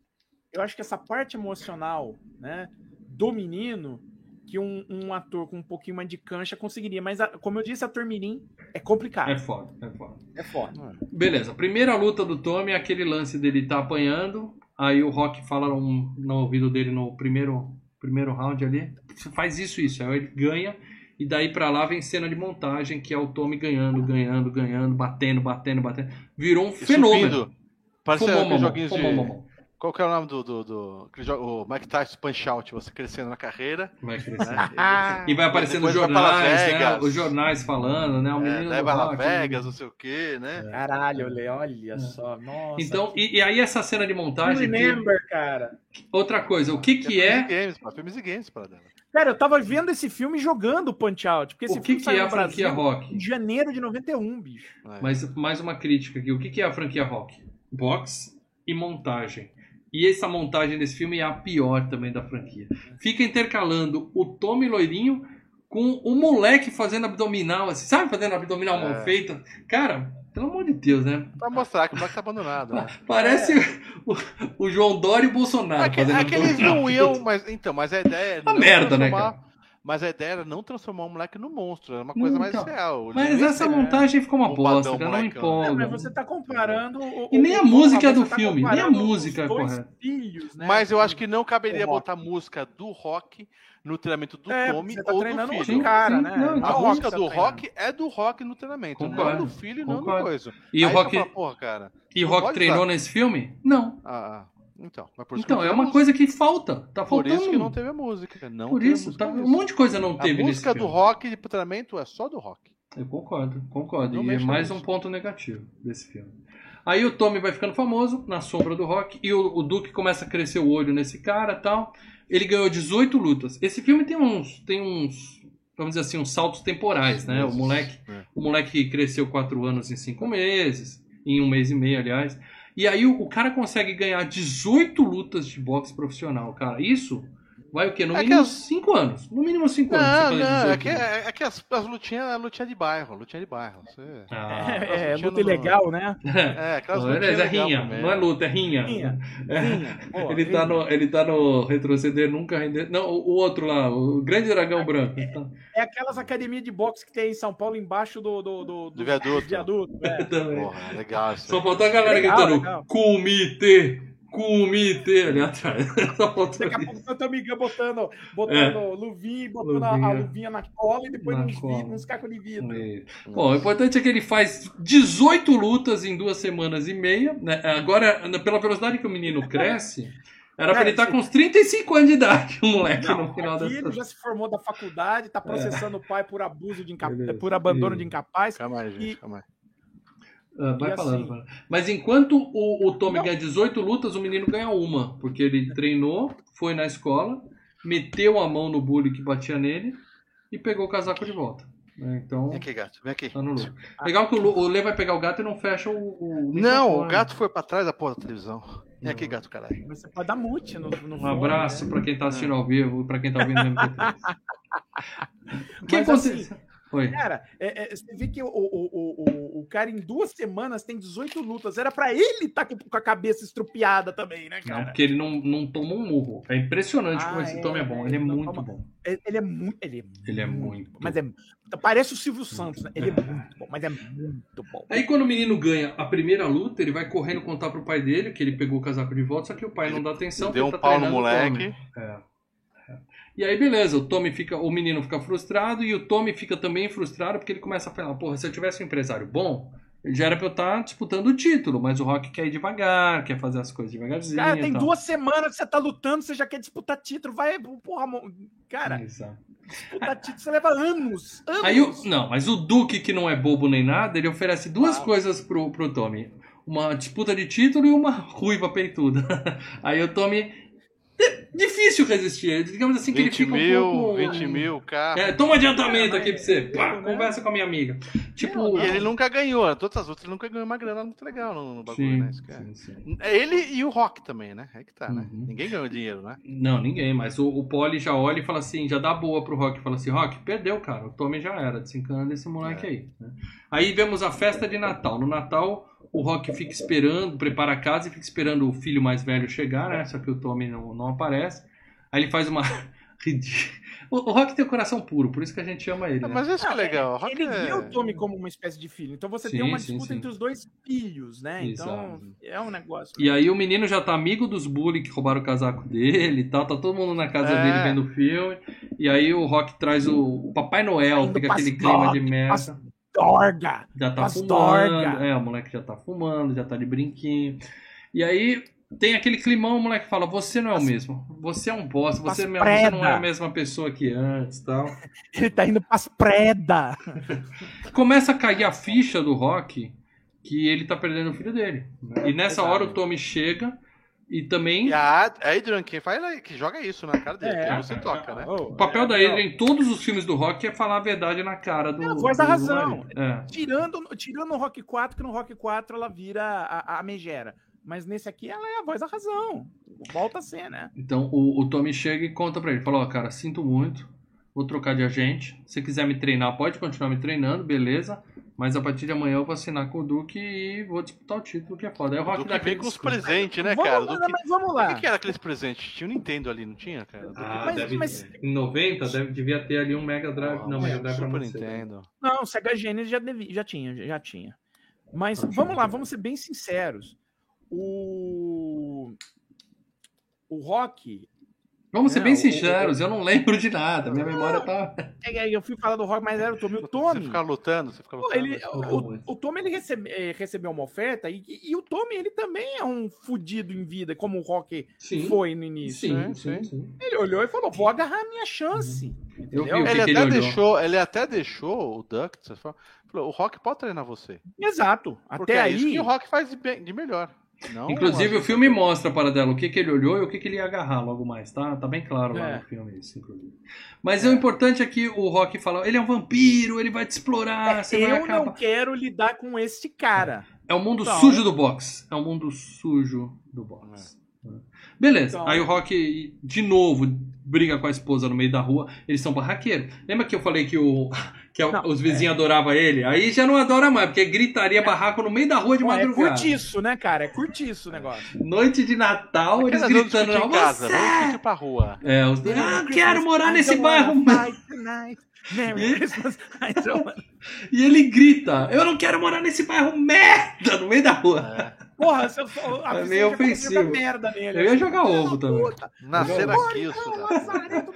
Eu acho que essa parte emocional, né, do menino, que um, um ator com um pouquinho mais de cancha conseguiria. Mas, a- como eu disse, ator mirim é complicado. É foda, é foda. É foda. Beleza, primeira luta do Tommy é aquele lance dele tá apanhando, aí o Rock fala um- no ouvido dele no primeiro, primeiro round ali, você faz isso, isso, aí ele ganha, e daí pra lá vem cena de montagem, que é o Tommy ganhando, ganhando, ganhando, batendo, batendo, batendo. Virou um fenômeno. Parece Fumou, mamão, joguinhos fumou, de. mamão. Qual que é o nome do. do, do jogo- o Mike Tyson Punch Out, você crescendo na carreira. Vai crescer. Né? E vai aparecendo Las jornais, né? Os jornais falando, né? O É, menino do vai Las rock, Vegas, não sei o quê, né? Caralho, olha, olha só. Nossa. Então, e, e aí essa cena de montagem. que- remember, cara. outra coisa, o que que é. Filmes e games, pá, filmes e games para dela. Cara, eu tava vendo esse filme jogando Punch Out. Porque esse O que filme que saiu é a franquia Brasil rock? Em janeiro de 91, bicho. É. Mas mais uma crítica aqui. O que que é a franquia rock? Box e montagem. E essa montagem desse filme é a pior também da franquia. Fica intercalando o Tommy loirinho com o moleque fazendo abdominal, assim, sabe? Fazendo abdominal É. mal feita. Cara, pelo amor de Deus, né? Pra mostrar que o moleque tá abandonado. Né? Parece o, o João Dória e o Bolsonaro É que, fazendo é que eles abdominal. não iam, mas então, mas a ideia é Uma não merda, né, transformar- Mas a ideia era não transformar o moleque no monstro, era uma coisa mais Então, real. Mas essa montagem ficou uma bosta, cara. Não molecão. É, empolga. mas você tá comparando. O, E nem a música do tá filme, nem a música os é dois correta. filhos, né? Mas eu acho que não caberia botar música do rock no treinamento do É, Tommy tá ou do treinando filho. outro cara, Sim, né? não, é A o rock música do tá treinando. rock é do rock no treinamento, Concordo, não do filho, não do coisa. E o Rock, fala, cara. e o treinou usar. nesse filme? Não. Ah, ah, então. Então, é uma teve coisa que falta. Tá música. Por faltando. isso que não teve a música. Não Por a isso, música tá- disso. um monte de coisa não A teve nesse música do filme. rock de treinamento é só do rock. Eu concordo, concordo. Não e é mais um ponto negativo desse filme. Aí o Tommy vai ficando famoso na sombra do rock e o, o Duke começa a crescer o olho nesse cara tal. Ele ganhou 18 lutas. Esse filme tem uns, tem uns, vamos dizer assim, uns saltos temporais, né? O moleque, É. o moleque cresceu 4 anos em 5 meses, em um mês e meio, aliás. E aí o, o cara consegue ganhar 18 lutas de boxe profissional, cara. Isso vai o quê? No É que mínimo as- 5 anos. No mínimo 5 anos. Não, é 18 que, é, é que as, as lutinhas é lutinha de bairro, lutinha de bairro. Você... Ah, É, Lutinha luta no- legal, né? É, aquelas Não, lutinhas é rinha, também. não é luta, é rinha. Rinha. É. Rinha. Boa, Ele tá, rinha. no, ele tá no retroceder, nunca render. Não, o o outro lá, o grande dragão branco. Ele tá- É aquelas academias de boxe que tem em São Paulo, embaixo do, do, do, Do viaduto. viaduto, é. também. Porra, legal isso. Só faltou a galera Legal, gritando legal. comitê, comitê ali atrás. Só faltou Daqui a pouco o teu amigão botando, botando luvinha, botando a- a Luvinha. luvinha na cola e depois Na nos, cola. nos cacos de vidro. Bom, o importante é que ele faz 18 lutas em duas semanas e meia. Né? Agora, pela velocidade que o menino cresce, era pra ele estar esse- com uns 35 anos de idade, o moleque, Não, no final aqui dessa. ele já se formou da faculdade, tá processando o pai por abuso de incapaz, por abandono E- de incapaz. Calma aí, gente, E- calma aí. Ah, vai E falando, assim- vai. Mas enquanto o, o Tommy Não. ganha 18 lutas, o menino ganha uma. Porque ele treinou, foi na escola, meteu a mão no bully que batia nele e pegou o casaco de volta. né? Então, Vem aqui, gato, vem aqui. tá no lucro. Legal que o, Lu- o Lê vai pegar o gato e não fecha o. o Não, o gato foi pra trás da porra da televisão. Vem Não. aqui, gato, caralho. Você pode dar mute no, no Um abraço né? pra quem tá assistindo ao vivo, pra quem tá ouvindo no MP3. O que Mas acontece? Oi. Cara, é- é, você vê que o, o, o, o, o cara em duas semanas tem 18 lutas. Era pra ele estar com, com a cabeça estrupiada também, né, Não, cara? porque ele não, não toma um murro. É impressionante como Ah, esse é, Tommy é bom. Ele é ele não muito toma- bom. Ele é muito. Ele é, Ele é muito. Mas é. Parece o Silvio Santos, né? Ele é muito bom, mas é muito bom. Aí quando o menino ganha a primeira luta, ele vai correndo contar pro pai dele que ele pegou o casaco de volta, só que o pai não dá atenção. Deu um tá pau no moleque. É. E aí beleza, o Tommy fica, o menino fica frustrado e o Tommy fica também frustrado porque ele começa a falar, porra, se eu tivesse um empresário bom, já era pra eu estar disputando o título, mas o Rock quer ir devagar, quer fazer as coisas devagarzinho. Cara, tem duas semanas que você tá lutando, você já quer disputar título. Vai, porra, cara, Exato. disputar título você leva anos. Anos. Aí o, não, mas o Duke, que não é bobo nem nada, ele oferece duas Ah. coisas pro, pro Tommy. Uma disputa de título e uma ruiva peituda. Aí o Tommy. É Difícil resistir. Digamos assim que ele 20 fica um mil, pouco. 20 mil, carro. É, toma adiantamento É, aqui pra você. eu, Pá, né? conversa com a minha amiga. Tipo. E ele nunca ganhou, todas as outras ele nunca ganhou uma grana muito legal no, no bagulho, Sim, né? É. sim, sim. É Ele e o Rock também, né? É que tá, né? Uhum. Ninguém ganhou dinheiro, né? Não, ninguém, mas o, o Poli já olha e fala assim, já dá boa pro Rock. Fala assim, Rock, perdeu, cara. O Tommy já era, desencana desse moleque É. aí. né? Aí vemos a festa de Natal. No Natal, o Rock fica esperando, prepara a casa e fica esperando o filho mais velho chegar, né? Só que o Tommy não, não aparece. Aí ele faz uma. ridículo. O, Rock tem o coração puro, por isso que a gente ama ele. É, né? mas isso que é legal. o Rock Ele é- via o Tommy como uma espécie de filho. Então você tem Sim, uma sim, disputa sim. entre os dois filhos, né? Então Exato. é um negócio. E aí o menino já tá amigo dos bully que roubaram o casaco dele e tal, tá todo mundo na casa É. dele vendo o filme. E aí o Rock traz o, o Papai Noel, fica aquele clima de merda. Dorga! Já tá fumando. dorga. É, o moleque já tá fumando, já tá de brinquinho. E aí tem aquele climão, o moleque fala: Você não é o mesmo. Você é um bosta, você, Pras mesmo, você não é a mesma pessoa que antes tal. Ele tá indo pras preda. Começa a cair a ficha do Rock que ele tá perdendo o filho dele. né? E nessa hora o Tommy chega e também. E a a Adrian quem faz, que joga isso na cara dele, É. que você toca, né? O papel é, da. Adrian em todos os filmes do Rock é falar a verdade na cara do. É a voz da do razão. É. Tirando, tirando no Rock 4, que no Rock 4 ela vira a, a megera. Mas nesse aqui ela é a voz da razão. Volta a ser, né? Então o, o Tommy chega e conta pra ele: fala, ó, cara, sinto muito, vou trocar de agente. Se quiser me treinar, pode continuar me treinando, beleza. Mas a partir de amanhã eu vou assinar com o Duke e vou disputar o título, que é foda. Aí o O Rock Duke dá vem aquele com os presentes, né, vamos, cara? O lá, Duke- mas vamos O lá. que, que era aqueles presentes? Tinha um Nintendo ali, não tinha, cara? O Ah, Mas- deve, mas- Em 90 deve, devia ter ali um Mega Drive. Ah, não, Mega Drive Super você. Nintendo. Não, o Sega Genesis já, devia, já tinha, já tinha. Mas Não vamos tinha. lá, vamos ser bem sinceros. O o Rock, Vamos ser É, bem sinceros, eu não lembro de nada. Minha memória tá. é, é, eu fui falar do Rock, mas era o Tommy. O Você Tommy, ficar lutando, você fica lutando. ele, Não, o, o Tommy ele recebe- eh, recebeu uma oferta e, e o Tommy ele também é um fudido em vida, como o Rock Sim. foi no início. Sim, né? sim, sim. Ele olhou e falou: vou agarrar a minha chance. Eu vi Entendeu? o que, Ele que ele até, olhou. deixou, ele até deixou o Duck, você falou, falou, o Rock pode treinar você. Exato. Até é isso aí. que o Rock faz de, bem- de melhor. Não Inclusive, o filme mostra para dela o que, que ele olhou e o que, que ele ia agarrar logo mais, tá? Tá bem claro lá É. no filme isso, inclusive. Mas o importante é que o Rock fala, ele é um vampiro, ele vai te explorar, você vai É, eu não quero lidar com esse cara. É o mundo Então- sujo do box. É o mundo sujo do box. Beleza. Então- Aí o Rock, de novo, briga com a esposa no meio da rua. Eles são barraqueiros. Lembra que eu falei que, o, que Não, os vizinhos adoravam ele? Aí já não adora mais, porque gritaria barraco no meio da rua de Pô, é madrugada. curtiço, né, cara? É curtiço o negócio. Noite de Natal, eles gritando. em casa, "Você vamos discutir pra rua. É, os dois. Ah, quero morar nesse bairro. Merry Christmas. E ele grita: Eu não quero morar nesse bairro merda no meio da rua. É. Porra, se eu sou. a É meio ofensivo. merda nele. Eu ia jogar ovo também. Nascer aqui, do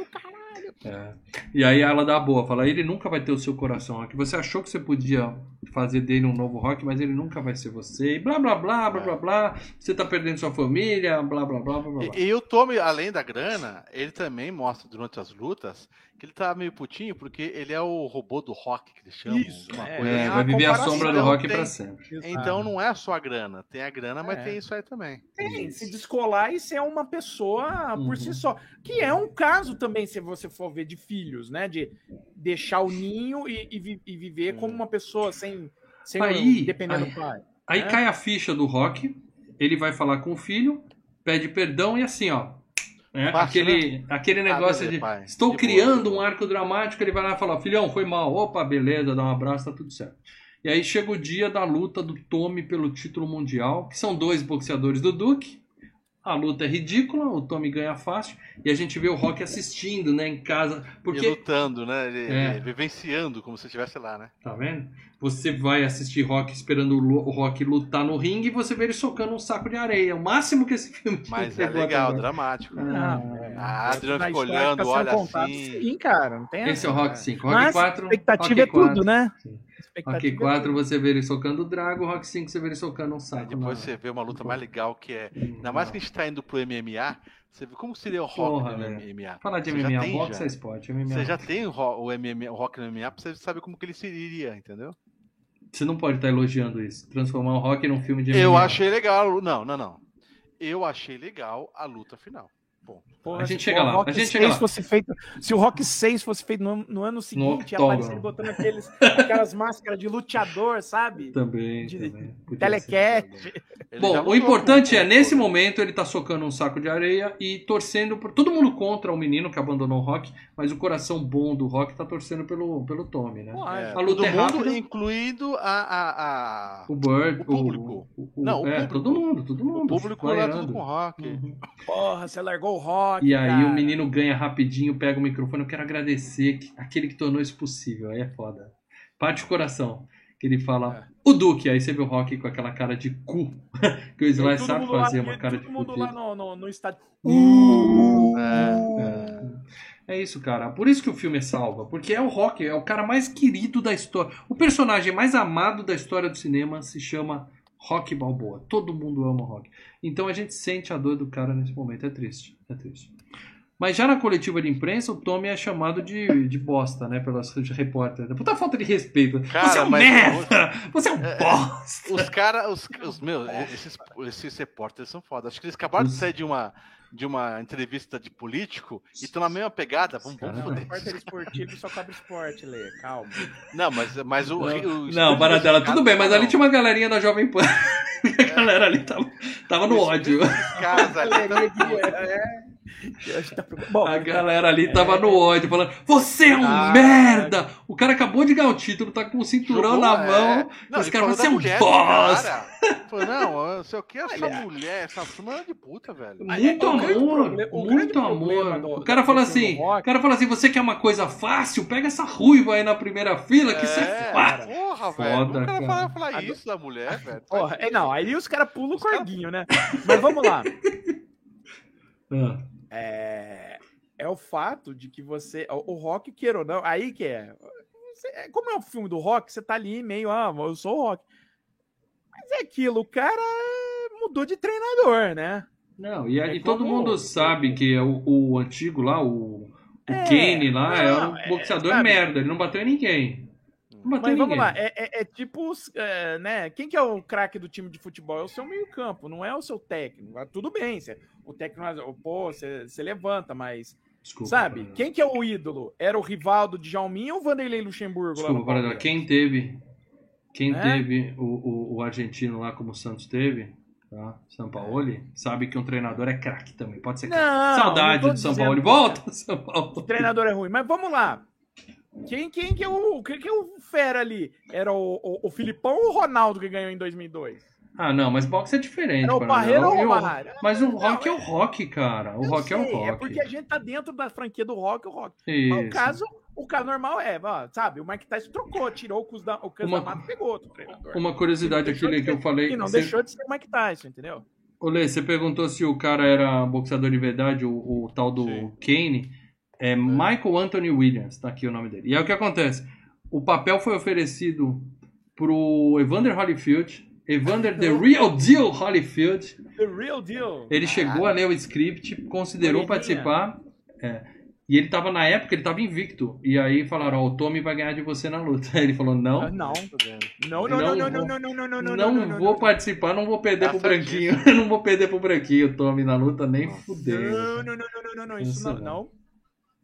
caralho. É. E aí ela dá a boa, fala: Ele nunca vai ter o seu coração. Que você achou que você podia fazer dele um novo rock, mas ele nunca vai ser você. E blá blá blá blá blá blá. Você tá perdendo sua família, blá blá blá blá blá. blá. E, e o Tommy, além da grana, ele também mostra durante as lutas que ele tá meio putinho porque ele é o robô do rock que eles chamam. Isso, uma é. coisa É, assim. vai viver a sombra do então rock tem- pra sempre. Então não é só a grana. Tem a grana, mas É. tem isso aí também. Tem, se descolar e ser uma pessoa por Uhum. si só. Que é um caso também, se você for ver, de filhos, né? De deixar o ninho e, e vi- e viver como uma pessoa sem, sem Aí- um, dependendo aí- do pai. Aí É. cai a ficha do rock, ele vai falar com o filho, pede perdão e assim, ó. Né, Fácil, aquele, aquele negócio beleza, de pai. estou De criando boa. um arco dramático, ele vai lá e fala, filhão, foi mal, opa, beleza, dá um abraço, tá tudo certo. E aí chega o dia da luta do Tommy pelo título mundial, que são dois boxeadores do Duke. A luta é ridícula, o Tommy ganha fácil, e a gente vê o Rock assistindo, né, em casa, E porque lutando, né? Ele, É. vivenciando como se estivesse lá, né? Tá vendo? Você vai assistir Rock esperando o Rock lutar no ringue e você vê ele socando um saco de areia. O máximo que esse filme Mas é legal, agora. dramático. Ah, Não, é. A Adriana fica história olhando, olha assim. Sim, cara, não tem Esse é o Rock cara. 5. Rock Mas 4. expectativa Rock é 4. tudo, né? Sim. Expectativa Rock é 4 tudo. você vê ele socando o Drago, Rock 5 você vê ele socando um Aí saco. depois na- você vê uma luta mais legal que é. Ainda mais que a gente tá indo pro MMA, você vê como seria o rock Porra, no velho. MMA. Falar de Você já MMA, tem, boxe já. é esporte. MMA. Você já tem o, MMA, o rock no MMA pra você saber como que ele seria, entendeu? Você não pode estar elogiando isso. Transformar o Rock num filme de MMA. Eu achei legal. Não, não, não. Eu achei legal a luta final. Porra, A gente se chega o lá, Rock a gente 6 chega lá. Fosse feito, se o Rock 6 fosse feito no, no ano seguinte, ia octógono. aparecer ele botando aqueles, aquelas máscaras de luteador, sabe? Também, de- também. Telecat. Bom, o importante é, nesse momento, ele tá socando um saco de areia e torcendo por. Todo mundo contra o menino que abandonou o Rock, mas o coração bom do Rock tá torcendo pelo, pelo Tommy, né? Pô, É, A todo luta é mundo, rápida. incluindo a, a, a- O Bird, O público. O, o- Não, o é, público. todo mundo, todo o mundo. público lá tudo com rock. Uhum. Porra, você largou o rock. E aí cara. o menino ganha rapidinho, pega o microfone. Eu quero agradecer que- aquele que tornou isso possível. Aí é foda. Parte o coração. Que ele fala, É. o Duque. Aí você vê o Rock com aquela cara de cu. que o Sly sabe lá- fazer e uma cara de Todo mundo cu. lá no, no, no estádio. É. É isso, cara. Por isso que o filme é salva. Porque é o Rock, é o cara mais querido da história. O personagem mais amado da história do cinema se chama Rock Balboa. Todo mundo ama Rock. Então a gente sente a dor do cara nesse momento. É triste. É triste. Mas já na coletiva de imprensa, o Tommy é chamado de, de bosta, né? Pelas repórteres. Puta falta de respeito. Cara, você é um mas- merda! Você é um bosta! Os caras, os, os meus, esses, esses repórteres são foda. Acho que eles acabaram de Os- sair de uma, de uma entrevista de político e estão na mesma pegada. Vamos, vamos Caramba. foder. Repórter esportivo só cobre esporte, Lê. Calma. Não, mas, mas o. o Não, Baratela, tudo bem, mas ali tinha uma uma galerinha da Jovem Pan. a galera ali tava, tava no ódio. casa ali. É. Acho que tá. Bom, A galera ali tava no ódio, falando: Você é um Ah, merda! O cara acabou de ganhar o título, tá com o cinturão Jogou, na é. mão. Não, os caras você é um bosta! Falou, não, eu sei o que, essa Olha. mulher, essa fuma é de puta, velho. Muito o amor, o grande muito amor. do- o cara fala assim: o cara fala assim, você quer uma coisa fácil? Pega essa ruiva aí na primeira fila, que isso é fácil. Porra, Foda, velho. O cara cara. fala, falar A do- isso da mulher, velho. Porra, é, não, aí os caras pulam o corguinho, né? Mas vamos lá. Ah, É, é o fato de que você. O, o rock, queira ou não, aí que é. Você- é, Como é um filme do rock, você tá ali meio, ah, eu sou o rock. É aquilo, o cara mudou de treinador, né? Não, e, É e todo mundo sabe que é o, o antigo lá, o, o É, Kane lá, é não, um é, boxeador sabe? merda, ele não bateu em ninguém. Não bateu Mas em vamos ninguém. lá, é, é- é tipo, é, né? Quem que é o craque do time de futebol? É o seu meio-campo, não é o seu técnico. Ah, Tudo bem, você- o técnico, pô, você, você levanta, mas Desculpa. sabe? Quem que é o ídolo? Era o Rivaldo de Jalminha ou o Vanderlei Luxemburgo lá Desculpa. Palmeiras? Quem teve. Quem É? teve o, o, o argentino lá como o Santos teve, tá? Sampaoli, sabe que um treinador é craque também. Pode ser craque. Saudade do São dizendo Paulo. que- Volta, São Paulo. O treinador é ruim, mas vamos lá. Quem, quem que é o quem que é o fera ali? Era o, o, o Filipão ou o Ronaldo que ganhou em 2002? Ah, não, mas boxe é diferente. Era o. Barreiro ou o Romário? Mas o Não, rock é é- o rock, cara. O rock é o sei, rock. É porque a gente tá dentro da franquia do rock, o rock. Mas Isso. o caso, o caso normal é, sabe, o Mike Tyson trocou, tirou o Cus da, o Cus Uma- da Mata e pegou outro treinador. Uma curiosidade não aqui que eu falei. E não você- deixou de ser o Mike Tyson, entendeu? Ô, Lê, você perguntou se o cara era boxeador de verdade, o, o tal do Sim. Kane. É Michael Anthony Williams, tá aqui o nome dele. E aí o que acontece? O papel foi oferecido pro Evander Holyfield. Evander The Real Deal Holyfield. The real deal. Ele chegou a ler o script, considerou participar. é, e ele tava, na época, ele tava invicto. E aí falaram, ó, o Tommy vai ganhar de você na luta. Aí ele falou, Ah, não, Não. Não, não, Não não, não, não, não, não, não, não, vou participar, não vou perder Tá pro branquinho. Não vou perder pro branquinho, o Tommy na luta, nem fudendo. Não, não, não, não, não, não, Isso não.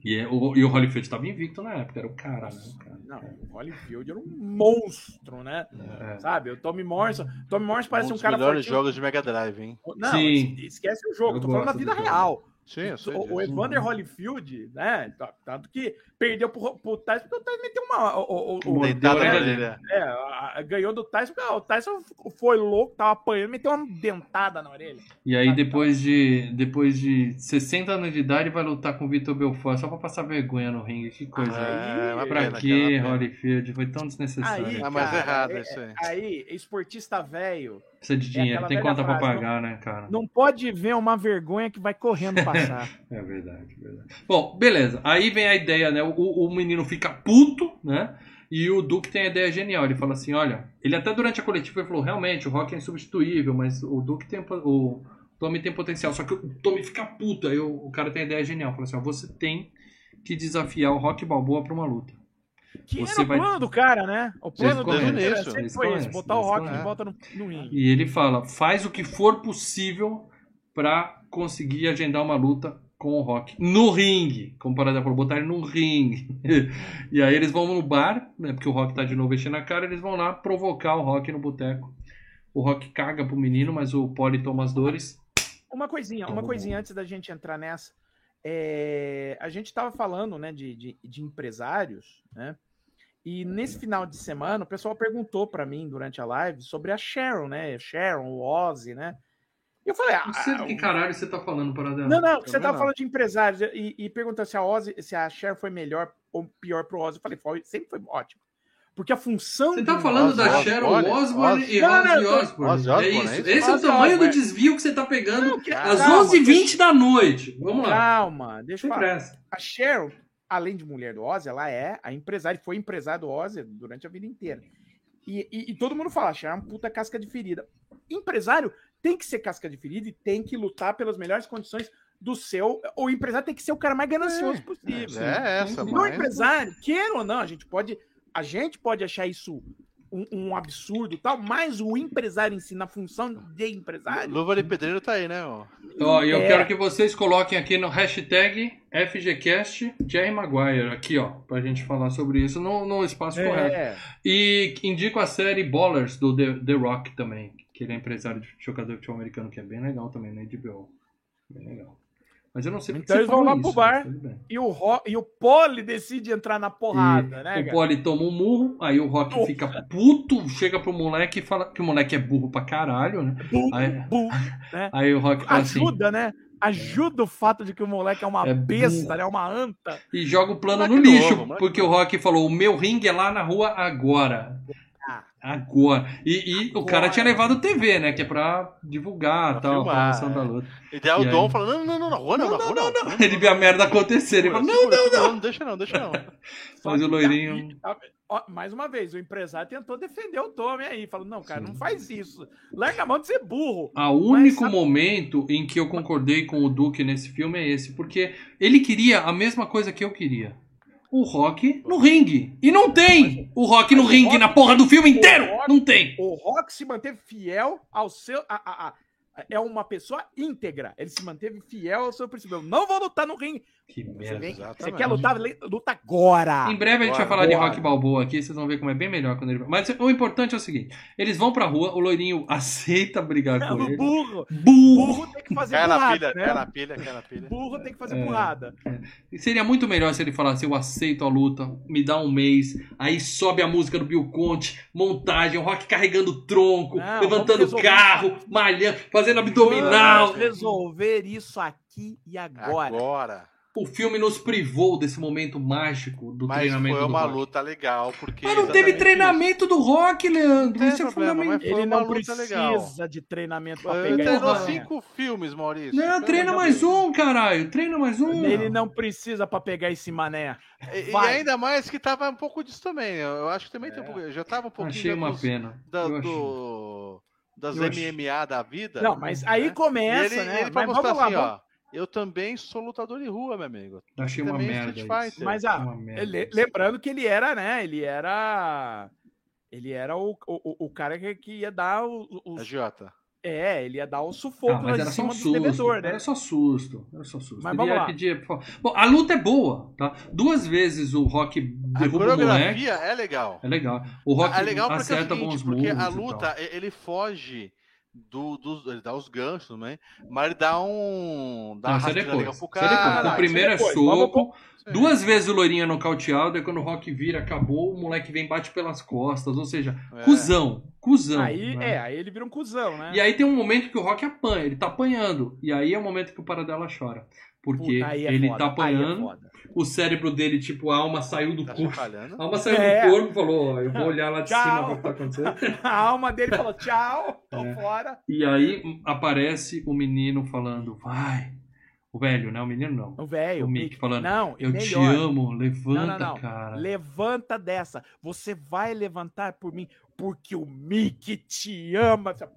E, é- o, e o Holyfield estava invicto na época, era o cara, né? o cara. Não, o Holyfield era um monstro, né? É. Sabe? O Tommy Morrison. Tommy Morrison parece um um, cara melhores fortinho. jogos de Mega Drive, hein? Não, Sim. es- esquece o jogo, Eu tô falando da vida real. Sim, eu sei. O, o. Evander Holyfield, né? t- Tanto que perdeu pro, pro Tyson, porque o Tyson meteu uma. O, o, o- Deitada orelha orelha. é, a- a- ganhou do Tyson, porque ah, o Tyson foi louco, tava apanhando, meteu uma dentada na orelha. E aí, depois de, depois de 60 anos de idade, vai lutar com o Vitor Belfort só pra passar vergonha no ringue. Que coisa. É, uma pra pena. Holyfield? Foi tão desnecessário. Aí, Ah, mas é cara, errado é- isso aí. Aí, esportista velho, Precisa de dinheiro, aquela tem conta pra frase, pagar, né, cara? não pode ver uma vergonha que vai correndo passar. É verdade, verdade. Bom, beleza. Aí vem a ideia, né? O, o menino fica puto, né? E o Duke tem a ideia genial. Ele fala assim: olha, ele até durante a coletiva falou: realmente, o Rock é insubstituível, mas o Duke tem. O Tommy tem potencial. Só que o Tommy fica puto. Aí o, o cara tem a ideia genial. Fala assim: ó, você tem que desafiar o Rock Balboa pra uma luta. Que Você era o vai- plano do cara, né? O plano dele conhecem era- isso? sempre Vocês foi isso, botar o Rock de conhecem. volta no, no. E ele fala: faz o que for possível pra conseguir agendar uma luta com o Rock no ringue. Como parada por botar ele no ringue. e aí eles vão no bar, né? Porque o Rock tá de novo enchendo a cara, eles vão lá provocar o Rock no boteco O Rock caga pro menino, mas o Polly toma as dores. Uma coisinha, uma coisinha antes da gente entrar nessa. É, a gente estava falando né, de, de, de empresários, né? E nesse final de semana, o pessoal perguntou para mim durante a live sobre a Sharon, né? Sharon, o Ozzy, né? E eu falei, ah, Não sei do que caralho você tá falando, Paradela. não, não, você tava não. falando de empresários e, e perguntando se a Ozzy, se a Sharon foi melhor ou pior pro Ozzy. Eu falei, foi, sempre foi ótimo. Porque a função. Você tá do- falando Ozzy da Osbourne, Sharon Osbourne Ozzy- e Não, não, Ozzy Osbourne. É isso. é isso? Esse é o Ozzy tamanho do desvio que você tá pegando Não, que- às calma, 11h20 da noite. Vamos lá. Calma, deixa eu falar. pressa. A Sharon, além de mulher do Ozzy, ela é a empresária, foi empresária do Ozzy durante a vida inteira. E, e- e todo mundo fala, Sharon é uma puta casca de ferida. Empresário tem que ser casca de ferida e tem que lutar pelas melhores condições do seu. O empresário tem que ser o cara mais ganancioso possível. É essa, E o mas... empresário, queira ou não, a gente pode, a gente pode achar isso um, um absurdo e tal, mas o empresário em si, na função de empresário, Luva de pedreiro tá aí, né? Ó. Ó, e eu É. quero que vocês coloquem aqui no hashtag FGCast Jerry Maguire, aqui, ó, pra gente falar sobre isso no, no espaço correto. é, E indico a série Ballers do The, The Rock também, que ele é empresário de jogador de futebol americano, que é bem legal também na HBO. Bem legal. Mas eu não sei porque Então eles vão lá pro isso, bar. tudo bem. e o, Ro- e o Poli decide entrar na porrada, né, o cara? Poli toma um murro, aí o Rock Oh. fica puto, chega pro moleque e fala que o moleque é burro pra caralho, né? Bu, Aí, bu. aí o Rock fala assim, Ajuda, né? Ajuda o fato de que o moleque é uma É besta, burro. né? Uma anta. e joga o plano no lixo, novo, porque o Rock falou: o meu ringue é lá na rua agora. Agora. E, e o cara Agora. tinha levado TV, né? Que é pra divulgar Pra tal, a filmar, promoção é. da luta. E daí o E aí? Dom falando, não, não, não, na rua não, na rua não. Ele vê a merda acontecer, ele fala: não, não, não. não. Deixa não, deixa não. Mas o loirinho. Mais uma vez, o empresário tentou defender o Tommy aí. Falou, não, cara, não faz isso. Larga a mão de ser burro. A único sabe- momento em que eu concordei com o Duque nesse filme é esse, porque ele queria a mesma coisa que eu queria. O rock no ringue. E não tem o rock no ringue na porra do filme inteiro. Rock- Não tem. O Rock se manteve fiel ao seu. a- a- a- é uma pessoa íntegra. Ele se manteve fiel ao seu princípio. Eu não vou lutar no ringue. Que Você, merda. vem- você exatamente. quer lutar? Luta agora. Em breve a gente vai falar de bora. Rock Balboa aqui, vocês vão ver como é bem melhor quando ele Mas o importante é o seguinte: eles vão pra rua, o loirinho aceita brigar com o ele. burro. Burro! Burro tem que fazer Cai na burrada, pilha, né? cai na pilha, cai na pilha. Burro tem que fazer É. burrada. E Seria muito melhor se ele falasse: Eu aceito a luta, me dá um mês. Aí sobe a música do Bill Conte, montagem, o rock carregando tronco, Não, levantando carro, malhando, fazendo abdominal. Vamos resolver isso aqui e agora. Agora. O filme nos privou desse momento mágico do Mas treinamento foi do uma rock. luta legal, porque... Mas não teve treinamento do rock, Leandro. Isso é problema, fundamental. Ele não precisa legal. de treinamento pra isso. pegar Ele treinou cinco filmes, Maurício. Não, Pelo treina mais um, caralho. Treina mais um. Ele não precisa pra pegar esse mané. E, e ainda mais que tava um pouco disso também. Eu acho que também tem um pouco, já tava um pouquinho Achei uma dos- pena. da- do, das. MMA da vida. Não, mas aí né? começa, ele, né? ele Mas mostrar vamos lá, assim, vamos- ó. Eu também sou lutador de rua, meu amigo. Achei uma também merda. Mas ah, uma merda lembrando que ele era, né? Ele era. Ele era o, o, o cara que, que ia dar o, os. Agiota. É, ele ia dar o sufoco Ah, mas lá era em só cima um do susto. devedor, né? Era só susto. Era só susto. Mas Ele vamos ia lá. pedir. Bom, a luta é boa, tá? Duas vezes o Rock A derruba o moleque. coreografia é legal. É legal. O Rock é legal porque é o acerta seguinte, bons porque a luta, ele foge do, dos. Ele dá os ganchos, né? Mas ele dá um. Dá Não, isso é depois. pro é depois. cara. O é primeiro é depois. Vamos soco. Duas vezes o Loirinha é nocauteado, e quando o Rock vira, acabou, o moleque vem e bate pelas costas. Ou seja, É. cuzão. Cuzão. Aí, né? é, aí ele vira um cuzão, né? E aí tem um momento que o Rock apanha, ele tá apanhando. E aí é o momento que o Paradela chora. Porque Puta, aí é ele foda, tá aí é apanhando, foda. o cérebro dele, tipo, a alma saiu do Tá corpo. A alma saiu É. do corpo e falou, ó, eu vou olhar lá de Tchau. cima pra o que tá acontecendo. A alma dele falou tchau, tô É. fora. E aí aparece o menino falando, vai. O velho, né? O menino não. O velho. O Mick falando, Não, Eu te melhor. amo, levanta, Não, não, não. cara. Levanta dessa. Você vai levantar por mim, porque o Mick te ama. Puta,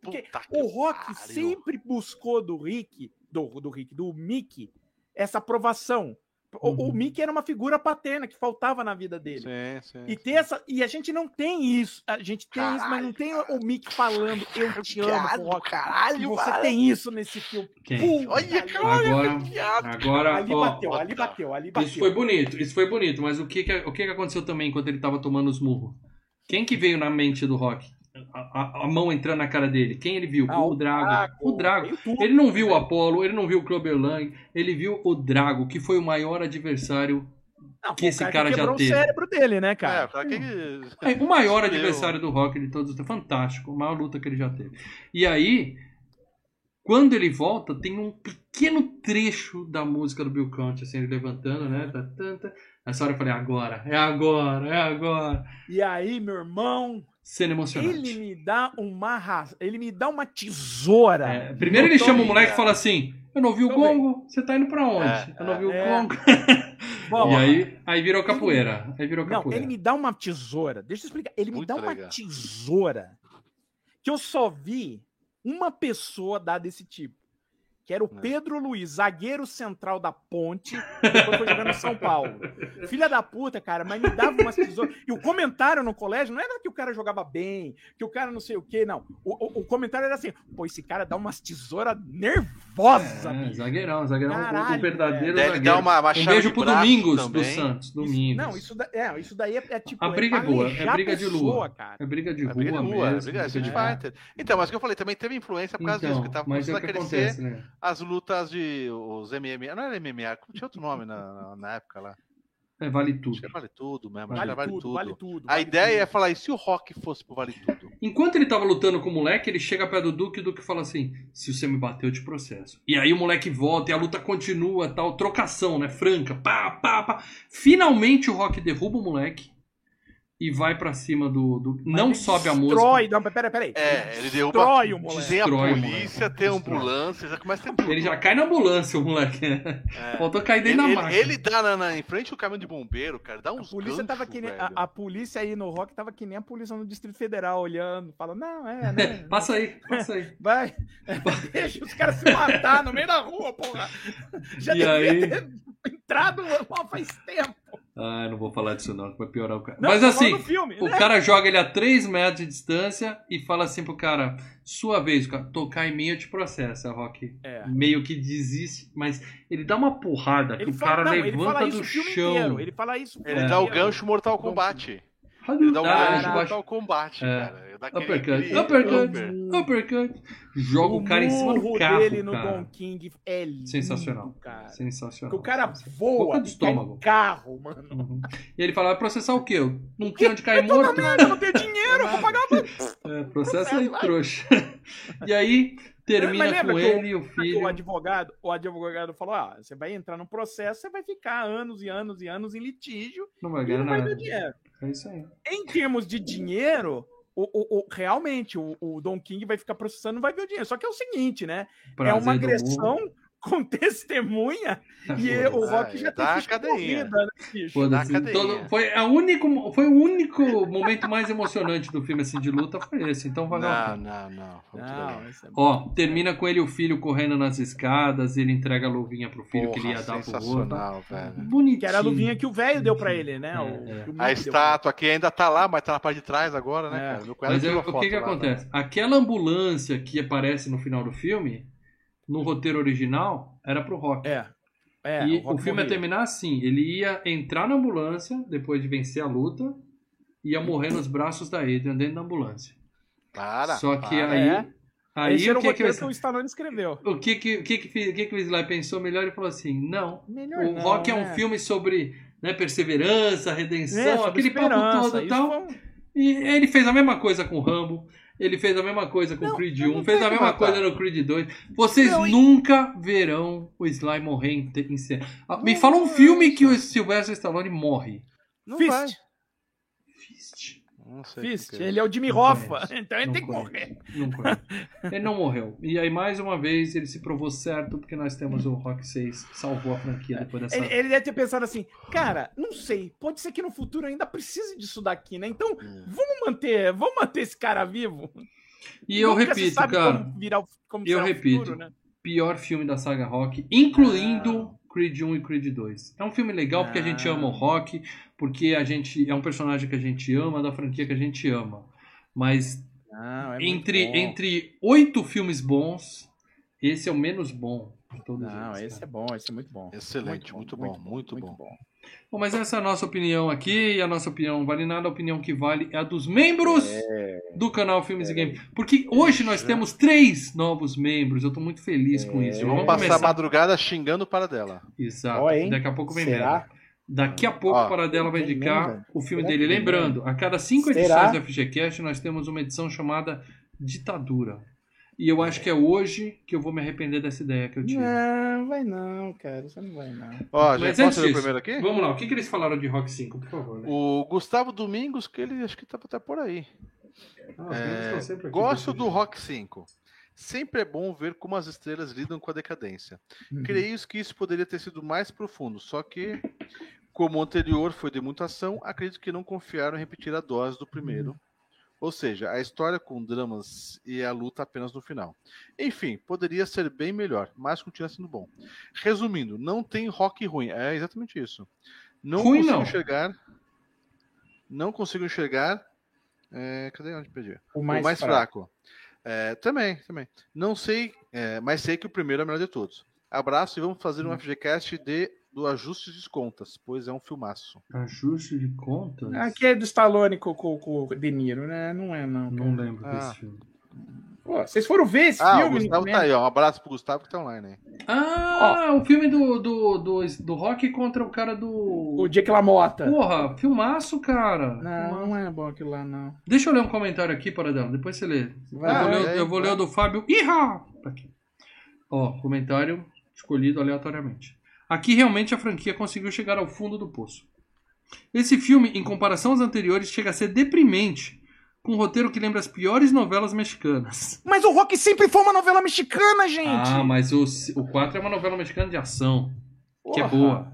porque Puta que o Rock pariu. sempre buscou do Rick, do, do Rick, do Mick, essa aprovação. O, o Uhum. Mick era uma figura paterna que faltava na vida dele. Sim, sim. E, ter essa, e a gente não tem isso. A gente tem isso, mas não tem o Mick falando eu te amo, Rock. Caralho, você tem isso nesse filme. Puta, Olha, ali- cara, Agora, viado. agora ali ó, bateu, ó, ali tá. bateu, ali bateu. isso foi bonito, isso foi bonito, mas o que que, o que que aconteceu também enquanto ele tava tomando os murros? Quem que veio na mente do Rock? A, a mão entrando na cara dele. Quem ele viu? Ah, o Drago. O Drago. veio tudo. Ele não viu o Apollo, ele não viu o Clubber Lang, ele viu o Drago, que foi o maior adversário Não, que o esse cara já quebrou teve. o cérebro dele, né, É, cara? o cara que. É, o maior Meu. adversário do Rock de todos os tempos. Fantástico. A maior luta que ele já teve. E aí, quando ele volta, tem um pequeno trecho da música do Bill Conti, assim, ele levantando, né? Tá, tá, tá. Nessa hora eu falei, agora, é agora, é agora. E aí, meu irmão, Cena emocionante. ele me dá uma ra... ele me dá uma tesoura. É, primeiro ele chama o moleque e fala assim: Eu não vi o bem. gongo, você tá indo pra onde? É, eu não vi o é. gongo. Vamos E aí, aí virou capoeira. Aí virou Não, capoeira. ele me dá uma tesoura. Deixa eu explicar. Ele me Muito dá uma legal. tesoura que eu só vi uma pessoa dar desse tipo. Que era o É. Pedro Luiz, zagueiro central da Ponte, que depois foi jogar no São Paulo. Filha da puta, cara, mas me dava umas tesouras. E o comentário no colégio não era que o cara jogava bem, que o cara não sei o quê, não. O, o- o comentário era assim: pô, esse cara dá umas tesouras nervosas, É, zagueirão, zagueirão. o- o Caralho, verdadeiro Deve zagueiro. dar uma, uma Um beijo de pro Domingos também. do Santos. Isso- Domingos. não, isso, da- é, isso daí é, é tipo. A briga é boa, é briga de pessoa, lua. cara. É briga de É rua, briga de rua, mesmo. é briga Street é. Então, mas o que eu falei, também teve influência por causa disso, que Então, tava mas é começando o a que crescer acontece, né? As lutas de os MMA. Não era MMA, tinha outro nome na, na, época lá. É, vale tudo. que vale tudo mesmo. Vale, acho que era tudo, vale tudo. A vale ideia é tudo. falar, e se o rock fosse pro Vale Tudo? Enquanto ele tava lutando com o moleque, ele chega perto do Duque e o Duque fala assim: se você me bater, eu te processo. E aí o moleque volta e a luta continua, tal, trocação, né? Franca, pá, pá, pá. Finalmente o Rock derruba o moleque e vai pra cima do. do- não Ele sobe a música. Destrói, não, peraí, peraí. É, ele derruba. Destrói o moleque. Tem a polícia, tem a ambulância, já começa a ter. Ele já cai na ambulância, o moleque. É. Faltou cair Ele, dentro da ele, máquina. ele dá na, na- em frente o caminho de bombeiro, cara. Dá A uns polícia tava ganchos, que nem, a, a polícia aí no rock tava que nem a polícia no Distrito Federal olhando, fala, não, é, né? Passa aí, passa aí. Vai, deixa os caras se matar no meio da rua, porra. Já E devia aí? ter entrado faz tempo. Ah, eu não vou falar disso não, que vai piorar o cara. Não, Mas assim, o né? cara joga ele a 3 metros de distância e fala assim pro cara, sua vez, cara, tocar em mim eu te processo, Rock. É. Meio que desiste, mas ele dá uma porrada que Ele o fala, cara não, ele levanta fala isso do chão. inteiro. Ele fala isso. o Ele dá o gancho Mortal Kombat. Ele dá o Ah, gancho. Mortal Kombat, É. cara. Ele dá aquele- Uppercut, uppercut, upper. uppercut. Joga o, cara em cima do carro, dele no cara. Don King é lindo, Sensacional. cara. Sensacional. Porque o cara voa do estômago. carro, mano. Uhum. E ele fala, vai processar o quê? Eu não tenho onde cair morto? merda, eu não tenho dinheiro, eu vou pagar É, processa aí, trouxa. E aí, termina Mas lembra com que ele e o o filho. advogado, o advogado falou: ah, você vai entrar no processo, você vai ficar anos e anos e anos em litígio Não vai ganhar não nada. ter dinheiro. É isso aí. Em termos de dinheiro, o, o- o- realmente o, o Don King vai ficar processando, não vai ver o dinheiro. Só que é o seguinte, né? é uma Prazer do agressão com testemunha e o Rock já ficha cadeinha. corrida, né, na cadeinha. Todo- foi, a único, foi o único momento mais emocionante do filme assim, de luta, foi esse. Então vai Não, lá. não, não. Não, é Ó, termina com ele e o filho correndo nas escadas, ele entrega a luvinha pro filho que ele ia Porra, dar pro outro. sensacional, velho. Bonitinho. Que era a luvinha que o velho deu pra ele, né? É, O- é. que A estátua aqui ainda tá lá, mas tá na parte de trás agora, né, É. cara? Mas é, tirou o que que lá, né? acontece? Aquela ambulância que aparece no final do filme, no roteiro original, era pro Rock. É. É, e o, Rock filme ia terminar assim: ele ia entrar na ambulância depois de vencer a luta, ia morrer nos braços da Adrian dentro da ambulância. Para, Só que para. aí, É. aí Esse era o o que que, que o Stallone escreveu. o que que o que que, o que que o Sly pensou melhor e falou assim: não, Melhor o não, Rock é um né? filme sobre né, perseverança, redenção, É, sobre aquele papo todo e tal. foi E ele fez a mesma coisa com o Rambo. Ele fez a mesma coisa com o Creed eu 1, não fez a mesma matar. coisa no Creed 2. Vocês Não, e- nunca verão o Sly morrer em cena. Ah, Me fala um filme que o Sylvester Stallone morre. Não Fist. vai. Fist. Não sei Fist, o que é. ele é o Jimmy Não Hoffa, então ele Não tem que conheço. morrer. Não. Ele não morreu. E aí, mais uma vez, ele se provou certo, porque nós temos o Rock 6, que salvou a franquia depois dessa. Ele, ele deve ter pensado assim, cara, não sei, pode ser que no futuro ainda precise disso daqui, né? Então, Hum. vamos manter, vamos manter esse cara vivo. E eu Nunca se repito, sabe cara, Como virar, como eu repito. futuro, né? pior filme da saga Rock, incluindo Creed 1 e Creed 2. É um filme legal porque a gente Ah. ama o Rock, porque a gente é um personagem que a gente ama, da franquia que a gente ama. Mas Não, é muito entre, bom. entre oito filmes bons, esse é o menos bom de todos Não, eles. esse cara. é bom, esse é muito bom. Excelente, muito bom, muito bom. Bom, mas essa é a nossa opinião aqui, e a nossa opinião não vale nada, a opinião que vale é a dos membros do canal Filmes e Games. Porque hoje nós temos três novos membros, eu tô muito feliz com isso. E vamos Vamos passar a começar. madrugada xingando o para dela. Exato. Hein? Daqui a pouco vem Será? Daqui a pouco Ó, o Paradela vai indicar o filme Será dele. Lembrando, a cada cinco Será? edições do FGCast nós temos uma edição chamada Ditadura. E eu acho que é hoje que eu vou me arrepender dessa ideia que eu tive. Não, vai não, cara. Você não vai não. Ó, já Mas posso ler o primeiro aqui? vamos lá, o que, que eles falaram de Rock 5, por favor? Né? O Gustavo Domingos, que ele acho que tá até por aí. Ah, os É, meninos estão sempre aqui, gosto do Rock 5. Sempre é bom ver como as estrelas lidam com a decadência. Uhum. Creio que isso poderia ter sido mais profundo, só que, como o anterior foi de muita ação, acredito que não confiaram em repetir a dose do primeiro. Ou seja, a história com dramas e a luta apenas no final. Enfim, poderia ser bem melhor, mas continua sendo bom. Resumindo, não tem rock ruim. É exatamente isso. Não Ruim, consigo não. enxergar. Não consigo enxergar. é, cadê onde perdi? O o mais, mais fraco. fraco. É, também, também. Não sei, é, mas sei que o primeiro é o melhor de todos. Abraço e vamos fazer Hum. um FGCast de, do Ajuste de Contas, pois é um filmaço. Ajuste de contas? Aqui é do Stallone com, com, com o De Niro, né? Não é, não. cara. Não lembro Ah. desse filme. Pô, vocês foram ver esse Ah, o filme? Gustavo né? tá aí, ó. Um abraço pro Gustavo que tá online aí. Ah, o filme do, do, do, do Rock contra o cara do. O Jake LaMotta. Porra, filmaço, cara. Não, não é bom aquilo lá, não. Deixa eu ler um comentário aqui, Paradela, depois você lê. Vai, eu, vou ler, o- vai, eu vou ler o do Fábio. Iha! Tá aqui. Ó, comentário escolhido aleatoriamente. Aqui realmente a franquia conseguiu chegar ao fundo do poço. Esse filme, em comparação aos anteriores, chega a ser deprimente, com um roteiro que lembra as piores novelas mexicanas. Mas o Rock sempre foi uma novela mexicana, gente. Ah, mas o, o 4 é uma novela mexicana de ação. que é Porra, boa.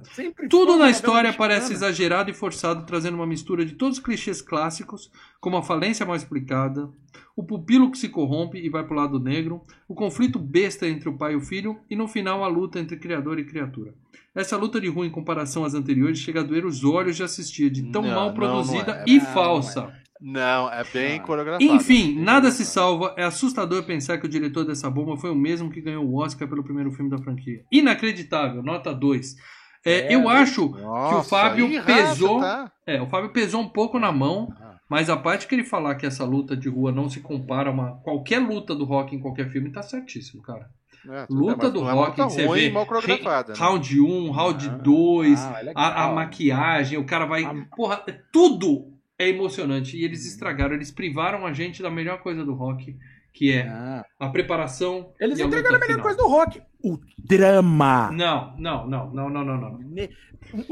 Tudo na história mexicana. parece exagerado e forçado, trazendo uma mistura de todos os clichês clássicos, como a falência mal explicada, o pupilo que se corrompe e vai pro lado negro, o conflito besta entre o pai e o filho, e no final a luta entre criador e criatura. Essa luta de ruim em comparação às anteriores chega a doer os olhos de assistir, de tão Não, mal não, produzida não é. e Não, não falsa. Não, é bem Ah. coreografado. Enfim, nada se salva. É assustador pensar que o diretor dessa bomba foi o mesmo que ganhou o Oscar pelo primeiro filme da franquia. Inacreditável, nota 2. É, É, eu acho que o Nossa, Fábio ih, raça, pesou. tá? É, o Fábio pesou um pouco na mão, Ah. mas a parte que ele falar que essa luta de rua não se compara a uma qualquer luta do rock em qualquer filme, tá certíssimo, cara. É, Luta mas do é rock, que você vê né? round 1, round Ah, 2, ah, é legal. a, a maquiagem, o cara vai. A- Porra, é- tudo é emocionante. E eles estragaram, eles privaram a gente da melhor coisa do rock, que é Ah. a preparação. Eles e a entregaram a luta melhor final. coisa do Rock. O drama. Não, não, não, não, não, não, não. Ne-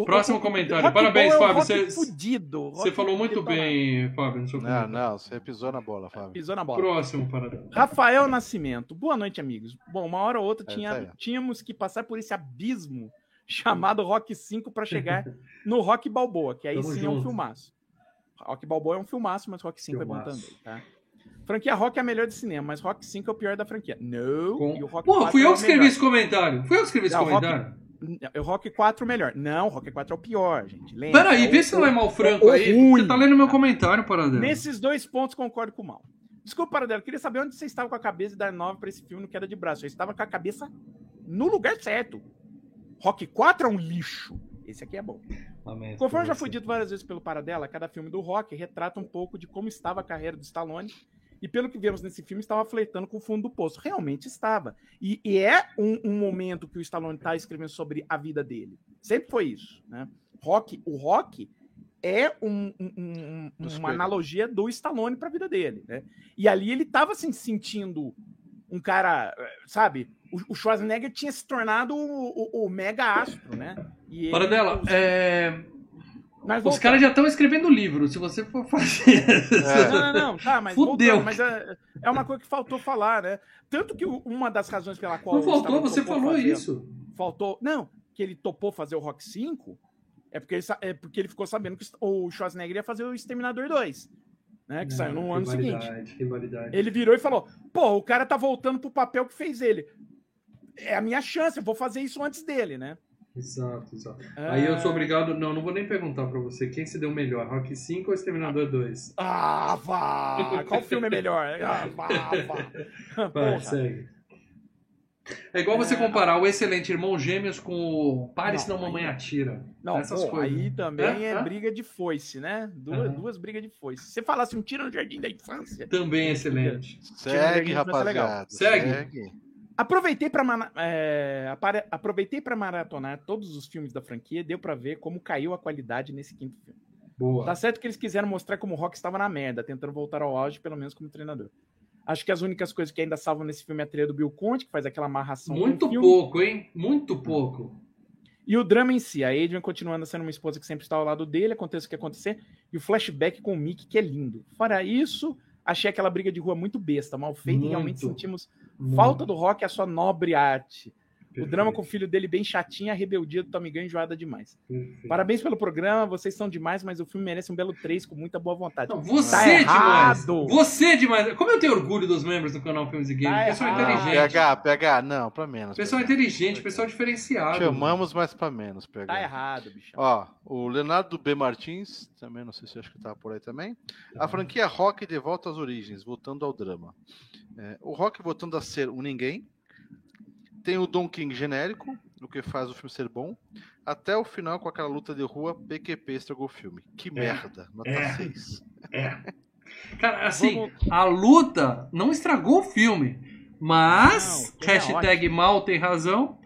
Próximo o- comentário. Rock Parabéns, é um Fábio, você- fudido. Você falou muito bem, Fábio, Não, comentário. não, você pisou na bola, Fábio. Pisou na bola. Próximo, Paradela. Rafael Nascimento. Boa noite, amigos. Bom, uma hora ou outra É, tinha- tá tínhamos que passar por esse abismo chamado Rock 5 para chegar no Rock Balboa, que aí Tamo sim é um junto. filmaço. Rock Balboa é um filmaço, mas Rock 5 é Filmaço. bom também, tá? Franquia Rock é a melhor de cinema, mas Rock 5 é o pior da franquia. Não. Com- E o Rock Pô, 4 fui é eu que escrevi melhor. esse comentário. Fui eu que escrevi esse Não, Rock- comentário. O Rock 4 é o melhor. Não, o Rock 4 é o pior, gente. Lembra? Peraí, É vê o- se não é mal franco o aí. ruim. Você tá lendo meu comentário, Paradela. Nesses dois pontos concordo com o Mal. Desculpa, Paradelo, queria saber onde você estava com a cabeça dar 9 para esse filme no Queda de Braço. Você estava com a cabeça no lugar certo. Rock 4 é um lixo. Esse aqui é bom. Amém, Conforme já foi dito várias vezes pelo Paradela, cada filme do Rock retrata um pouco de como estava a carreira do Stallone. E pelo que vemos nesse filme, estava flertando com o fundo do poço. Realmente estava. E, e é um, um momento que o Stallone está escrevendo sobre a vida dele. Sempre foi isso. Né? Rock, o Rock é um- um- um- uma analogia do Stallone para a vida dele. Né? E ali ele estava se sentindo um cara, eh, sabe? O, o Schwarzenegger tinha se tornado o, o- o mega astro, né? E ele- Paradela, é, Mas os caras já estão escrevendo livro. Se você for fazer. É. Não, não, não, tá, mas Fudeu. voltando, mas é, é uma coisa que faltou falar, né? Tanto que uma das razões pela qual Não faltou, você falou fazer- isso. Faltou, não, que ele topou fazer o Rock 5 é porque ele, é porque ele ficou sabendo que o Schwarzenegger ia fazer o Exterminador 2, né? Que saiu no ano seguinte. Rivalidade. Ele virou e falou: pô, o cara tá voltando pro papel que fez ele. É a minha chance, eu vou fazer isso antes dele, né? Exato, exato. Aí eu sou Ah, obrigado. Não, não vou nem perguntar pra você quem se deu melhor, Rock 5 ou Exterminador 2? Ah, vá! Qual filme é melhor? Ah, vá, vá. Vai, segue. É igual você É. comparar o excelente Irmão Gêmeos com o Pare Não, senão mamãe aí- atira. Não, Essas pô, coisas. aí também É, é, é. briga de foice, né? Duas, Aham. duas brigas de foice. Se você falasse um tiro no jardim da infância. Também é excelente. Segue, ser legal. rapaziada. Segue. Aproveitei para aproveitei para maratonar todos os filmes da franquia, deu pra ver como caiu a qualidade nesse quinto filme. Boa. Tá certo que eles quiseram mostrar como o Rock estava na merda, tentando voltar ao auge, pelo menos como treinador. Acho que as únicas coisas que ainda salvam nesse filme é a trilha do Bill Conte, que faz aquela amarração Muito filme, pouco, hein? Muito pouco. E o drama em si, a Adrian continuando sendo uma esposa que sempre está ao lado dele, aconteça o que acontecer, e o flashback com o Mickey, que é lindo. Fora isso, achei aquela briga de rua muito besta, mal feita, e realmente Muito. sentimos Muito. Falta do Rock e a sua nobre arte. O Perfeito, drama com o filho dele bem chatinho, a rebeldia do Tommy Gunn enjoada demais. perfeito. Parabéns pelo programa, vocês são demais, mas o filme merece um belo 3 com muita boa vontade. Não, você Tá demais. errado. Você demais. Como eu tenho orgulho dos membros do canal Filmes e Games. Tá pessoal errado. inteligente. PH, PH, não, pra menos. Pessoal PH. inteligente, pessoal diferenciado. Chamamos, mas pra menos, PH. Tá errado, bichão. Ó, o Leonardo B. Martins, também não sei se acho que tá por aí também. A franquia Rock de volta às origens, voltando ao drama. É, o Rock voltando a ser um ninguém. Tem o Don King genérico, o que faz o filme ser bom. Até o final com aquela luta de rua, PQP estragou o filme. Que merda, nota É. 6. Cara, assim, Vamos- a luta não estragou o filme. Mas, Não, filme é hashtag mal tem razão,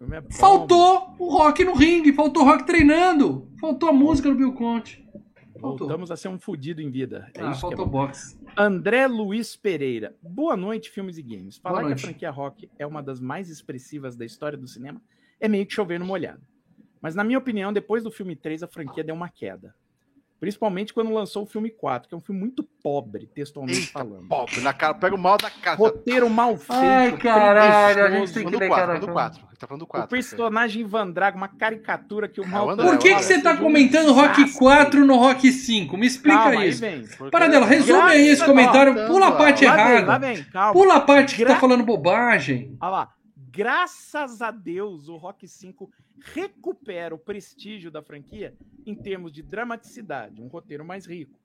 O é faltou o rock no ringue, faltou o rock treinando, faltou a música do Bill Conte. Faltou. Voltamos a ser um fudido em vida. É Ah, é faltou bom. boxe. André Luiz Pereira. Boa noite, filmes e games. Falar que a franquia Rock é uma das mais expressivas da história do cinema é meio que chover no molhado. Mas, na minha opinião, depois do filme 3, a franquia deu uma queda. Principalmente quando lançou o filme 4, que é um filme muito pobre, textualmente Eita, falando. Pobre, na cara, pega o mal da cara. Roteiro mal feito. Ai, caralho, a gente tem que Falando do ler 4, cara. do 4. Ele tá falando do O 4. personagem Ivan Drago, uma caricatura que o mal o André, tanto Por que, que fala, você tá comentando Rock desastre. 4 no Rock 5? Me explica Calma, isso. vem. Paradela, resume aí esse comentário, pula a parte errada. Pula a parte que tá falando bobagem. Olha lá. Graças a Deus, o Rock 5 recupera o prestígio da franquia em termos de dramaticidade, um roteiro mais rico.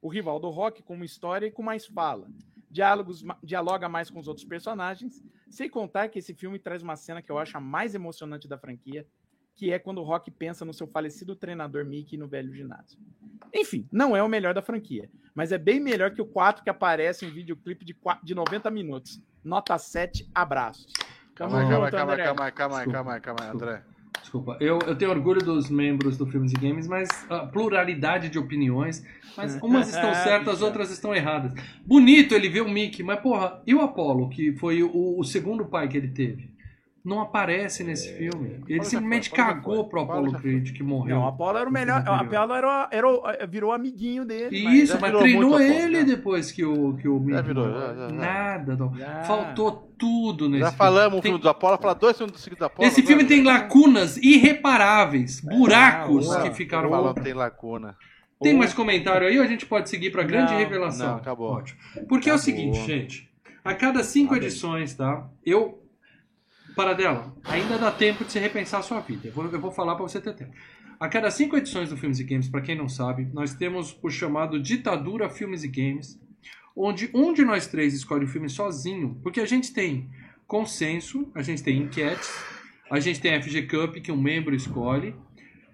O rival do Rock com uma história e com mais fala. Diálogos, dialoga mais com os outros personagens, sem contar que esse filme traz uma cena que eu acho a mais emocionante da franquia, que é quando o Rock pensa no seu falecido treinador Mickey no velho ginásio. Enfim, não é o melhor da franquia, mas é bem melhor que o 4 que aparece em videoclipe de, qua- de 90 minutos. Nota 7, abraços. Calma aí, calma aí, calma aí, calma aí, calma aí, calma aí, calma aí, André. Desculpa, eu, eu tenho orgulho dos membros do Filmes e Games, mas a pluralidade de opiniões, mas umas estão certas, outras estão erradas. Bonito ele ver o Mickey, mas porra, e o Apollo, que foi o, o segundo pai que ele teve? Não aparece nesse filme. Ele já simplesmente foi, Apollo já cagou pro Apollo Apollo já. Creed, que morreu. Não, o Apollo era o melhor. O Apollo era, era, o- virou amiguinho dele. Isso, já mas virou treinou Apollo, ele já. depois que o, que o Mickey virou, já, já, já. Nada, não. Já. Faltou tudo nesse Já filme. falamos o Tem- filme do Apollo, fala dois filmes seguidos do Apollo. Esse filme agora. tem lacunas irreparáveis, buracos boa. que ficaram Fala, tem lacuna. Tem mais comentário aí ou a gente pode seguir para grande Não, revelação? não, acabou. Ótimo. Porque é o Acabou. seguinte, gente. A cada cinco edições, tá? Eu. Paradela, ainda dá tempo de você repensar a sua vida. Eu vou, eu vou falar para você ter tempo. A cada cinco edições do Filmes e Games, para quem não sabe, nós temos o chamado Ditadura Filmes e Games, onde um de nós três escolhe o filme sozinho, porque a gente tem consenso, a gente tem enquetes, a gente tem a FG Cup que um membro escolhe,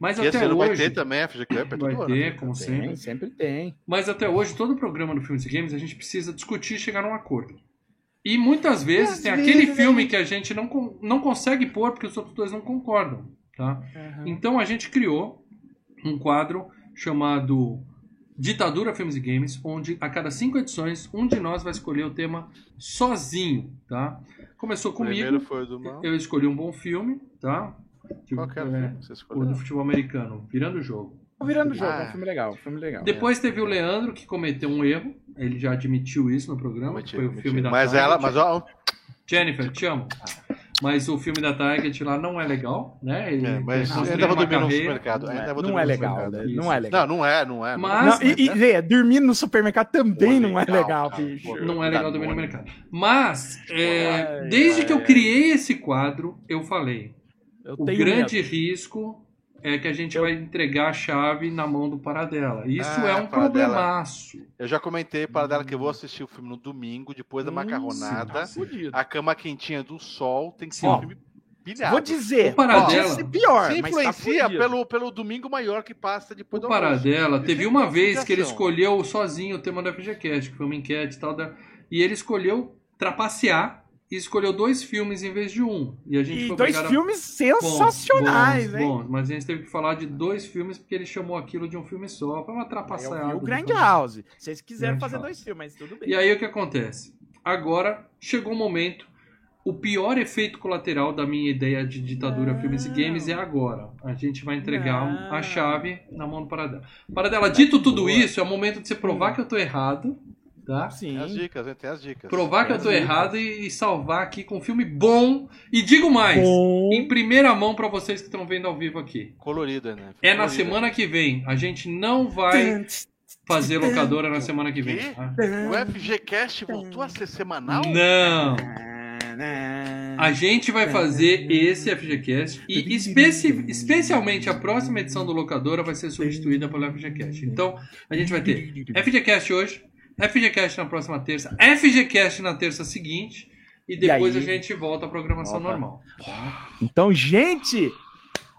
mas E até ano vai hoje ter também, FG Cup, é todo vai ano. ter, como sempre. Tem, sempre tem. Mas até hoje, todo programa do Filmes e Games, a gente precisa discutir e chegar num acordo. E muitas vezes tem vezes aquele filme que a gente não, não consegue pôr porque os outros dois não concordam, tá? Então a gente criou um quadro chamado Ditadura Filmes e Games, onde a cada cinco edições, um de nós vai escolher o tema sozinho, tá? Começou O comigo, primeiro foi o do mal. eu escolhi um bom filme, tá? Qual que era o É, filme que você o escolheu? do futebol americano, Virando o Jogo. Virando o jogo, Ah. é um filme legal, um filme legal. Depois teve o Leandro, que cometeu um erro. Ele já admitiu isso no programa. Mentira, foi o mentira. filme da Mas Target. ela, mas ó, Jennifer, te amo. Mas o filme da Target lá não é legal, né? Ele é, mas ainda vou dormir no supermercado. Não é, Ainda vou não é legal, supermercado. né? Não é legal. Não, não é, não é. Mas- Não, e, e, Zé, dormir no supermercado também Pô, não é legal, bicho. Não é legal Tá dormir no mercado. Mas, é, Ai, desde ai, que eu ai. criei esse quadro, eu falei: Eu o tenho grande medo. risco é que a gente vai entregar a chave na mão do Paradela. Isso Ah, é um Paradela. problemaço. Eu já comentei para dela que eu vou assistir o filme no domingo, depois da Hum, macarronada. tá fudido. A cama quentinha do sol tem que ser Ó, um filme pilhado. Vou dizer, O Paradela- ser pior, Se mas tá influencia fudido. pelo, pelo domingo maior que passa depois O do. Paradela teve é uma vez que ele escolheu sozinho o tema da FGCast, que foi uma enquete e tal. Da... E ele escolheu trapacear e escolheu dois filmes em vez de um. E a gente E foi dois a- filmes Bons, sensacionais, bons, hein? bons. mas a gente teve que falar de dois filmes porque ele chamou aquilo de um filme só. Foi uma trapaceada. vi o Grand. House. Vocês quiseram Grand fazer House. dois filmes, mas tudo bem. E aí o que acontece? Agora chegou o momento. O pior efeito colateral da minha ideia de ditadura Não. filmes e games é agora. A gente vai entregar Não. a chave na mão do Paradela. Paradela, dito tudo isso, é o momento de você provar que eu tô errado, tá? Sim. Tem as dicas, hein? Tem as dicas. Provar que eu tô Sim. errado e, e salvar aqui com um filme bom. E digo mais, Bom. em primeira mão pra vocês que estão vendo ao vivo aqui. Colorida, né? É na semana que vem. A gente não vai fazer locadora na semana que vem. Tá? O FGCast voltou a ser semanal? Não. A gente vai fazer esse FGCast e especi- especialmente a próxima edição do Locadora vai ser substituída pelo FGCast. Então, a gente vai ter FGCast hoje, FGCast na próxima terça, FGCast na terça seguinte e depois aí? a gente volta à programação Opa. normal. Então, gente,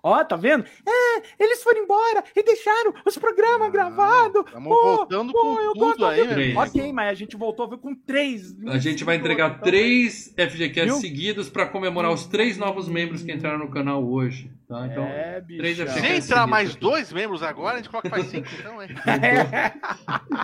ó, tá vendo? É, eles foram embora e deixaram os programas gravados. Estamos voltando pô, com eu tudo gosto aí, Três. irmão. Ok, mas a gente voltou viu, com três. A gente vai entregar Então, três FGCast seguidos para comemorar os três novos membros que entraram no canal hoje. Tá? Então, É, três bicho. Se FGCast entrar mais dois membros agora, a gente coloca mais cinco, então, hein?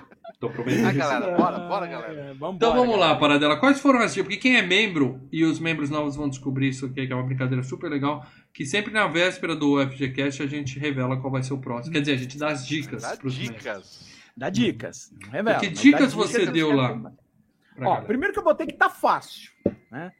Tô prometendo Ah, galera, bora, bora, galera. É, vambora, Então vamos lá, galera. Paradela. Quais foram as dicas? Porque quem é membro e os membros novos vão descobrir isso aqui, que é uma brincadeira super legal. Que sempre na véspera do FGCast a gente revela qual vai ser o próximo. Quer dizer, a gente dá as dicas Dá pros membros. dicas. Dá dicas. Não revela, Que dicas você dicas, deu eu lá? Ó, galera. primeiro que eu botei que tá fácil, né?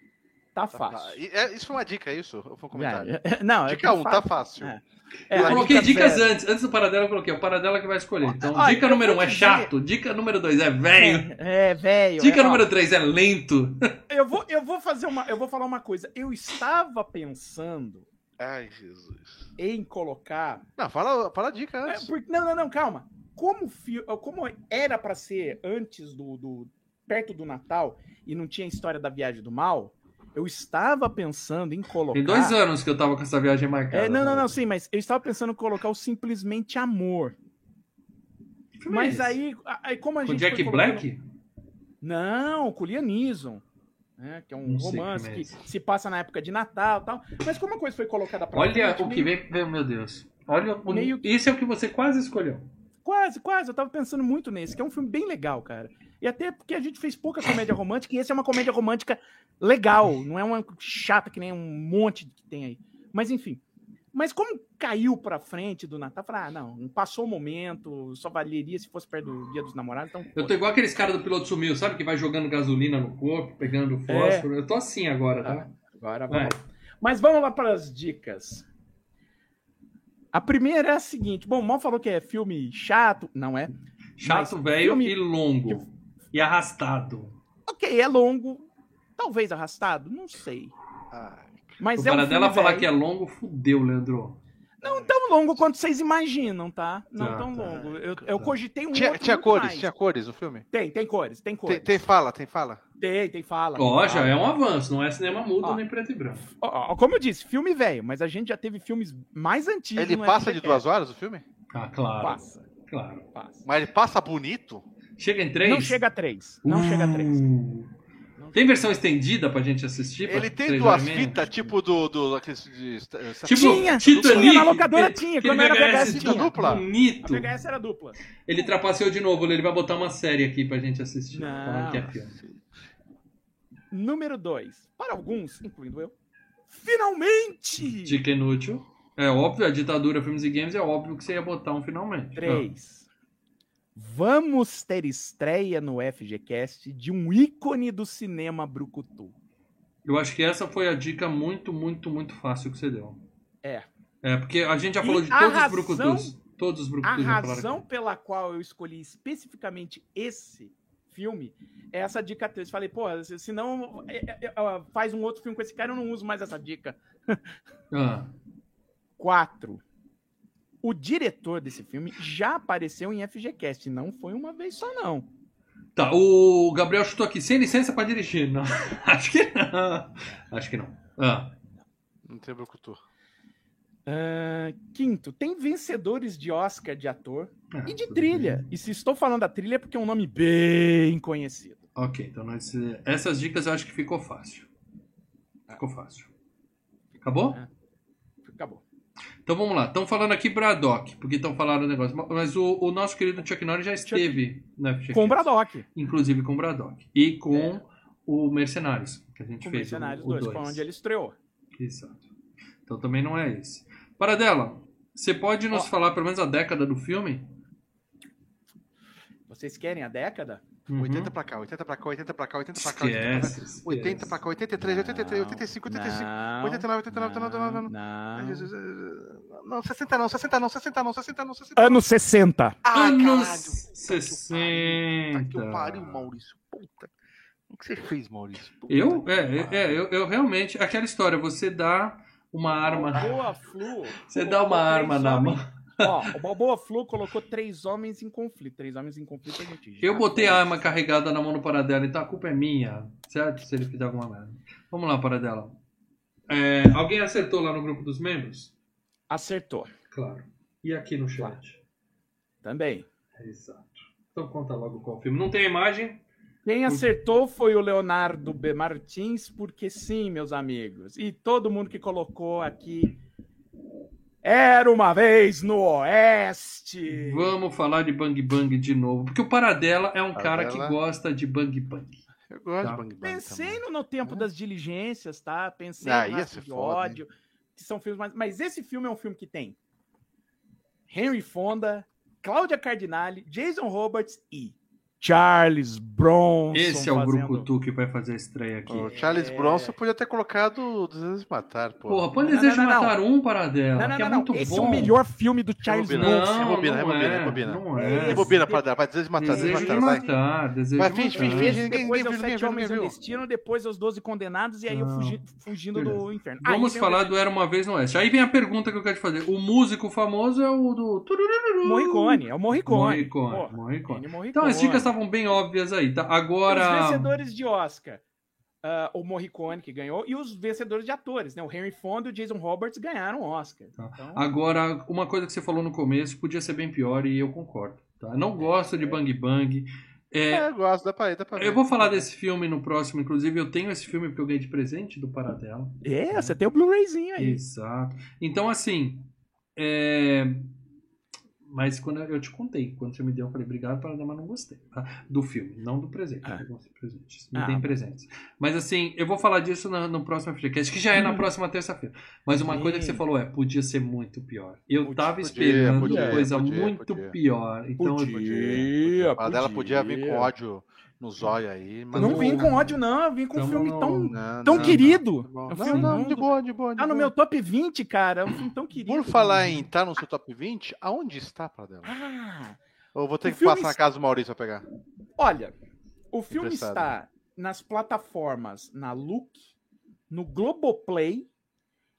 Tá Tá, fácil. e- é, isso foi uma dica, é isso? Ou foi um comentário? É, não, é Dica que 1, tá fácil. É. É, eu coloquei dica dicas zero. antes. Antes do Paradela eu coloquei. O Paradela que vai escolher. Então, Ó, dica número um vou é dizer- chato. Dica número dois é velho. É, é, velho. Dica é, número três é lento. Eu vou, eu vou fazer uma. Eu vou falar uma coisa. Eu estava pensando Ai, Jesus. em colocar. Não, fala, fala a dica É, antes. porque- não, não, não, calma. Como, fi- como era pra ser antes do, do. perto do Natal e não tinha história da viagem do mal, eu estava pensando em colocar. Tem dois anos que eu tava com essa viagem marcada. É, não, não, cara. não, sim, mas eu estava pensando em colocar o simplesmente amor. Que é Mas esse? aí, aí como a Com gente. Jack colocando- Black? Não, com Liam Neeson. Né, que é um Não romance como é que se passa na época de Natal e tal. Mas como a coisa foi colocada pra Olha frente, o que meio- vem. Meu Deus. Olha o... Meio- Esse é o que você quase escolheu. Quase, quase. Eu tava pensando muito nesse, que é um filme bem legal, cara. E até porque a gente fez pouca comédia romântica, e esse é uma comédia romântica legal. Não é uma chata que nem um monte que tem aí. Mas enfim. Mas como caiu pra frente do Natal, ah, não, passou o momento, só valeria se fosse perto do dia dos namorados, então. Eu tô igual aqueles caras do piloto sumiu, sabe? Que vai jogando gasolina no corpo, pegando fósforo. Eu tô assim agora, tá? Agora Vai. Mas vamos lá para as dicas. A primeira é a seguinte: bom, o Mal falou que é filme chato. Não é? Chato, velho filme- e longo. E arrastado. Ok, é longo. Talvez arrastado, não sei. Ai, Mas o é um dela falar que é longo, fudeu, Leandro. Não tão longo quanto vocês imaginam, tá? Não Tá, tão tá. longo. Eu, eu cogitei um Tinha, outro tinha muito cores, mais. tinha cores no filme? Tem, tem cores, tem Tem, cores. tem fala, tem fala. Tem, tem fala. Ó, tem já é um avanço, não é cinema mudo Ó. nem preto e branco. Ó, ó, como eu disse, filme velho, mas a gente já teve filmes mais antigos. Ele passa de duas horas o filme? Ah, claro. Passa, Claro. passa. Mas ele passa bonito? Chega em três? Não chega a três. Não chega a três. Tem versão estendida pra gente assistir? Ele tem duas fitas, tipo do. do aqueles de, Tipo, Tinha, Titanic. tinha, na locadora tinha, quando era VHS VHS tinha. dupla. A Bonito. VHS era dupla. Ele trapaceou de novo, ele vai botar uma série aqui pra gente assistir. Não. Falando que é filme. Número 2. Para alguns, incluindo eu. Finalmente! Dica inútil. É óbvio, a ditadura Filmes e Games é óbvio que você ia botar um finalmente. 3. Vamos ter estreia no FGCast de um ícone do cinema brucutu. Eu acho que essa foi a dica muito, muito, muito fácil que você deu. É. É, porque a gente já E falou de a todos os razão- brucutus. Todos os A brucutus falaram razão pela qual eu escolhi especificamente esse filme é essa dica 3. Falei, pô, se não é, é, é, faz um outro filme com esse cara, eu não uso mais essa dica. Ah, 4. O diretor desse filme já apareceu em FGCast. Não foi uma vez só, não. Tá, o Gabriel chutou aqui, sem licença pra dirigir. Não, acho que não. Acho que não. Ah, Não tem brucutu. Ah, quinto, tem vencedores de Oscar de ator ah, e de trilha. bem. E se estou falando da trilha é porque é um nome bem conhecido. Ok, então nós, essas dicas eu acho que ficou fácil. Ficou fácil. Acabou? É. Então vamos lá. Estão falando aqui Braddock, porque estão falando o negócio. Mas o, o nosso querido Chuck Norris já esteve na FGCast. Com o Braddock. Inclusive com o Braddock. E com É. o Mercenários, que a gente fez. Mercenários o, o 2, dois. foi onde ele estreou. Exato. Então também não é esse. Paradela, você pode nos Ó. falar pelo menos a década do filme? Vocês querem a década? Uhum. 80 pra cá, 80 pra cá, 80 pra cá, 80 pra cá, 80 pra cá. Esquece. esquece. 80 pra cá, 83, 83, 85, 85, Não, 89, 89, 89, não, Ai, não. Jesus, eh, Não, 60 não, 60 não, 60 não, 60 não, 60 não. Anos 60. Ah, Anos caralho. Puta que 60. pariu, Maurício. Puta. O que você fez, Maurício? Puta Eu? É, é, eu, eu realmente. Aquela história, você dá uma arma. Balboa Flu. Você dá uma arma na mão. Ó, o Balboa Flu colocou três homens em conflito. Três homens em conflito a gente Eu botei a arma carregada na mão do Paradela, então a culpa é minha, certo? Se ele fizer alguma merda. Vamos lá, Paradela. É, alguém acertou lá no grupo dos membros? Acertou. Claro. E aqui no chat? Também. Exato. Então conta logo qual filme. Não tem imagem? Quem acertou foi o Leonardo B. Martins, porque sim, meus amigos. E todo mundo que colocou aqui. Era uma vez no Oeste. Vamos falar de Bang Bang de novo. Porque o Paradela é um cara que Paradela. gosta de Bang Bang. Eu gosto Tá. de Bang Bang Pensei também. no, no tempo das diligências, tá? Pensei Ah, no Rastro de foda, hein? ódio, que são filmes mais. Mas esse filme é um filme que tem Henry Fonda, Cláudia Cardinale, Jason Roberts e Charles Bronson. Esse é o fazendo- Brucutu que vai fazer a estreia aqui. O Charles É. Bronson podia ter colocado Desejos de Matar, pô. Porra, põe Não, Desejo não, de não, Matar um, Paradela, Não, não, que não, é não. muito Esse bom. é o melhor filme do Charles Rebobina. Bronson. Não, Rebobina, não rebobina, é, rebobina. Não é. Rebobina pra dar, vai Desejo de Matar, Desejo Desejo de Matar, desejo Vai, de finge, matar. finge, finge. ninguém- Depois ninguém é os viu, Sete Homens do Destino, depois é os Doze Condenados e aí eu Não. fugi- fugindo do inferno. Vamos falar Desejo- do Era Uma Vez no Oeste. Aí vem a pergunta que eu quero te fazer. O músico famoso é o do... turururu. Morricone, é o Morricone. Morricone. Então as dicas estavam bem óbvias aí, tá? Os Agora... vencedores de Oscar. ah, o Morricone que ganhou e os vencedores de atores, né? O Henry Fonda e o Jason Roberts ganharam o Oscar. Tá. Então, Agora, uma coisa que você falou no começo podia ser bem pior e eu concordo. Tá? Eu não gosto de Bang Bang. É, É, eu gosto, dá pra ir, dá pra ver. eu vou falar desse filme no próximo, inclusive eu tenho esse filme porque eu ganhei de presente do Paradela. é, você tem o Blu-rayzinho aí. Exato. Então, assim. Mas quando eu te contei, quando você me deu, eu falei, obrigado, Paradela, mas não gostei. tá? Do filme, não do presente. Ah. Eu gosto de presentes. Me Ah, tá. presentes. Mas assim, eu vou falar disso no, no próximo FGCast, que já é na Hum. próxima terça-feira. Mas uma coisa que você Sim. falou é, podia ser muito pior. Eu Podia, tava podia, esperando podia, coisa podia, muito podia. pior. Então, eu- Podia, A dela podia vir com ódio no zóio aí, mas não Não- vim com ódio, não. Eu vim com um filme no- tão, Não, tão não, querido. Tá bom. É um Não, não, de boa, de boa. de Tá no boa. meu top 20, cara. É um filme tão querido. Por falar em estar no seu top 20, aonde está, Pradela? Ah, Ou eu vou ter que passar na está- casa do Maurício pra pegar? olha, o filme Emprestado. está nas plataformas na Look, no Globoplay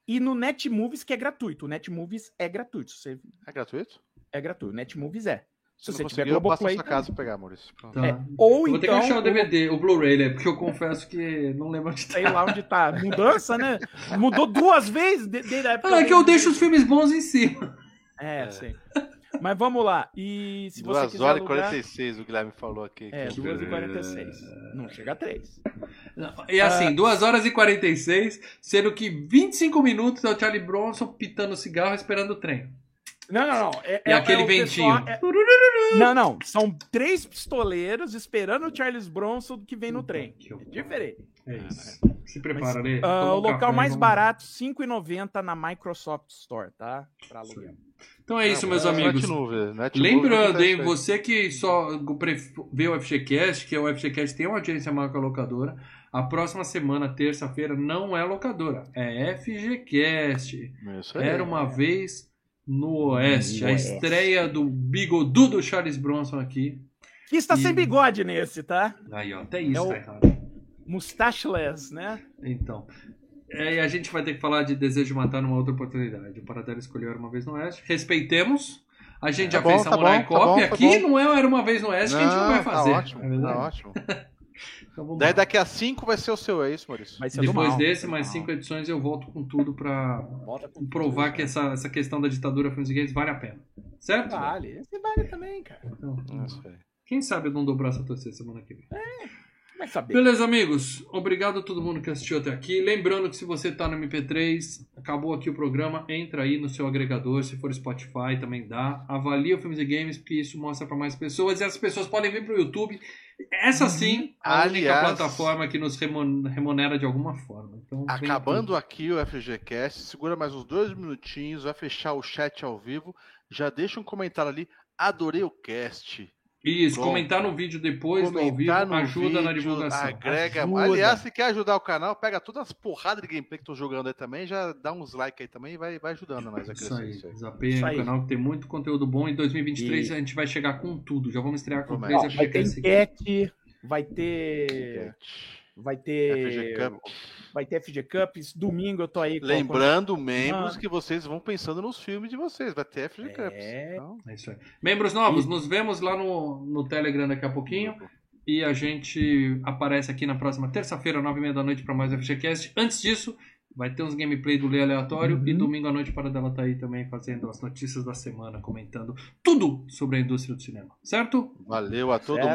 e no Netmovies, que é gratuito. O Netmovies é gratuito. Você É gratuito? é gratuito. O Netmovies é. Se, Se você tiver conseguir, eu passo Globoplay, casa pra pegar, Maurício. Tá. É, Ou Eu vou ter então, que achar o DVD, o Blu-ray, né? Porque eu confesso que não lembro onde tá. sei lá onde tá. Mudança, né? Mudou duas vezes de- desde a época. Ah, é que eu deixo os filmes bons em cima. É, É. sim. Mas vamos lá. E se você 2 quiser horas e alugar... 46, o Guilherme falou aqui. É, que- 2 e 46. Não chega a 3. Não, E assim, 2 horas e 46, sendo que 25 minutos é o Charlie Bronson pitando cigarro esperando o trem. Não, não, não. É, E aquele o ventinho. pessoal- é- Não, não. São três pistoleiros esperando o Charles Bronson que vem no trem. É diferente. É isso. Se prepara, Lê. Ah, Toma o local mais vamos- barato, R$ 5,90 na Microsoft Store, tá? Pra aluguel. Então é isso, meus é amigos. Netmovie, Netmovie Lembrando, hein, você que só vê o FGCast, que é o FGCast tem uma audiência maior que a locadora, a próxima semana, terça-feira, não é locadora, é FGCast. Isso aí. Era uma vez no Oeste. No a Oeste. estreia do bigodudo Charles Bronson aqui. Que está E- sem bigode nesse, tá? Aí, ó, até isso É o- tá errado. Mustacheless, né? Então. É, e a gente vai ter que falar de Desejo de Matar numa outra oportunidade. O Paradelo escolheu Era Uma Vez no Oeste. Respeitemos. A gente já Tá bom, fez tá Samurai tá Cop. bom, tá aqui bom. não é o Era Uma Vez no Oeste que a gente não vai fazer. Tá ótimo, é verdade? tá ótimo. Então vamos Daí lá. daqui a cinco vai ser o seu, é isso, Maurício? Depois mal, desse, mais mal. cinco edições, eu volto com tudo com provar tudo, que essa, essa questão da ditadura Filmes e Games vale a pena. Certo? Vale, esse vale também, cara. Então, É quem sabe eu não dou o braço a torcer semana que vem. Vai saber. Beleza, amigos. Obrigado a todo mundo que assistiu até aqui. Lembrando que se você tá no MP3, acabou aqui o programa, entra aí no seu agregador, se for Spotify também dá. Avalia o Filmes e Games, porque isso mostra para mais pessoas e as pessoas podem vir pro YouTube. Essa sim, a única Aliás- plataforma que nos remunera de alguma forma. Então, Acabando aqui o FGCast, segura mais uns dois minutinhos, vai fechar o chat ao vivo. Já deixa um comentário ali. Adorei o cast. Isso, Pronto. comentar no vídeo depois do ao vivo Comentar no ajuda na vídeo, divulgação. Agrega. Ajuda. Aliás, se quer ajudar o canal, pega todas as porradas de gameplay que tô jogando aí também, já dá uns likes aí também e vai, vai ajudando nós a Isso crescer aí, isso aí. Isso aí. canal que tem muito conteúdo bom. Em 2023 E- a gente vai chegar com tudo. Já vamos estrear com Promete. três Ó, vai ter FGCast. enquete, vai ter. Vai ter. FG Cup. Vai ter FG Cups. Domingo eu tô aí com Lembrando, membros, Ah. que vocês vão pensando nos filmes de vocês. Vai ter FG Cups. É. Então, É isso aí. Membros novos, E- nos vemos lá no, no Telegram daqui a pouquinho. E a gente aparece aqui na próxima terça-feira, nove e meia da noite, para mais FGCast. Antes disso, vai ter uns gameplay do Lê Aleatório. Uhum. E domingo à noite, para dela tá aí também fazendo as notícias da semana, comentando tudo sobre a indústria do cinema. Certo? Valeu a todo Certo.